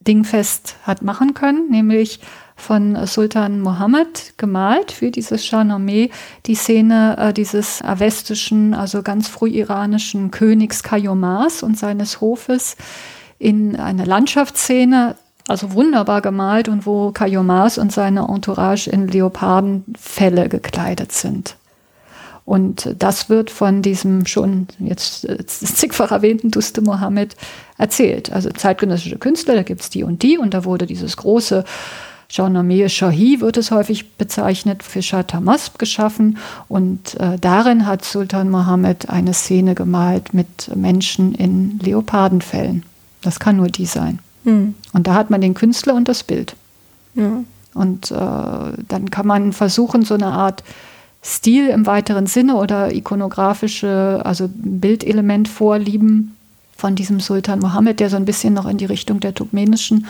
[SPEAKER 2] dingfest hat machen können, nämlich von Sultan Mohammed gemalt für dieses Shahnameh, die Szene äh, dieses avestischen, also ganz früh iranischen Königs Kayomars und seines Hofes in einer Landschaftsszene, also wunderbar gemalt und wo Kayomars und seine Entourage in Leopardenfelle gekleidet sind. Und das wird von diesem schon jetzt äh, zigfach erwähnten Duste Mohammed erzählt. Also zeitgenössische Künstler, da gibt's die und die und da wurde dieses große Shahnameh Shahi wird es häufig bezeichnet, für Shah Tamasp geschaffen. Und äh, darin hat Sultan Mohammed eine Szene gemalt mit Menschen in Leopardenfällen. Das kann nur die sein. Mhm. Und da hat man den Künstler und das Bild. Ja. Und äh, dann kann man versuchen, so eine Art Stil im weiteren Sinne oder ikonografische, also Bildelement vorlieben von diesem Sultan Mohammed, der so ein bisschen noch in die Richtung der turkmenischen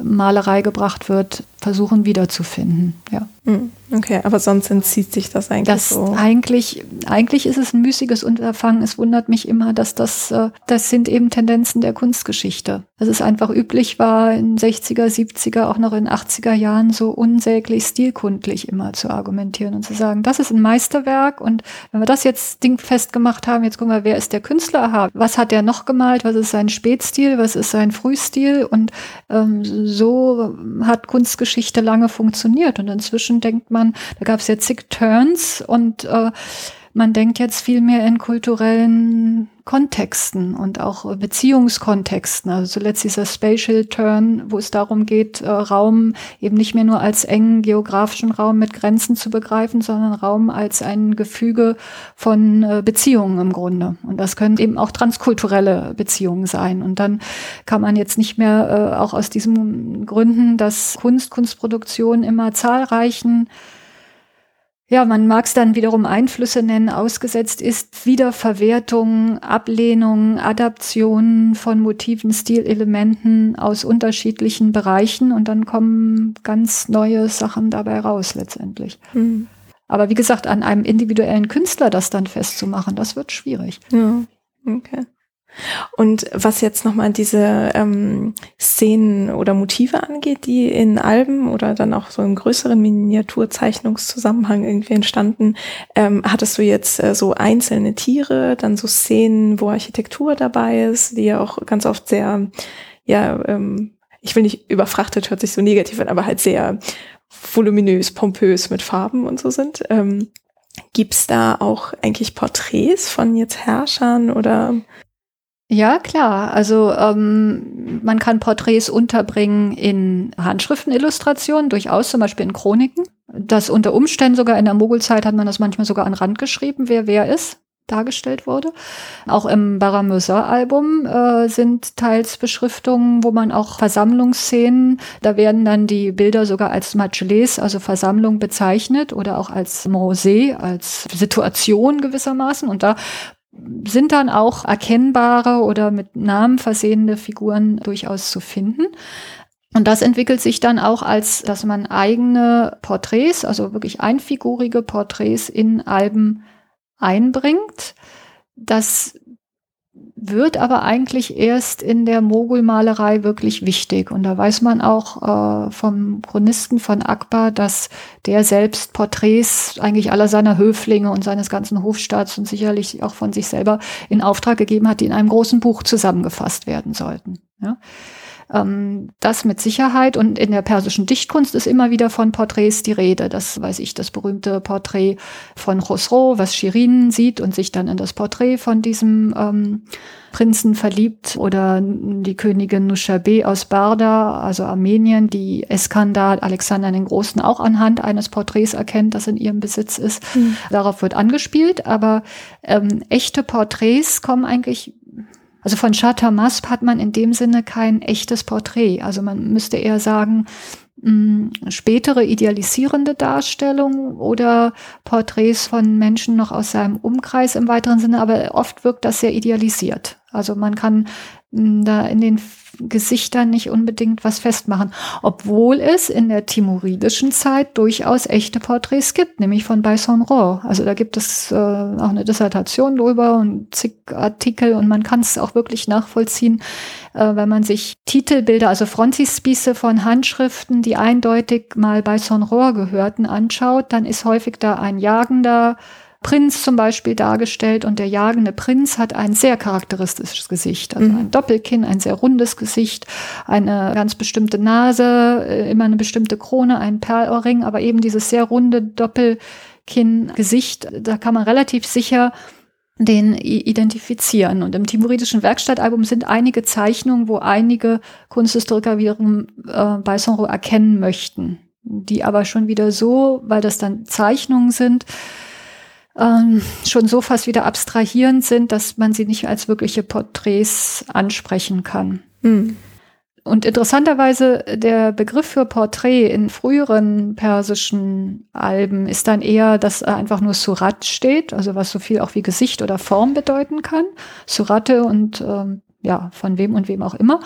[SPEAKER 2] Malerei gebracht wird, versuchen wiederzufinden. Ja.
[SPEAKER 1] Hm, okay, aber sonst entzieht sich das eigentlich
[SPEAKER 2] das
[SPEAKER 1] so.
[SPEAKER 2] Eigentlich, eigentlich ist es ein müßiges Unterfangen. Es wundert mich immer, dass das, äh, das sind eben Tendenzen der Kunstgeschichte. Dass es einfach üblich war, in 60er, 70er, auch noch in 80er Jahren so unsäglich stilkundlich immer zu argumentieren und zu sagen, das ist ein Meisterwerk und wenn wir das jetzt dingfest gemacht haben, jetzt gucken wir, wer ist der Künstler? Aha, was hat der noch gemalt? Was ist sein Spätstil? Was ist sein Frühstil? Und ähm, so hat Kunstgeschichte lange funktioniert. Und inzwischen denkt man, da gab es ja zig Turns und äh, man denkt jetzt viel mehr in kulturellen Kontexten und auch Beziehungskontexten. Also zuletzt dieser Spatial Turn, wo es darum geht, äh, Raum eben nicht mehr nur als engen geografischen Raum mit Grenzen zu begreifen, sondern Raum als ein Gefüge von äh, Beziehungen im Grunde. Und das können eben auch transkulturelle Beziehungen sein. Und dann kann man jetzt nicht mehr äh, auch aus diesen Gründen, dass Kunst, Kunstproduktion immer zahlreichen ja, man mag es dann wiederum Einflüsse nennen, ausgesetzt ist Wiederverwertung, Ablehnung, Adaption von Motiven, Stilelementen aus unterschiedlichen Bereichen und dann kommen ganz neue Sachen dabei raus letztendlich. Mhm. Aber wie gesagt, an einem individuellen Künstler das dann festzumachen, das wird schwierig.
[SPEAKER 1] Ja, okay. Und was jetzt nochmal diese ähm, Szenen oder Motive angeht, die in Alben oder dann auch so im größeren Miniaturzeichnungszusammenhang irgendwie entstanden, ähm, hattest du jetzt äh, so einzelne Tiere, dann so Szenen, wo Architektur dabei ist, die ja auch ganz oft sehr, ja, ähm, ich will nicht überfrachtet, hört sich so negativ an, aber halt sehr voluminös, pompös mit Farben und so sind. Ähm, Gibt's da auch eigentlich Porträts von jetzt Herrschern oder?
[SPEAKER 2] Ja, klar. Also ähm, man kann Porträts unterbringen in Handschriftenillustrationen, durchaus zum Beispiel in Chroniken. Das unter Umständen sogar in der Mogulzeit hat man das manchmal sogar an Rand geschrieben, wer wer ist dargestellt wurde. Auch im Baramöser-Album äh, sind teils Beschriftungen, wo man auch Versammlungsszenen, da werden dann die Bilder sogar als Macheles, also Versammlung bezeichnet oder auch als Mosé, als Situation gewissermaßen. Und da sind dann auch erkennbare oder mit Namen versehene Figuren durchaus zu finden. Und das entwickelt sich dann auch als, dass man eigene Porträts, also wirklich einfigurige Porträts in Alben einbringt. Das wird aber eigentlich erst in der Mogulmalerei wirklich wichtig. Und da weiß man auch äh, vom Chronisten von Akbar, dass der selbst Porträts eigentlich aller seiner Höflinge und seines ganzen Hofstaats und sicherlich auch von sich selber in Auftrag gegeben hat, die in einem großen Buch zusammengefasst werden sollten. Ja. Ähm, das mit Sicherheit. Und in der persischen Dichtkunst ist immer wieder von Porträts die Rede. Das weiß ich, das berühmte Porträt von Khosrow, was Shirin sieht und sich dann in das Porträt von diesem ähm, Prinzen verliebt oder die Königin Nushabeh aus Barda, also Armenien, die Eskandar Alexander den Großen auch anhand eines Porträts erkennt, das in ihrem Besitz ist. Mhm. Darauf wird angespielt, aber ähm, echte Porträts kommen eigentlich also von Chata Masp hat man in dem Sinne kein echtes Porträt. Also man müsste eher sagen, mh, hm, spätere idealisierende Darstellung oder Porträts von Menschen noch aus seinem Umkreis im weiteren Sinne, aber oft wirkt das sehr idealisiert. Also man kann da in den Gesichtern nicht unbedingt was festmachen, obwohl es in der timoridischen Zeit durchaus echte Porträts gibt, nämlich von Baisonro. Also da gibt es äh, auch eine Dissertation drüber und zig Artikel und man kann es auch wirklich nachvollziehen, äh, wenn man sich Titelbilder, also Frontispiece von Handschriften, die eindeutig mal Baisonro gehörten, anschaut, dann ist häufig da ein jagender Prinz zum Beispiel dargestellt und der jagende Prinz hat ein sehr charakteristisches Gesicht, also mhm. ein Doppelkinn, ein sehr rundes Gesicht, eine ganz bestimmte Nase, äh, immer eine bestimmte Krone, ein Perlohrring, aber eben dieses sehr runde Doppelkinn-Gesicht, da kann man relativ sicher den identifizieren. Und im Timuridischen Werkstattalbum sind einige Zeichnungen, wo einige Kunsthistoriker wiederum äh, bei Sonro erkennen möchten, die aber schon wieder so, weil das dann Zeichnungen sind, ähm, schon so fast wieder abstrahierend sind, dass man sie nicht als wirkliche Porträts ansprechen kann. Mhm. Und interessanterweise, der Begriff für Porträt in früheren persischen Alben ist dann eher, dass einfach nur Surat steht, also was so viel auch wie Gesicht oder Form bedeuten kann. Surate und ähm, ja, von wem und wem auch immer.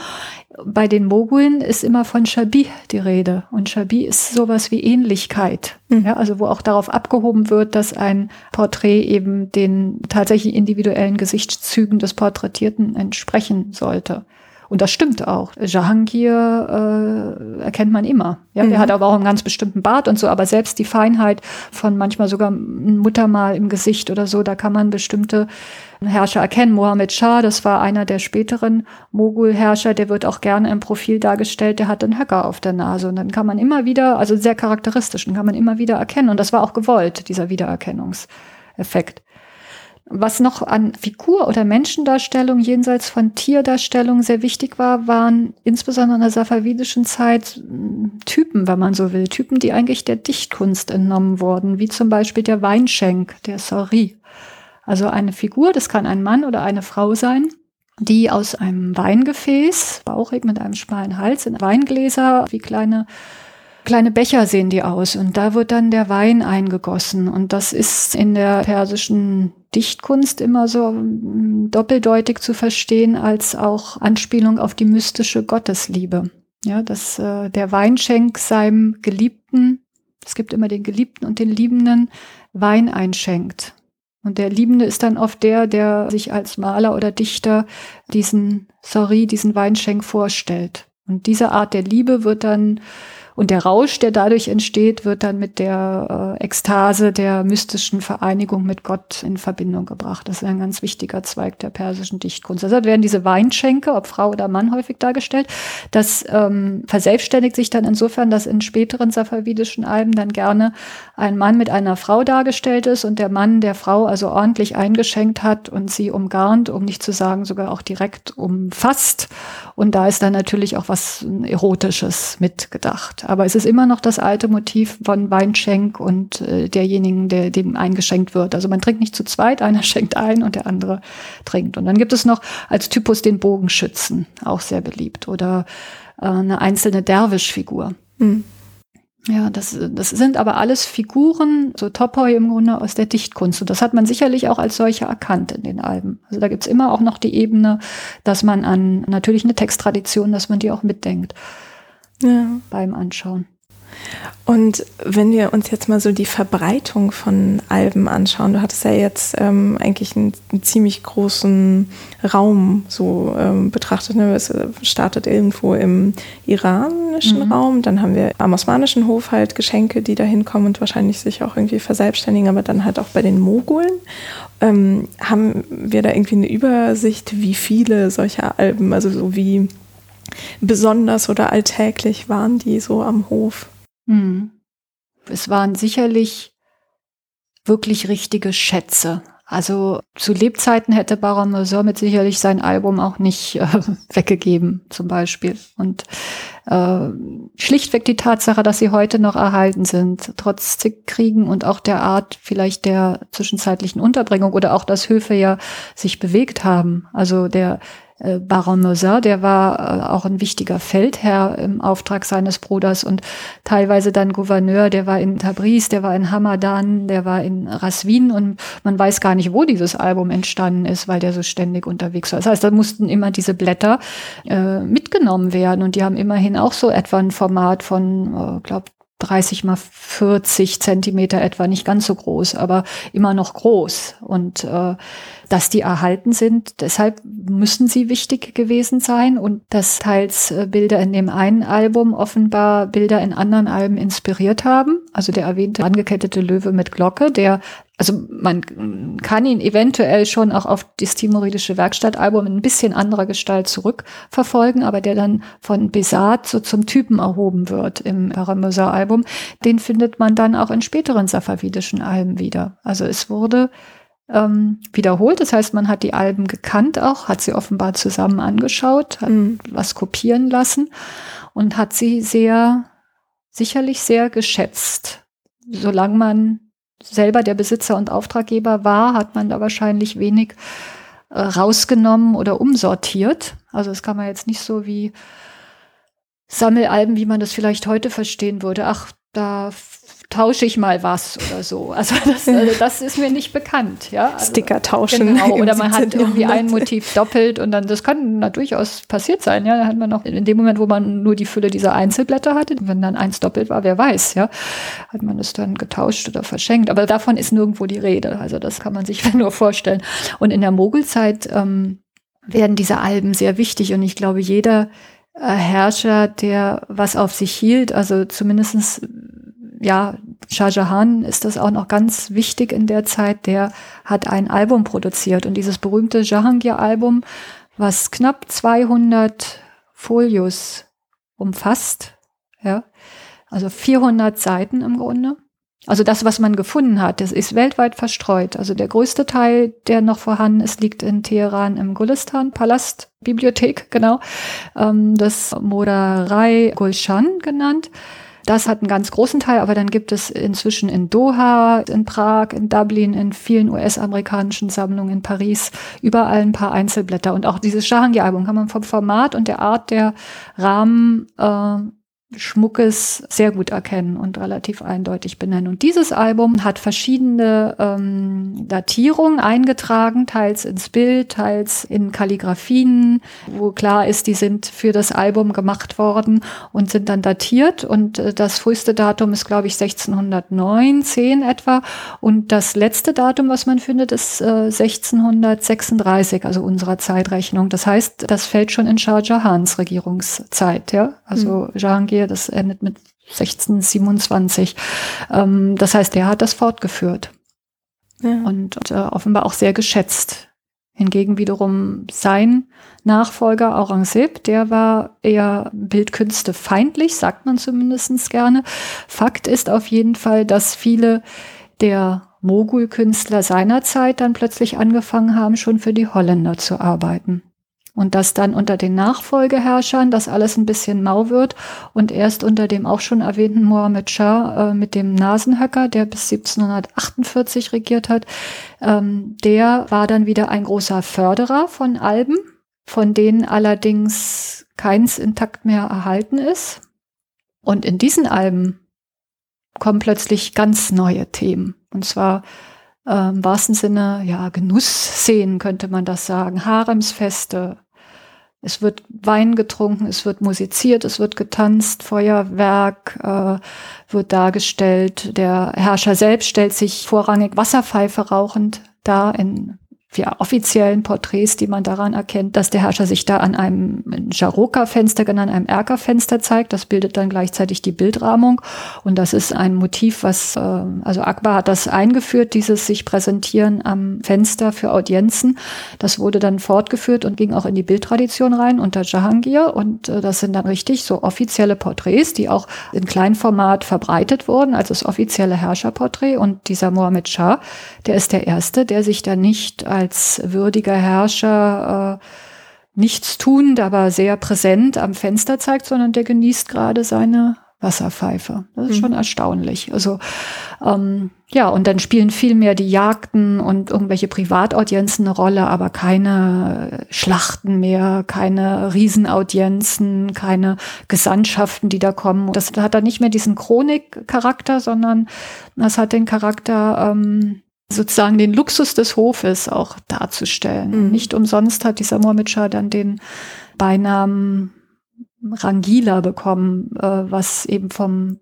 [SPEAKER 2] Bei den Mogulen ist immer von Shabi die Rede. Und Shabi ist sowas wie Ähnlichkeit. Mhm. Ja, also wo auch darauf abgehoben wird, dass ein Porträt eben den tatsächlich individuellen Gesichtszügen des Porträtierten entsprechen sollte. Und das stimmt auch. Jahangir äh, erkennt man immer. Ja, mhm. der hat aber auch einen ganz bestimmten Bart und so, aber selbst die Feinheit von manchmal sogar ein Muttermal im Gesicht oder so, da kann man bestimmte Herrscher erkennen. Mohammed Shah, das war einer der späteren Mogul-Herrscher, der wird auch gerne im Profil dargestellt, der hat einen Höcker auf der Nase. Und dann kann man immer wieder, also sehr charakteristisch, den kann man immer wieder erkennen. Und das war auch gewollt, dieser Wiedererkennungseffekt. Was noch an Figur- oder Menschendarstellung jenseits von Tierdarstellung sehr wichtig war, waren insbesondere in der safavidischen Zeit hm, Typen, wenn man so will. Typen, die eigentlich der Dichtkunst entnommen wurden, wie zum Beispiel der Weinschenk, der Sori. Also eine Figur, das kann ein Mann oder eine Frau sein, die aus einem Weingefäß, bauchig mit einem schmalen Hals, in Weingläser wie kleine kleine Becher sehen die aus und da wird dann der Wein eingegossen und das ist in der persischen Dichtkunst immer so mm, doppeldeutig zu verstehen als auch Anspielung auf die mystische Gottesliebe. Ja, dass äh, der Weinschenk seinem Geliebten, es gibt immer den Geliebten und den Liebenden, Wein einschenkt. Und der Liebende ist dann oft der, der sich als Maler oder Dichter diesen Sorry, diesen Weinschenk vorstellt. Und diese Art der Liebe wird dann und der Rausch, der dadurch entsteht, wird dann mit der äh, Ekstase der mystischen Vereinigung mit Gott in Verbindung gebracht. Das ist ein ganz wichtiger Zweig der persischen Dichtkunst. Deshalb werden diese Weinschenke, ob Frau oder Mann, häufig dargestellt. Das ähm, verselbstständigt sich dann insofern, dass in späteren safavidischen Alben dann gerne ein Mann mit einer Frau dargestellt ist und der Mann der Frau also ordentlich eingeschenkt hat und sie umgarnt, um nicht zu sagen sogar auch direkt umfasst. Und da ist dann natürlich auch was Erotisches mitgedacht. Aber es ist immer noch das alte Motiv von Weinschenk und äh, derjenigen, der dem eingeschenkt wird. Also man trinkt nicht zu zweit, einer schenkt ein und der andere trinkt. Und dann gibt es noch als Typus den Bogenschützen, auch sehr beliebt, oder äh, eine einzelne Derwischfigur. Mhm. Ja, das, das sind aber alles Figuren, so Topoi im Grunde aus der Dichtkunst. Und das hat man sicherlich auch als solche erkannt in den Alben. Also da gibt's immer auch noch die Ebene, dass man an natürlich eine Texttradition, dass man die auch mitdenkt ja. beim Anschauen.
[SPEAKER 1] Und wenn wir uns jetzt mal so die Verbreitung von Alben anschauen, du hattest ja jetzt ähm, eigentlich einen, einen, ziemlich großen Raum so ähm, betrachtet. Ne? Es äh, startet irgendwo im iranischen mhm. Raum, dann haben wir am osmanischen Hof halt Geschenke, die da hinkommen und wahrscheinlich sich auch irgendwie verselbstständigen, aber dann halt auch bei den Mogulen. Ähm, haben wir da irgendwie eine Übersicht, wie viele solcher Alben, also so wie besonders oder alltäglich waren die so am Hof? Hm.
[SPEAKER 2] Es waren sicherlich wirklich richtige Schätze. Also zu Lebzeiten hätte Baron Mercer mit sicherlich sein Album auch nicht äh, weggegeben, zum Beispiel. Und äh, schlichtweg die Tatsache, dass sie heute noch erhalten sind, trotz Kriegen und auch der Art vielleicht der zwischenzeitlichen Unterbringung oder auch, dass Höfe ja sich bewegt haben. Also der Baron Moser, der war äh, auch ein wichtiger Feldherr im Auftrag seines Bruders und teilweise dann Gouverneur, der war in Tabriz, der war in Hamadan, der war in Raswin und man weiß gar nicht, wo dieses Album entstanden ist, weil der so ständig unterwegs war. Das heißt, da mussten immer diese Blätter äh, mitgenommen werden und die haben immerhin auch so etwa ein Format von, äh, glaube 30 mal 40 Zentimeter etwa, nicht ganz so groß, aber immer noch groß. Und äh, dass die erhalten sind, deshalb müssen sie wichtig gewesen sein und dass teils äh, Bilder in dem einen Album offenbar Bilder in anderen Alben inspiriert haben. Also der erwähnte angekettete Löwe mit Glocke, der also man kann ihn eventuell schon auch auf das timoridische Werkstattalbum in ein bisschen anderer Gestalt zurückverfolgen, aber der dann von Besat so zum Typen erhoben wird im Paramosa-Album, den findet man dann auch in späteren safavidischen Alben wieder. Also es wurde ähm, wiederholt, das heißt, man hat die Alben gekannt auch, hat sie offenbar zusammen angeschaut, hat mhm. was kopieren lassen und hat sie sehr, sicherlich sehr geschätzt, solange man selber der Besitzer und Auftraggeber war, hat man da wahrscheinlich wenig äh, rausgenommen oder umsortiert. Also das kann man jetzt nicht so wie Sammelalben, wie man das vielleicht heute verstehen würde. Ach, da tausche ich mal was oder so. Also das, also das ist mir nicht bekannt. Ja?
[SPEAKER 1] Also, Sticker tauschen.
[SPEAKER 2] Genau. Oder man hat irgendwie ein Motiv doppelt und dann, das kann na, durchaus passiert sein. Ja, da hat man noch in dem Moment, wo man nur die Fülle dieser Einzelblätter hatte, wenn dann eins doppelt war, wer weiß, ja, hat man es dann getauscht oder verschenkt. Aber davon ist nirgendwo die Rede. Also das kann man sich nur vorstellen. Und in der Mogulzeit ähm, werden diese Alben sehr wichtig und ich glaube, jeder äh, Herrscher, der was auf sich hielt, also zumindestens ja, Shah Jahan ist das auch noch ganz wichtig in der Zeit, der hat ein Album produziert und dieses berühmte Jahangir-Album, was knapp 200 Folios umfasst, ja, also 400 Seiten im Grunde. Also das, was man gefunden hat, das ist weltweit verstreut. Also der größte Teil, der noch vorhanden ist, liegt in Teheran im Gulistan Palast Bibliothek, genau. Ähm, das Modarei Gulshan genannt. Das hat einen ganz großen Teil, aber dann gibt es inzwischen in Doha, in Prag, in Dublin, in vielen US-amerikanischen Sammlungen, in Paris, überall ein paar Einzelblätter. Und auch dieses Shahangi-Album kann man vom Format und der Art der Rahmen äh, Schmuckes sehr gut erkennen und relativ eindeutig benennen. Und dieses Album hat verschiedene ähm, Datierungen eingetragen, teils ins Bild, teils in Kalligraphien, wo klar ist, die sind für das Album gemacht worden und sind dann datiert. Und äh, das früheste Datum ist, glaube ich, 1609, 10 etwa. Und das letzte Datum, was man findet, ist äh, 1636, also unserer Zeitrechnung. Das heißt, das fällt schon in Shah Jahans Regierungszeit, ja. Also mhm. Jahangir Serie, das endet mit 1627. Ähm, das heißt, der hat das fortgeführt. Ja. Und, und äh, offenbar auch sehr geschätzt. Hingegen wiederum sein Nachfolger Aurangzeb, der war eher Bildkünste feindlich, sagt man zumindest gerne. Fakt ist auf jeden Fall, dass viele der Mogul-Künstler seiner Zeit dann plötzlich angefangen haben, schon für die Holländer zu arbeiten. Und dass dann unter den Nachfolgeherrschern das alles ein bisschen mau wird und erst unter dem auch schon erwähnten Mohammed Shah äh, mit dem Nasenhöcker, der bis 1748 regiert hat, ähm, der war dann wieder ein großer Förderer von Alben, von denen allerdings keins intakt mehr erhalten ist. Und in diesen Alben kommen plötzlich ganz neue Themen. Und zwar äh, im wahrsten Sinne, ja, Genussszenen könnte man das sagen, Haremsfeste, es wird Wein getrunken, es wird musiziert, es wird getanzt, Feuerwerk äh, wird dargestellt. Der Herrscher selbst stellt sich vorrangig Wasserpfeife rauchend da in ja, offiziellen Porträts, die man daran erkennt, dass der Herrscher sich da an einem Jaroka-Fenster, genannt einem Erker-Fenster zeigt. Das bildet dann gleichzeitig die Bildrahmung. Und das ist ein Motiv, was, äh, also Akbar hat das eingeführt, dieses sich präsentieren am Fenster für Audienzen. Das wurde dann fortgeführt und ging auch in die Bildtradition rein unter Jahangir. Und äh, das sind dann richtig so offizielle Porträts, die auch in Kleinformat verbreitet wurden, also das offizielle Herrscherporträt. Und dieser Mohammed Shah, der ist der Erste, der sich da nicht als würdiger Herrscher äh, nichts tuend, aber sehr präsent am Fenster zeigt, sondern der genießt gerade seine Wasserpfeife. Das ist mhm. schon erstaunlich. Also ähm, ja, und dann spielen viel mehr die Jagden und irgendwelche Privataudienzen eine Rolle, aber keine Schlachten mehr, keine Riesenaudienzen, keine Gesandtschaften, die da kommen. Das hat dann nicht mehr diesen Chronikcharakter, sondern das hat den Charakter ähm, sozusagen den Luxus des Hofes auch darzustellen. Mhm. Nicht umsonst hat dieser Shah dann den Beinamen Rangila bekommen, äh, was eben vom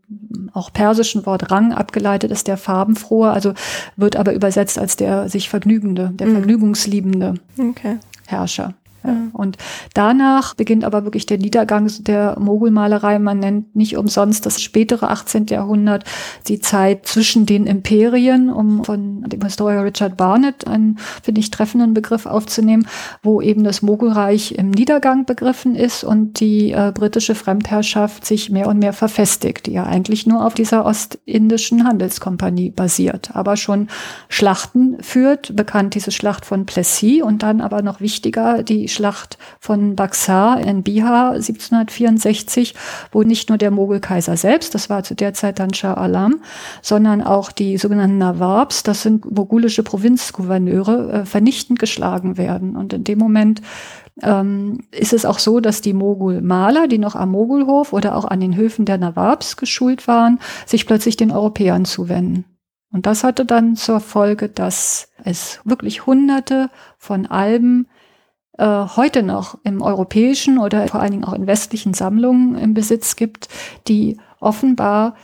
[SPEAKER 2] auch persischen Wort Rang abgeleitet ist, der farbenfrohe, also wird aber übersetzt als der sich Vergnügende, der mhm. Vergnügungsliebende okay. Herrscher. Mhm. Und danach beginnt aber wirklich der Niedergang der Mogulmalerei. Man nennt nicht umsonst das spätere 18. Jahrhundert die Zeit zwischen den Imperien, um von dem Historiker Richard Barnett einen, finde ich, treffenden Begriff aufzunehmen, wo eben das Mogulreich im Niedergang begriffen ist und die äh, britische Fremdherrschaft sich mehr und mehr verfestigt, die ja eigentlich nur auf dieser ostindischen Handelskompanie basiert, aber schon Schlachten führt, bekannt diese Schlacht von Plessis und dann aber noch wichtiger die Schlacht von Baksar in Bihar 1764, wo nicht nur der Mogulkaiser selbst, das war zu der Zeit dann Shah Alam, sondern auch die sogenannten Nawabs, das sind mogulische Provinzgouverneure, äh, vernichtend geschlagen werden. Und in dem Moment ähm, ist es auch so, dass die Mogul-Maler, die noch am Mogulhof oder auch an den Höfen der Nawabs geschult waren, sich plötzlich den Europäern zuwenden. Und das hatte dann zur Folge, dass es wirklich hunderte von Alben heute noch im europäischen oder vor allen Dingen auch in westlichen Sammlungen im Besitz gibt, die offenbar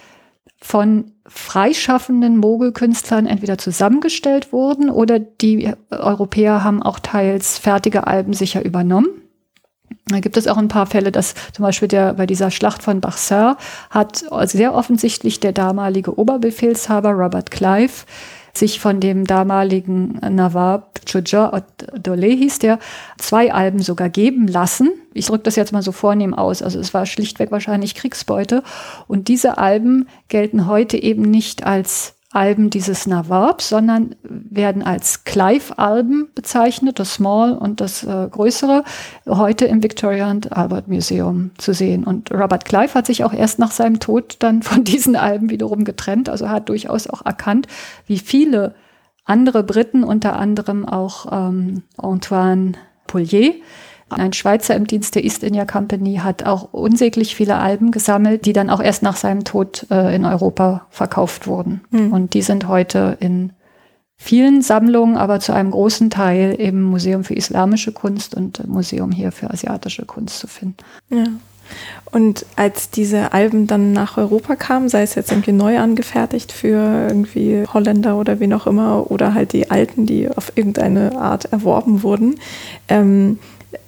[SPEAKER 2] von freischaffenden Mogelkünstlern entweder zusammengestellt wurden oder die Europäer haben auch teils fertige Alben sicher übernommen. Da gibt es auch ein paar Fälle, dass zum Beispiel der, bei dieser Schlacht von Bachsar hat sehr offensichtlich der damalige Oberbefehlshaber Robert Clive sich von dem damaligen Nawab Chuja Dole hieß der, zwei Alben sogar geben lassen. Ich drücke das jetzt mal so vornehm aus. Also es war schlichtweg wahrscheinlich Kriegsbeute. Und diese Alben gelten heute eben nicht als Alben dieses Nawabs, sondern werden als Clive-Alben bezeichnet, das Small und das äh, Größere, heute im Victoria and Albert Museum zu sehen. Und Robert Clive hat sich auch erst nach seinem Tod dann von diesen Alben wiederum getrennt, also hat durchaus auch erkannt, wie viele andere Briten, unter anderem auch ähm, Antoine Poulier, Ein Schweizer im Dienst der East India Company hat auch unsäglich viele Alben gesammelt, die dann auch erst nach seinem Tod äh, in Europa verkauft wurden. Mhm. Und die sind heute in vielen Sammlungen, aber zu einem großen Teil im Museum für Islamische Kunst und Museum hier für asiatische Kunst zu finden.
[SPEAKER 1] Ja. Und als diese Alben dann nach Europa kamen, sei es jetzt irgendwie neu angefertigt für irgendwie Holländer oder wie noch immer, oder halt die alten, die auf irgendeine Art erworben wurden, ähm,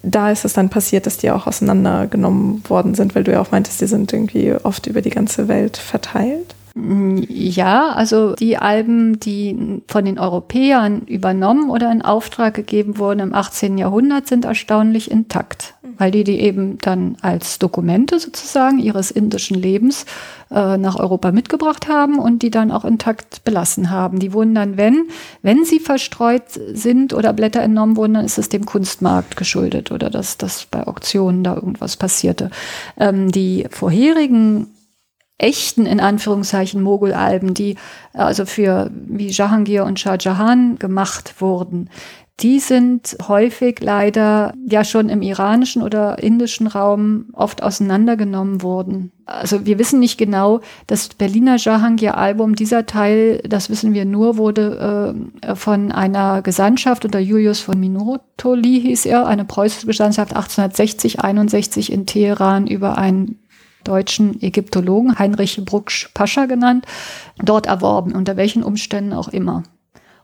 [SPEAKER 1] da ist es dann passiert, dass die auch auseinandergenommen worden sind, weil du ja auch meintest, die sind irgendwie oft über die ganze Welt verteilt.
[SPEAKER 2] Ja, also die Alben, die von den Europäern übernommen oder in Auftrag gegeben wurden im 18. Jahrhundert, sind erstaunlich intakt, weil die die eben dann als Dokumente sozusagen ihres indischen Lebens äh, nach Europa mitgebracht haben und die dann auch intakt belassen haben. Die wurden dann, wenn, wenn sie verstreut sind oder Blätter entnommen wurden, dann ist es dem Kunstmarkt geschuldet oder dass, dass bei Auktionen da irgendwas passierte. Ähm, die vorherigen echten, in Anführungszeichen, Mogul-Alben, die also für wie Jahangir und Shah Jahan gemacht wurden, die sind häufig leider ja schon im iranischen oder indischen Raum oft auseinandergenommen worden. Also wir wissen nicht genau, das Berliner Jahangir-Album, dieser Teil, das wissen wir nur, wurde äh, von einer Gesandtschaft unter Julius von Minotoli hieß er, eine preußische Gesandtschaft 1860, 61 in Teheran über einen deutschen Ägyptologen, Heinrich Brucksch Pascha genannt, dort erworben, unter welchen Umständen auch immer.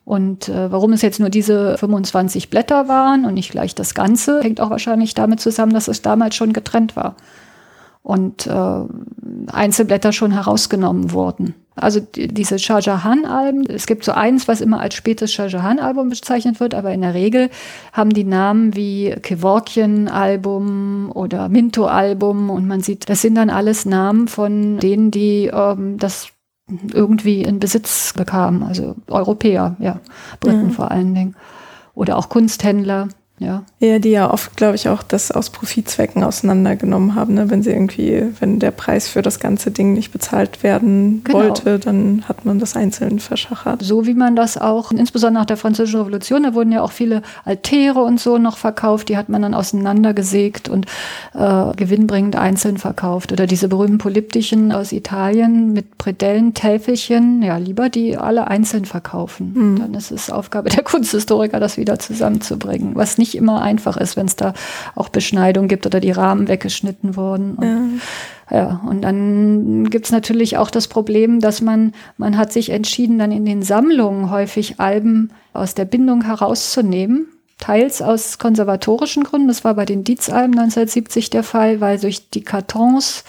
[SPEAKER 2] Und äh, warum es jetzt nur diese 25 Blätter waren und nicht gleich das Ganze, hängt auch wahrscheinlich damit zusammen, dass es damals schon getrennt war und äh, Einzelblätter schon herausgenommen wurden. Also die, diese Shah Jahan-Alben, es gibt so eins, was immer als spätes Shah Jahan-Album bezeichnet wird, aber in der Regel haben die Namen wie Kevorkian-Album oder Minto-Album und man sieht, das sind dann alles Namen von denen, die ähm, das irgendwie in Besitz bekamen, also Europäer, ja, Briten ja. vor allen Dingen. Oder auch Kunsthändler. Ja.
[SPEAKER 1] ja, die ja oft, glaube ich, auch das aus Profitzwecken auseinandergenommen haben. Ne? Wenn sie irgendwie, wenn der Preis für das ganze Ding nicht bezahlt werden genau. wollte, dann hat man das einzeln verschachert.
[SPEAKER 2] So wie man das auch, insbesondere nach der Französischen Revolution, da wurden ja auch viele Altäre und so noch verkauft, die hat man dann auseinandergesägt und äh, gewinnbringend einzeln verkauft. Oder diese berühmten Polyptischen aus Italien mit Predellen, Täfelchen, ja, lieber die alle einzeln verkaufen. Mhm. Dann ist es Aufgabe der Kunsthistoriker, das wieder zusammenzubringen, was nicht nicht immer einfach ist, wenn es da auch Beschneidung gibt oder die Rahmen weggeschnitten wurden. Und, ja. ja, und dann gibt es natürlich auch das Problem, dass man, man hat sich entschieden, dann in den Sammlungen häufig Alben aus der Bindung herauszunehmen. Teils aus konservatorischen Gründen, das war bei den Dietz-Alben 1970 der Fall, weil durch die Kartons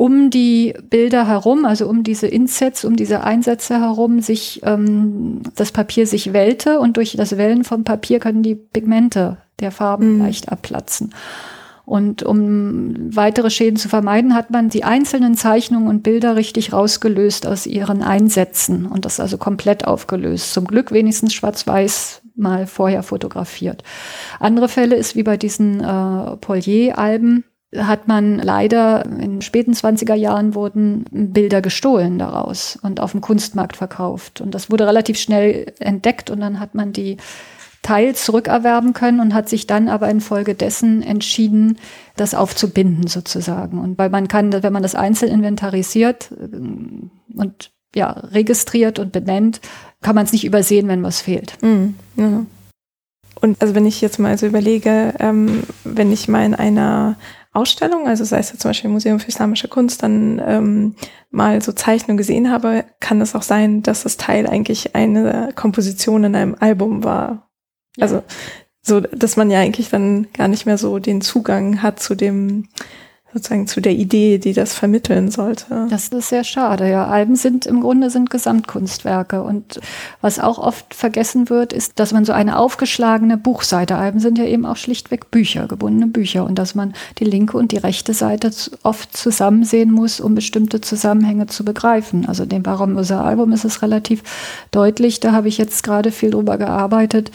[SPEAKER 2] um die Bilder herum, also um diese Insets, um diese Einsätze herum, sich ähm, das Papier sich wellte und durch das Wellen vom Papier können die Pigmente der Farben mhm. leicht abplatzen. Und um weitere Schäden zu vermeiden, hat man die einzelnen Zeichnungen und Bilder richtig rausgelöst aus ihren Einsätzen und das also komplett aufgelöst. Zum Glück wenigstens schwarz-weiß mal vorher fotografiert. Andere Fälle ist wie bei diesen äh, Polier-Alben, hat man leider in späten 20er Jahren wurden Bilder gestohlen daraus und auf dem Kunstmarkt verkauft. Und das wurde relativ schnell entdeckt und dann hat man die teils zurückerwerben können und hat sich dann aber infolgedessen entschieden, das aufzubinden sozusagen. Und weil man kann, wenn man das einzeln inventarisiert äh, und ja, registriert und benennt, kann man es nicht übersehen, wenn was fehlt. Mhm, ja.
[SPEAKER 1] Und also wenn ich jetzt mal so überlege, ähm, wenn ich mal in einer Ausstellung, also sei es jetzt zum Beispiel im Museum für Islamische Kunst, dann ähm, mal so Zeichnungen gesehen habe, kann es auch sein, dass das Teil eigentlich eine Komposition in einem Album war. Ja. Also so, dass man ja eigentlich dann gar nicht mehr so den Zugang hat zu dem sozusagen zu der Idee, die das vermitteln sollte.
[SPEAKER 2] Das ist sehr schade. Ja, Alben sind im Grunde sind Gesamtkunstwerke und was auch oft vergessen wird, ist, dass man so eine aufgeschlagene Buchseite. Alben sind ja eben auch schlichtweg Bücher, gebundene Bücher und dass man die linke und die rechte Seite oft zusammen sehen muss, um bestimmte Zusammenhänge zu begreifen. Also dem Baromosa Album ist es relativ deutlich. Da habe ich jetzt gerade viel drüber gearbeitet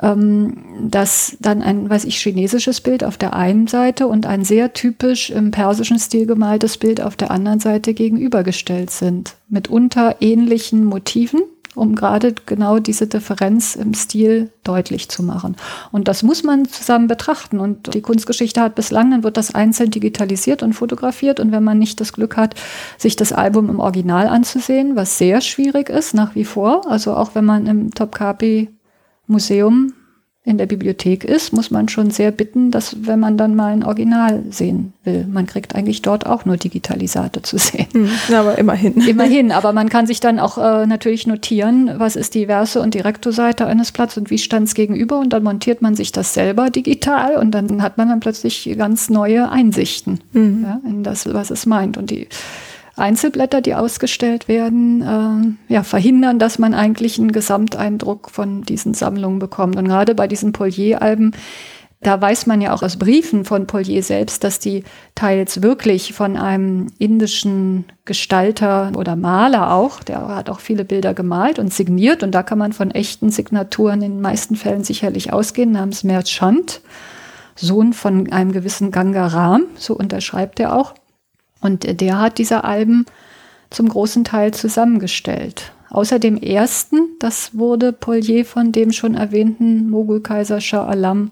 [SPEAKER 2] dass dann ein, weiß ich, chinesisches Bild auf der einen Seite und ein sehr typisch im persischen Stil gemaltes Bild auf der anderen Seite gegenübergestellt sind. Mitunter ähnlichen Motiven, um gerade genau diese Differenz im Stil deutlich zu machen. Und das muss man zusammen betrachten. Und die Kunstgeschichte hat bislang, dann wird das einzeln digitalisiert und fotografiert. Und wenn man nicht das Glück hat, sich das Album im Original anzusehen, was sehr schwierig ist nach wie vor, also auch wenn man im Topkapi Museum in der Bibliothek ist, muss man schon sehr bitten, dass wenn man dann mal ein Original sehen will, man kriegt eigentlich dort auch nur Digitalisate zu sehen.
[SPEAKER 1] Hm, aber immerhin.
[SPEAKER 2] Immerhin, aber man kann sich dann auch äh, natürlich notieren, was ist die Verse und die Rektoseite eines Platzes und wie stand es gegenüber und dann montiert man sich das selber digital und dann hat man dann plötzlich ganz neue Einsichten mhm. ja, in das, was es meint. Und die Einzelblätter, die ausgestellt werden, äh, ja, verhindern, dass man eigentlich einen Gesamteindruck von diesen Sammlungen bekommt. Und gerade bei diesen Polier-Alben, da weiß man ja auch aus Briefen von Polier selbst, dass die teils wirklich von einem indischen Gestalter oder Maler auch, der hat auch viele Bilder gemalt und signiert und da kann man von echten Signaturen in den meisten Fällen sicherlich ausgehen, namens Merchant, Sohn von einem gewissen Gangaram, so unterschreibt er auch. Und der hat diese Alben zum großen Teil zusammengestellt. Außer dem ersten, das wurde Polier von dem schon erwähnten Mogulkaiser Shah Alam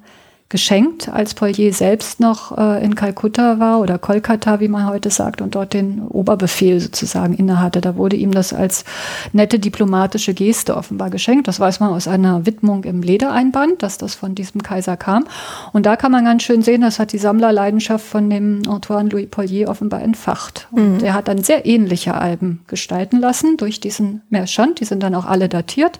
[SPEAKER 2] geschenkt, als Polier selbst noch äh, in Kalkutta war oder Kolkata, wie man heute sagt, und dort den Oberbefehl sozusagen innehatte. Da wurde ihm das als nette diplomatische Geste offenbar geschenkt. Das weiß man aus einer Widmung im Ledereinband, dass das von diesem Kaiser kam. Und da kann man ganz schön sehen, das hat die Sammlerleidenschaft von dem Antoine Louis Polier offenbar entfacht. Und mhm. er hat dann sehr ähnliche Alben gestalten lassen durch diesen Merchant. Die sind dann auch alle datiert.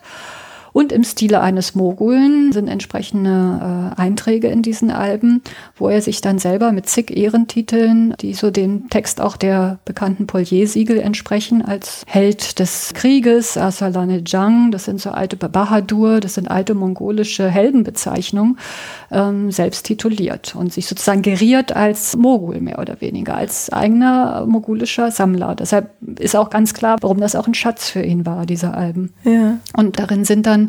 [SPEAKER 2] Und im Stile eines Mogulen sind entsprechende äh, Einträge in diesen Alben, wo er sich dann selber mit zig Ehrentiteln, die so dem Text auch der bekannten Polier-Siegel entsprechen, als Held des Krieges, Asalane Jang, das sind so alte Bahadur, das sind alte mongolische Heldenbezeichnungen, ähm, selbst tituliert und sich sozusagen geriert als Mogul mehr oder weniger, als eigener mogulischer Sammler. Deshalb ist auch ganz klar, warum das auch ein Schatz für ihn war, diese Alben. Ja. Und darin sind dann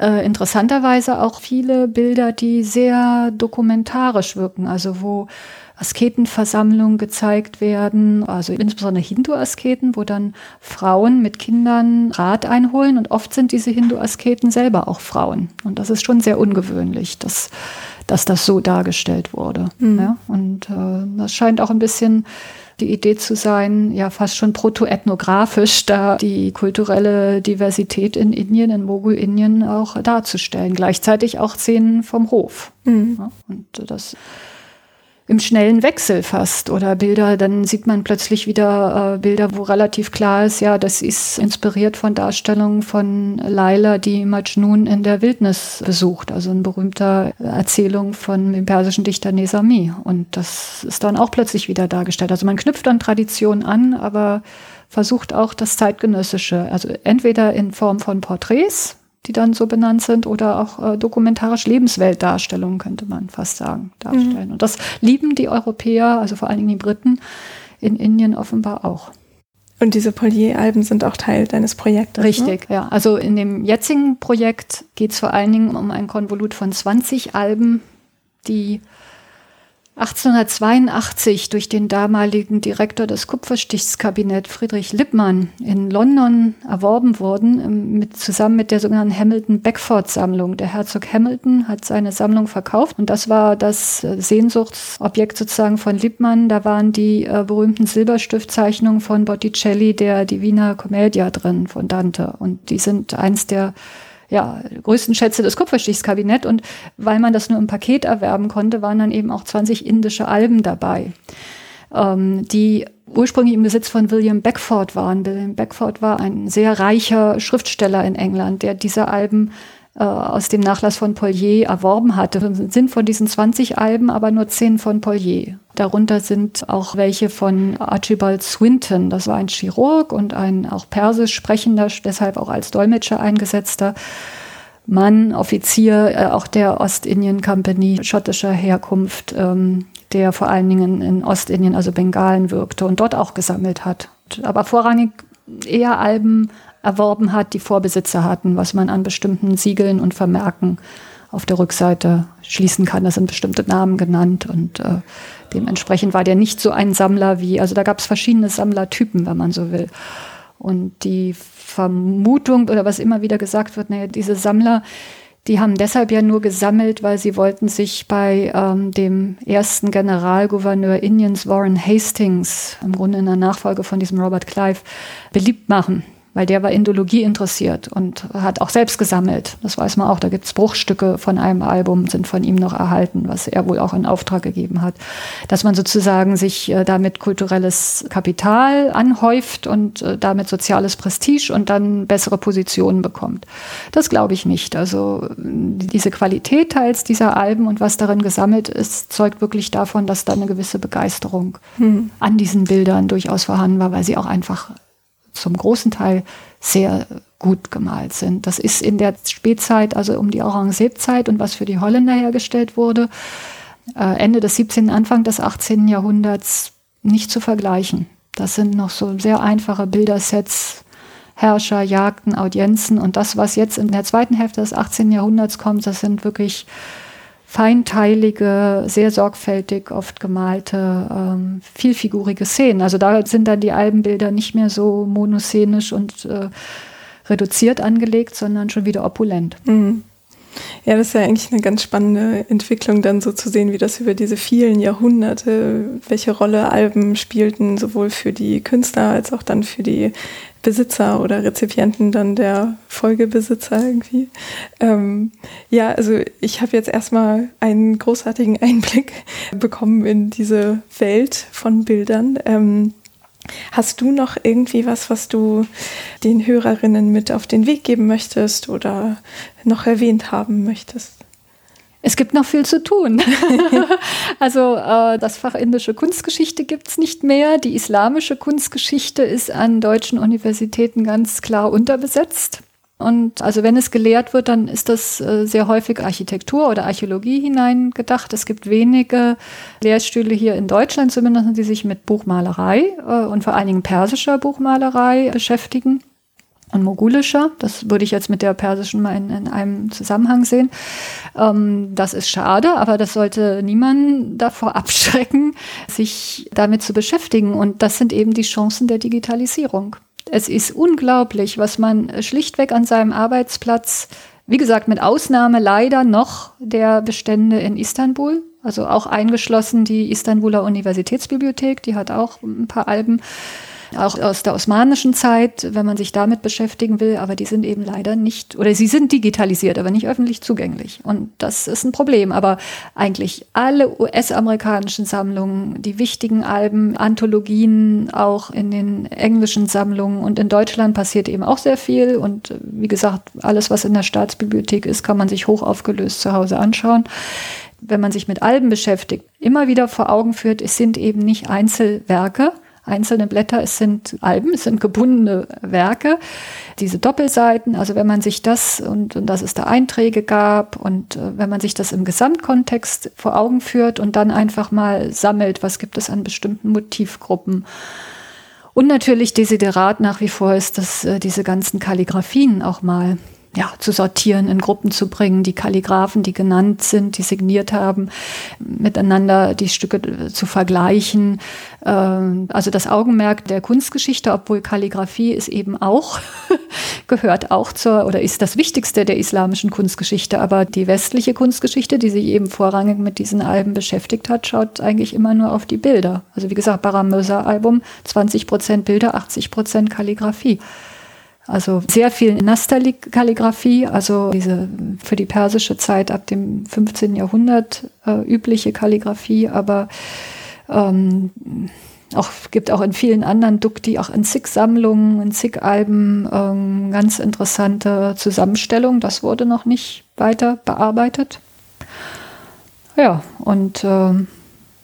[SPEAKER 2] äh, interessanterweise auch viele Bilder, die sehr dokumentarisch wirken, also wo Asketenversammlungen gezeigt werden, also insbesondere Hindu-Asketen, wo dann Frauen mit Kindern Rat einholen und oft sind diese Hindu-Asketen selber auch Frauen. Und das ist schon sehr ungewöhnlich, dass, dass das so dargestellt wurde. Mhm. Ja, und äh, das scheint auch ein bisschen die Idee zu sein, ja fast schon protoethnografisch, da die kulturelle Diversität in Indien, in Mogul-Indien auch darzustellen. Gleichzeitig auch Szenen vom Hof. Mhm. Ja, und das im schnellen Wechsel fast. Oder Bilder, dann sieht man plötzlich wieder äh, Bilder, wo relativ klar ist, ja, das ist inspiriert von Darstellungen von Laila, die Majnun in der Wildnis besucht, also eine berühmte Erzählung von dem persischen Dichter Nesami. Und das ist dann auch plötzlich wieder dargestellt. Also man knüpft an Tradition an, aber versucht auch das zeitgenössische, also entweder in Form von Porträts, die dann so benannt sind, oder auch äh, dokumentarisch Lebensweltdarstellungen, könnte man fast sagen, darstellen. Mhm. Und das lieben die Europäer, also vor allen Dingen die Briten, in Indien offenbar auch.
[SPEAKER 1] Und diese Polier-Alben sind auch Teil deines Projektes.
[SPEAKER 2] Ne? Richtig, ne? ja. Also in dem jetzigen Projekt geht es vor allen Dingen um ein Konvolut von 20 Alben, die 1882 durch den damaligen Direktor des Kupferstichskabinett Friedrich Lippmann in London erworben wurden, ähm, mit, zusammen mit der sogenannten Hamilton-Beckford-Sammlung. Der Herzog Hamilton hat seine Sammlung verkauft und das war das äh, Sehnsuchtsobjekt sozusagen von Lippmann. Da waren die äh, berühmten Silberstiftzeichnungen von Botticelli, der Divina Commedia drin, von Dante. Und die sind eins der ja, größten Schätze des Kupferstichskabinett. Und weil man das nur im Paket erwerben konnte, waren dann eben auch 20 indische Alben dabei, ähm, die ursprünglich im Besitz von William Beckford waren. William Beckford war ein sehr reicher Schriftsteller in England, der diese Alben äh, aus dem Nachlass von Polier erworben hatte. Sind von diesen 20 Alben aber nur 10 von Polier. Darunter sind auch welche von Archibald Swinton. Das war ein Chirurg und ein auch persisch sprechender, deshalb auch als Dolmetscher eingesetzter Mann, Offizier, äh, auch der Ostindien Company schottischer Herkunft, ähm, der vor allen Dingen in Ostindien, also Bengalen, wirkte und dort auch gesammelt hat. Aber vorrangig eher Alben erworben hat, die Vorbesitzer hatten, was man an bestimmten Siegeln und Vermerken auf der Rückseite schließen kann. Da sind bestimmte Namen genannt und äh, dementsprechend war der nicht so ein Sammler wie, also da gab es verschiedene Sammlertypen, wenn man so will. Und die Vermutung oder was immer wieder gesagt wird, naja, diese Sammler, die haben deshalb ja nur gesammelt, weil sie wollten sich bei ähm, dem ersten Generalgouverneur Indiens, Warren Hastings, im Grunde in der Nachfolge von diesem Robert Clive, beliebt machen weil der war Indologie interessiert und hat auch selbst gesammelt. Das weiß man auch. Da gibt es Bruchstücke von einem Album, sind von ihm noch erhalten, was er wohl auch in Auftrag gegeben hat. Dass man sozusagen sich äh, damit kulturelles Kapital anhäuft und äh, damit soziales Prestige und dann bessere Positionen bekommt. Das glaube ich nicht. Also diese Qualität teils dieser Alben und was darin gesammelt ist, zeugt wirklich davon, dass da eine gewisse Begeisterung hm. an diesen Bildern durchaus vorhanden war, weil sie auch einfach zum großen Teil sehr gut gemalt sind. Das ist in der Spätzeit, also um die Aurangzeb-Zeit und was für die Holländer hergestellt wurde, äh, Ende des 17., Anfang des 18. Jahrhunderts nicht zu vergleichen. Das sind noch so sehr einfache Bildersets, Herrscher, Jagden, Audienzen und das, was jetzt in der zweiten Hälfte des 18. Jahrhunderts kommt, das sind wirklich feinteilige, sehr sorgfältig oft gemalte, ähm, vielfigurige Szenen. Also da sind dann die Albenbilder nicht mehr so monoszenisch und äh, reduziert angelegt, sondern schon wieder opulent. Mhm.
[SPEAKER 1] Ja, das ist ja eigentlich eine ganz spannende Entwicklung, dann so zu sehen, wie das über diese vielen Jahrhunderte, welche Rolle Alben spielten, sowohl für die Künstler als auch dann für die Besitzer oder Rezipienten dann der Folgebesitzer irgendwie. Ähm, ja, also ich habe jetzt erstmal einen großartigen Einblick bekommen in diese Welt von Bildern. Ähm, hast du noch irgendwie was, was du den Hörerinnen mit auf den Weg geben möchtest oder noch erwähnt haben möchtest?
[SPEAKER 2] Es gibt noch viel zu tun. also äh, das Fach indische Kunstgeschichte gibt es nicht mehr. Die islamische Kunstgeschichte ist an deutschen Universitäten ganz klar unterbesetzt. Und also wenn es gelehrt wird, dann ist das äh, sehr häufig Architektur oder Archäologie hineingedacht. Es gibt wenige Lehrstühle hier in Deutschland zumindest, die sich mit Buchmalerei äh, und vor allen Dingen persischer Buchmalerei beschäftigen und mogulischer. Das würde ich jetzt mit der persischen mal in, in einem Zusammenhang sehen. Ähm, das ist schade, aber das sollte niemanden davor abschrecken, sich damit zu beschäftigen. Und das sind eben die Chancen der Digitalisierung. Es ist unglaublich, was man schlichtweg an seinem Arbeitsplatz, wie gesagt, mit Ausnahme leider noch der Bestände in Istanbul, also auch eingeschlossen die Istanbuler Universitätsbibliothek, die hat auch ein paar Alben auch aus der osmanischen Zeit, wenn man sich damit beschäftigen will, aber die sind eben leider nicht, oder sie sind digitalisiert, aber nicht öffentlich zugänglich. Und das ist ein Problem. Aber eigentlich alle US-amerikanischen Sammlungen, die wichtigen Alben, Anthologien, auch in den englischen Sammlungen und in Deutschland passiert eben auch sehr viel. Und wie gesagt, alles, was in der Staatsbibliothek ist, kann man sich hoch aufgelöst zu Hause anschauen wenn man sich mit Alben beschäftigt, immer wieder vor Augen führt, es sind eben nicht Einzelwerke, einzelne Blätter, es sind Alben, es sind gebundene Werke. Diese Doppelseiten, also wenn man sich das und, und dass es da Einträge gab und äh, wenn man sich das im Gesamtkontext vor Augen führt und dann einfach mal sammelt, was gibt es an bestimmten Motivgruppen. Und natürlich Desiderat nach wie vor ist, dass äh, diese ganzen Kalligraphien auch mal ja, zu sortieren, in Gruppen zu bringen, die Kalligraphen, die genannt sind, die signiert haben, miteinander die Stücke äh, zu vergleichen. Ähm, also das Augenmerk der Kunstgeschichte, obwohl Kalligraphie ist eben auch, gehört auch zur oder ist das Wichtigste der islamischen Kunstgeschichte. Aber die westliche Kunstgeschichte, die sich eben vorrangig mit diesen Alben beschäftigt hat, schaut eigentlich immer nur auf die Bilder. Also wie gesagt, Baram-Mirza-Album, 20 Prozent Bilder, 80 Prozent Kalligraphie. Also sehr viel Nastali-Kalligraphie, also diese für die persische Zeit ab dem 15. Jahrhundert äh, übliche Kalligraphie, aber ähm, auch gibt auch in vielen anderen Dukti, auch in zig Sammlungen, in zig Alben ähm, ganz interessante Zusammenstellungen. Das wurde noch nicht weiter bearbeitet. Ja, und äh,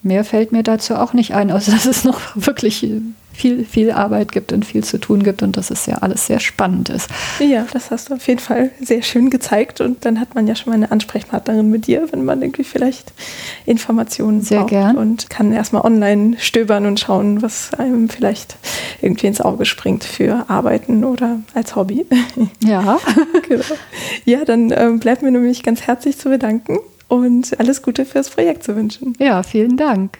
[SPEAKER 2] mehr fällt mir dazu auch nicht ein, außer dass es noch wirklich viel, viel Arbeit gibt und viel zu tun gibt und dass es ja alles sehr spannend ist.
[SPEAKER 1] Ja, das hast du auf jeden Fall sehr schön gezeigt und dann hat man ja schon mal eine Ansprechpartnerin mit dir, wenn man irgendwie vielleicht Informationen
[SPEAKER 2] sehr braucht gern.
[SPEAKER 1] und kann erstmal online stöbern und schauen, was einem vielleicht irgendwie ins Auge springt für Arbeiten oder als Hobby.
[SPEAKER 2] Ja.
[SPEAKER 1] genau. Ja, dann ähm, bleibt mir nämlich ganz herzlich zu bedanken und alles Gute fürs Projekt zu wünschen.
[SPEAKER 2] Ja, vielen Dank.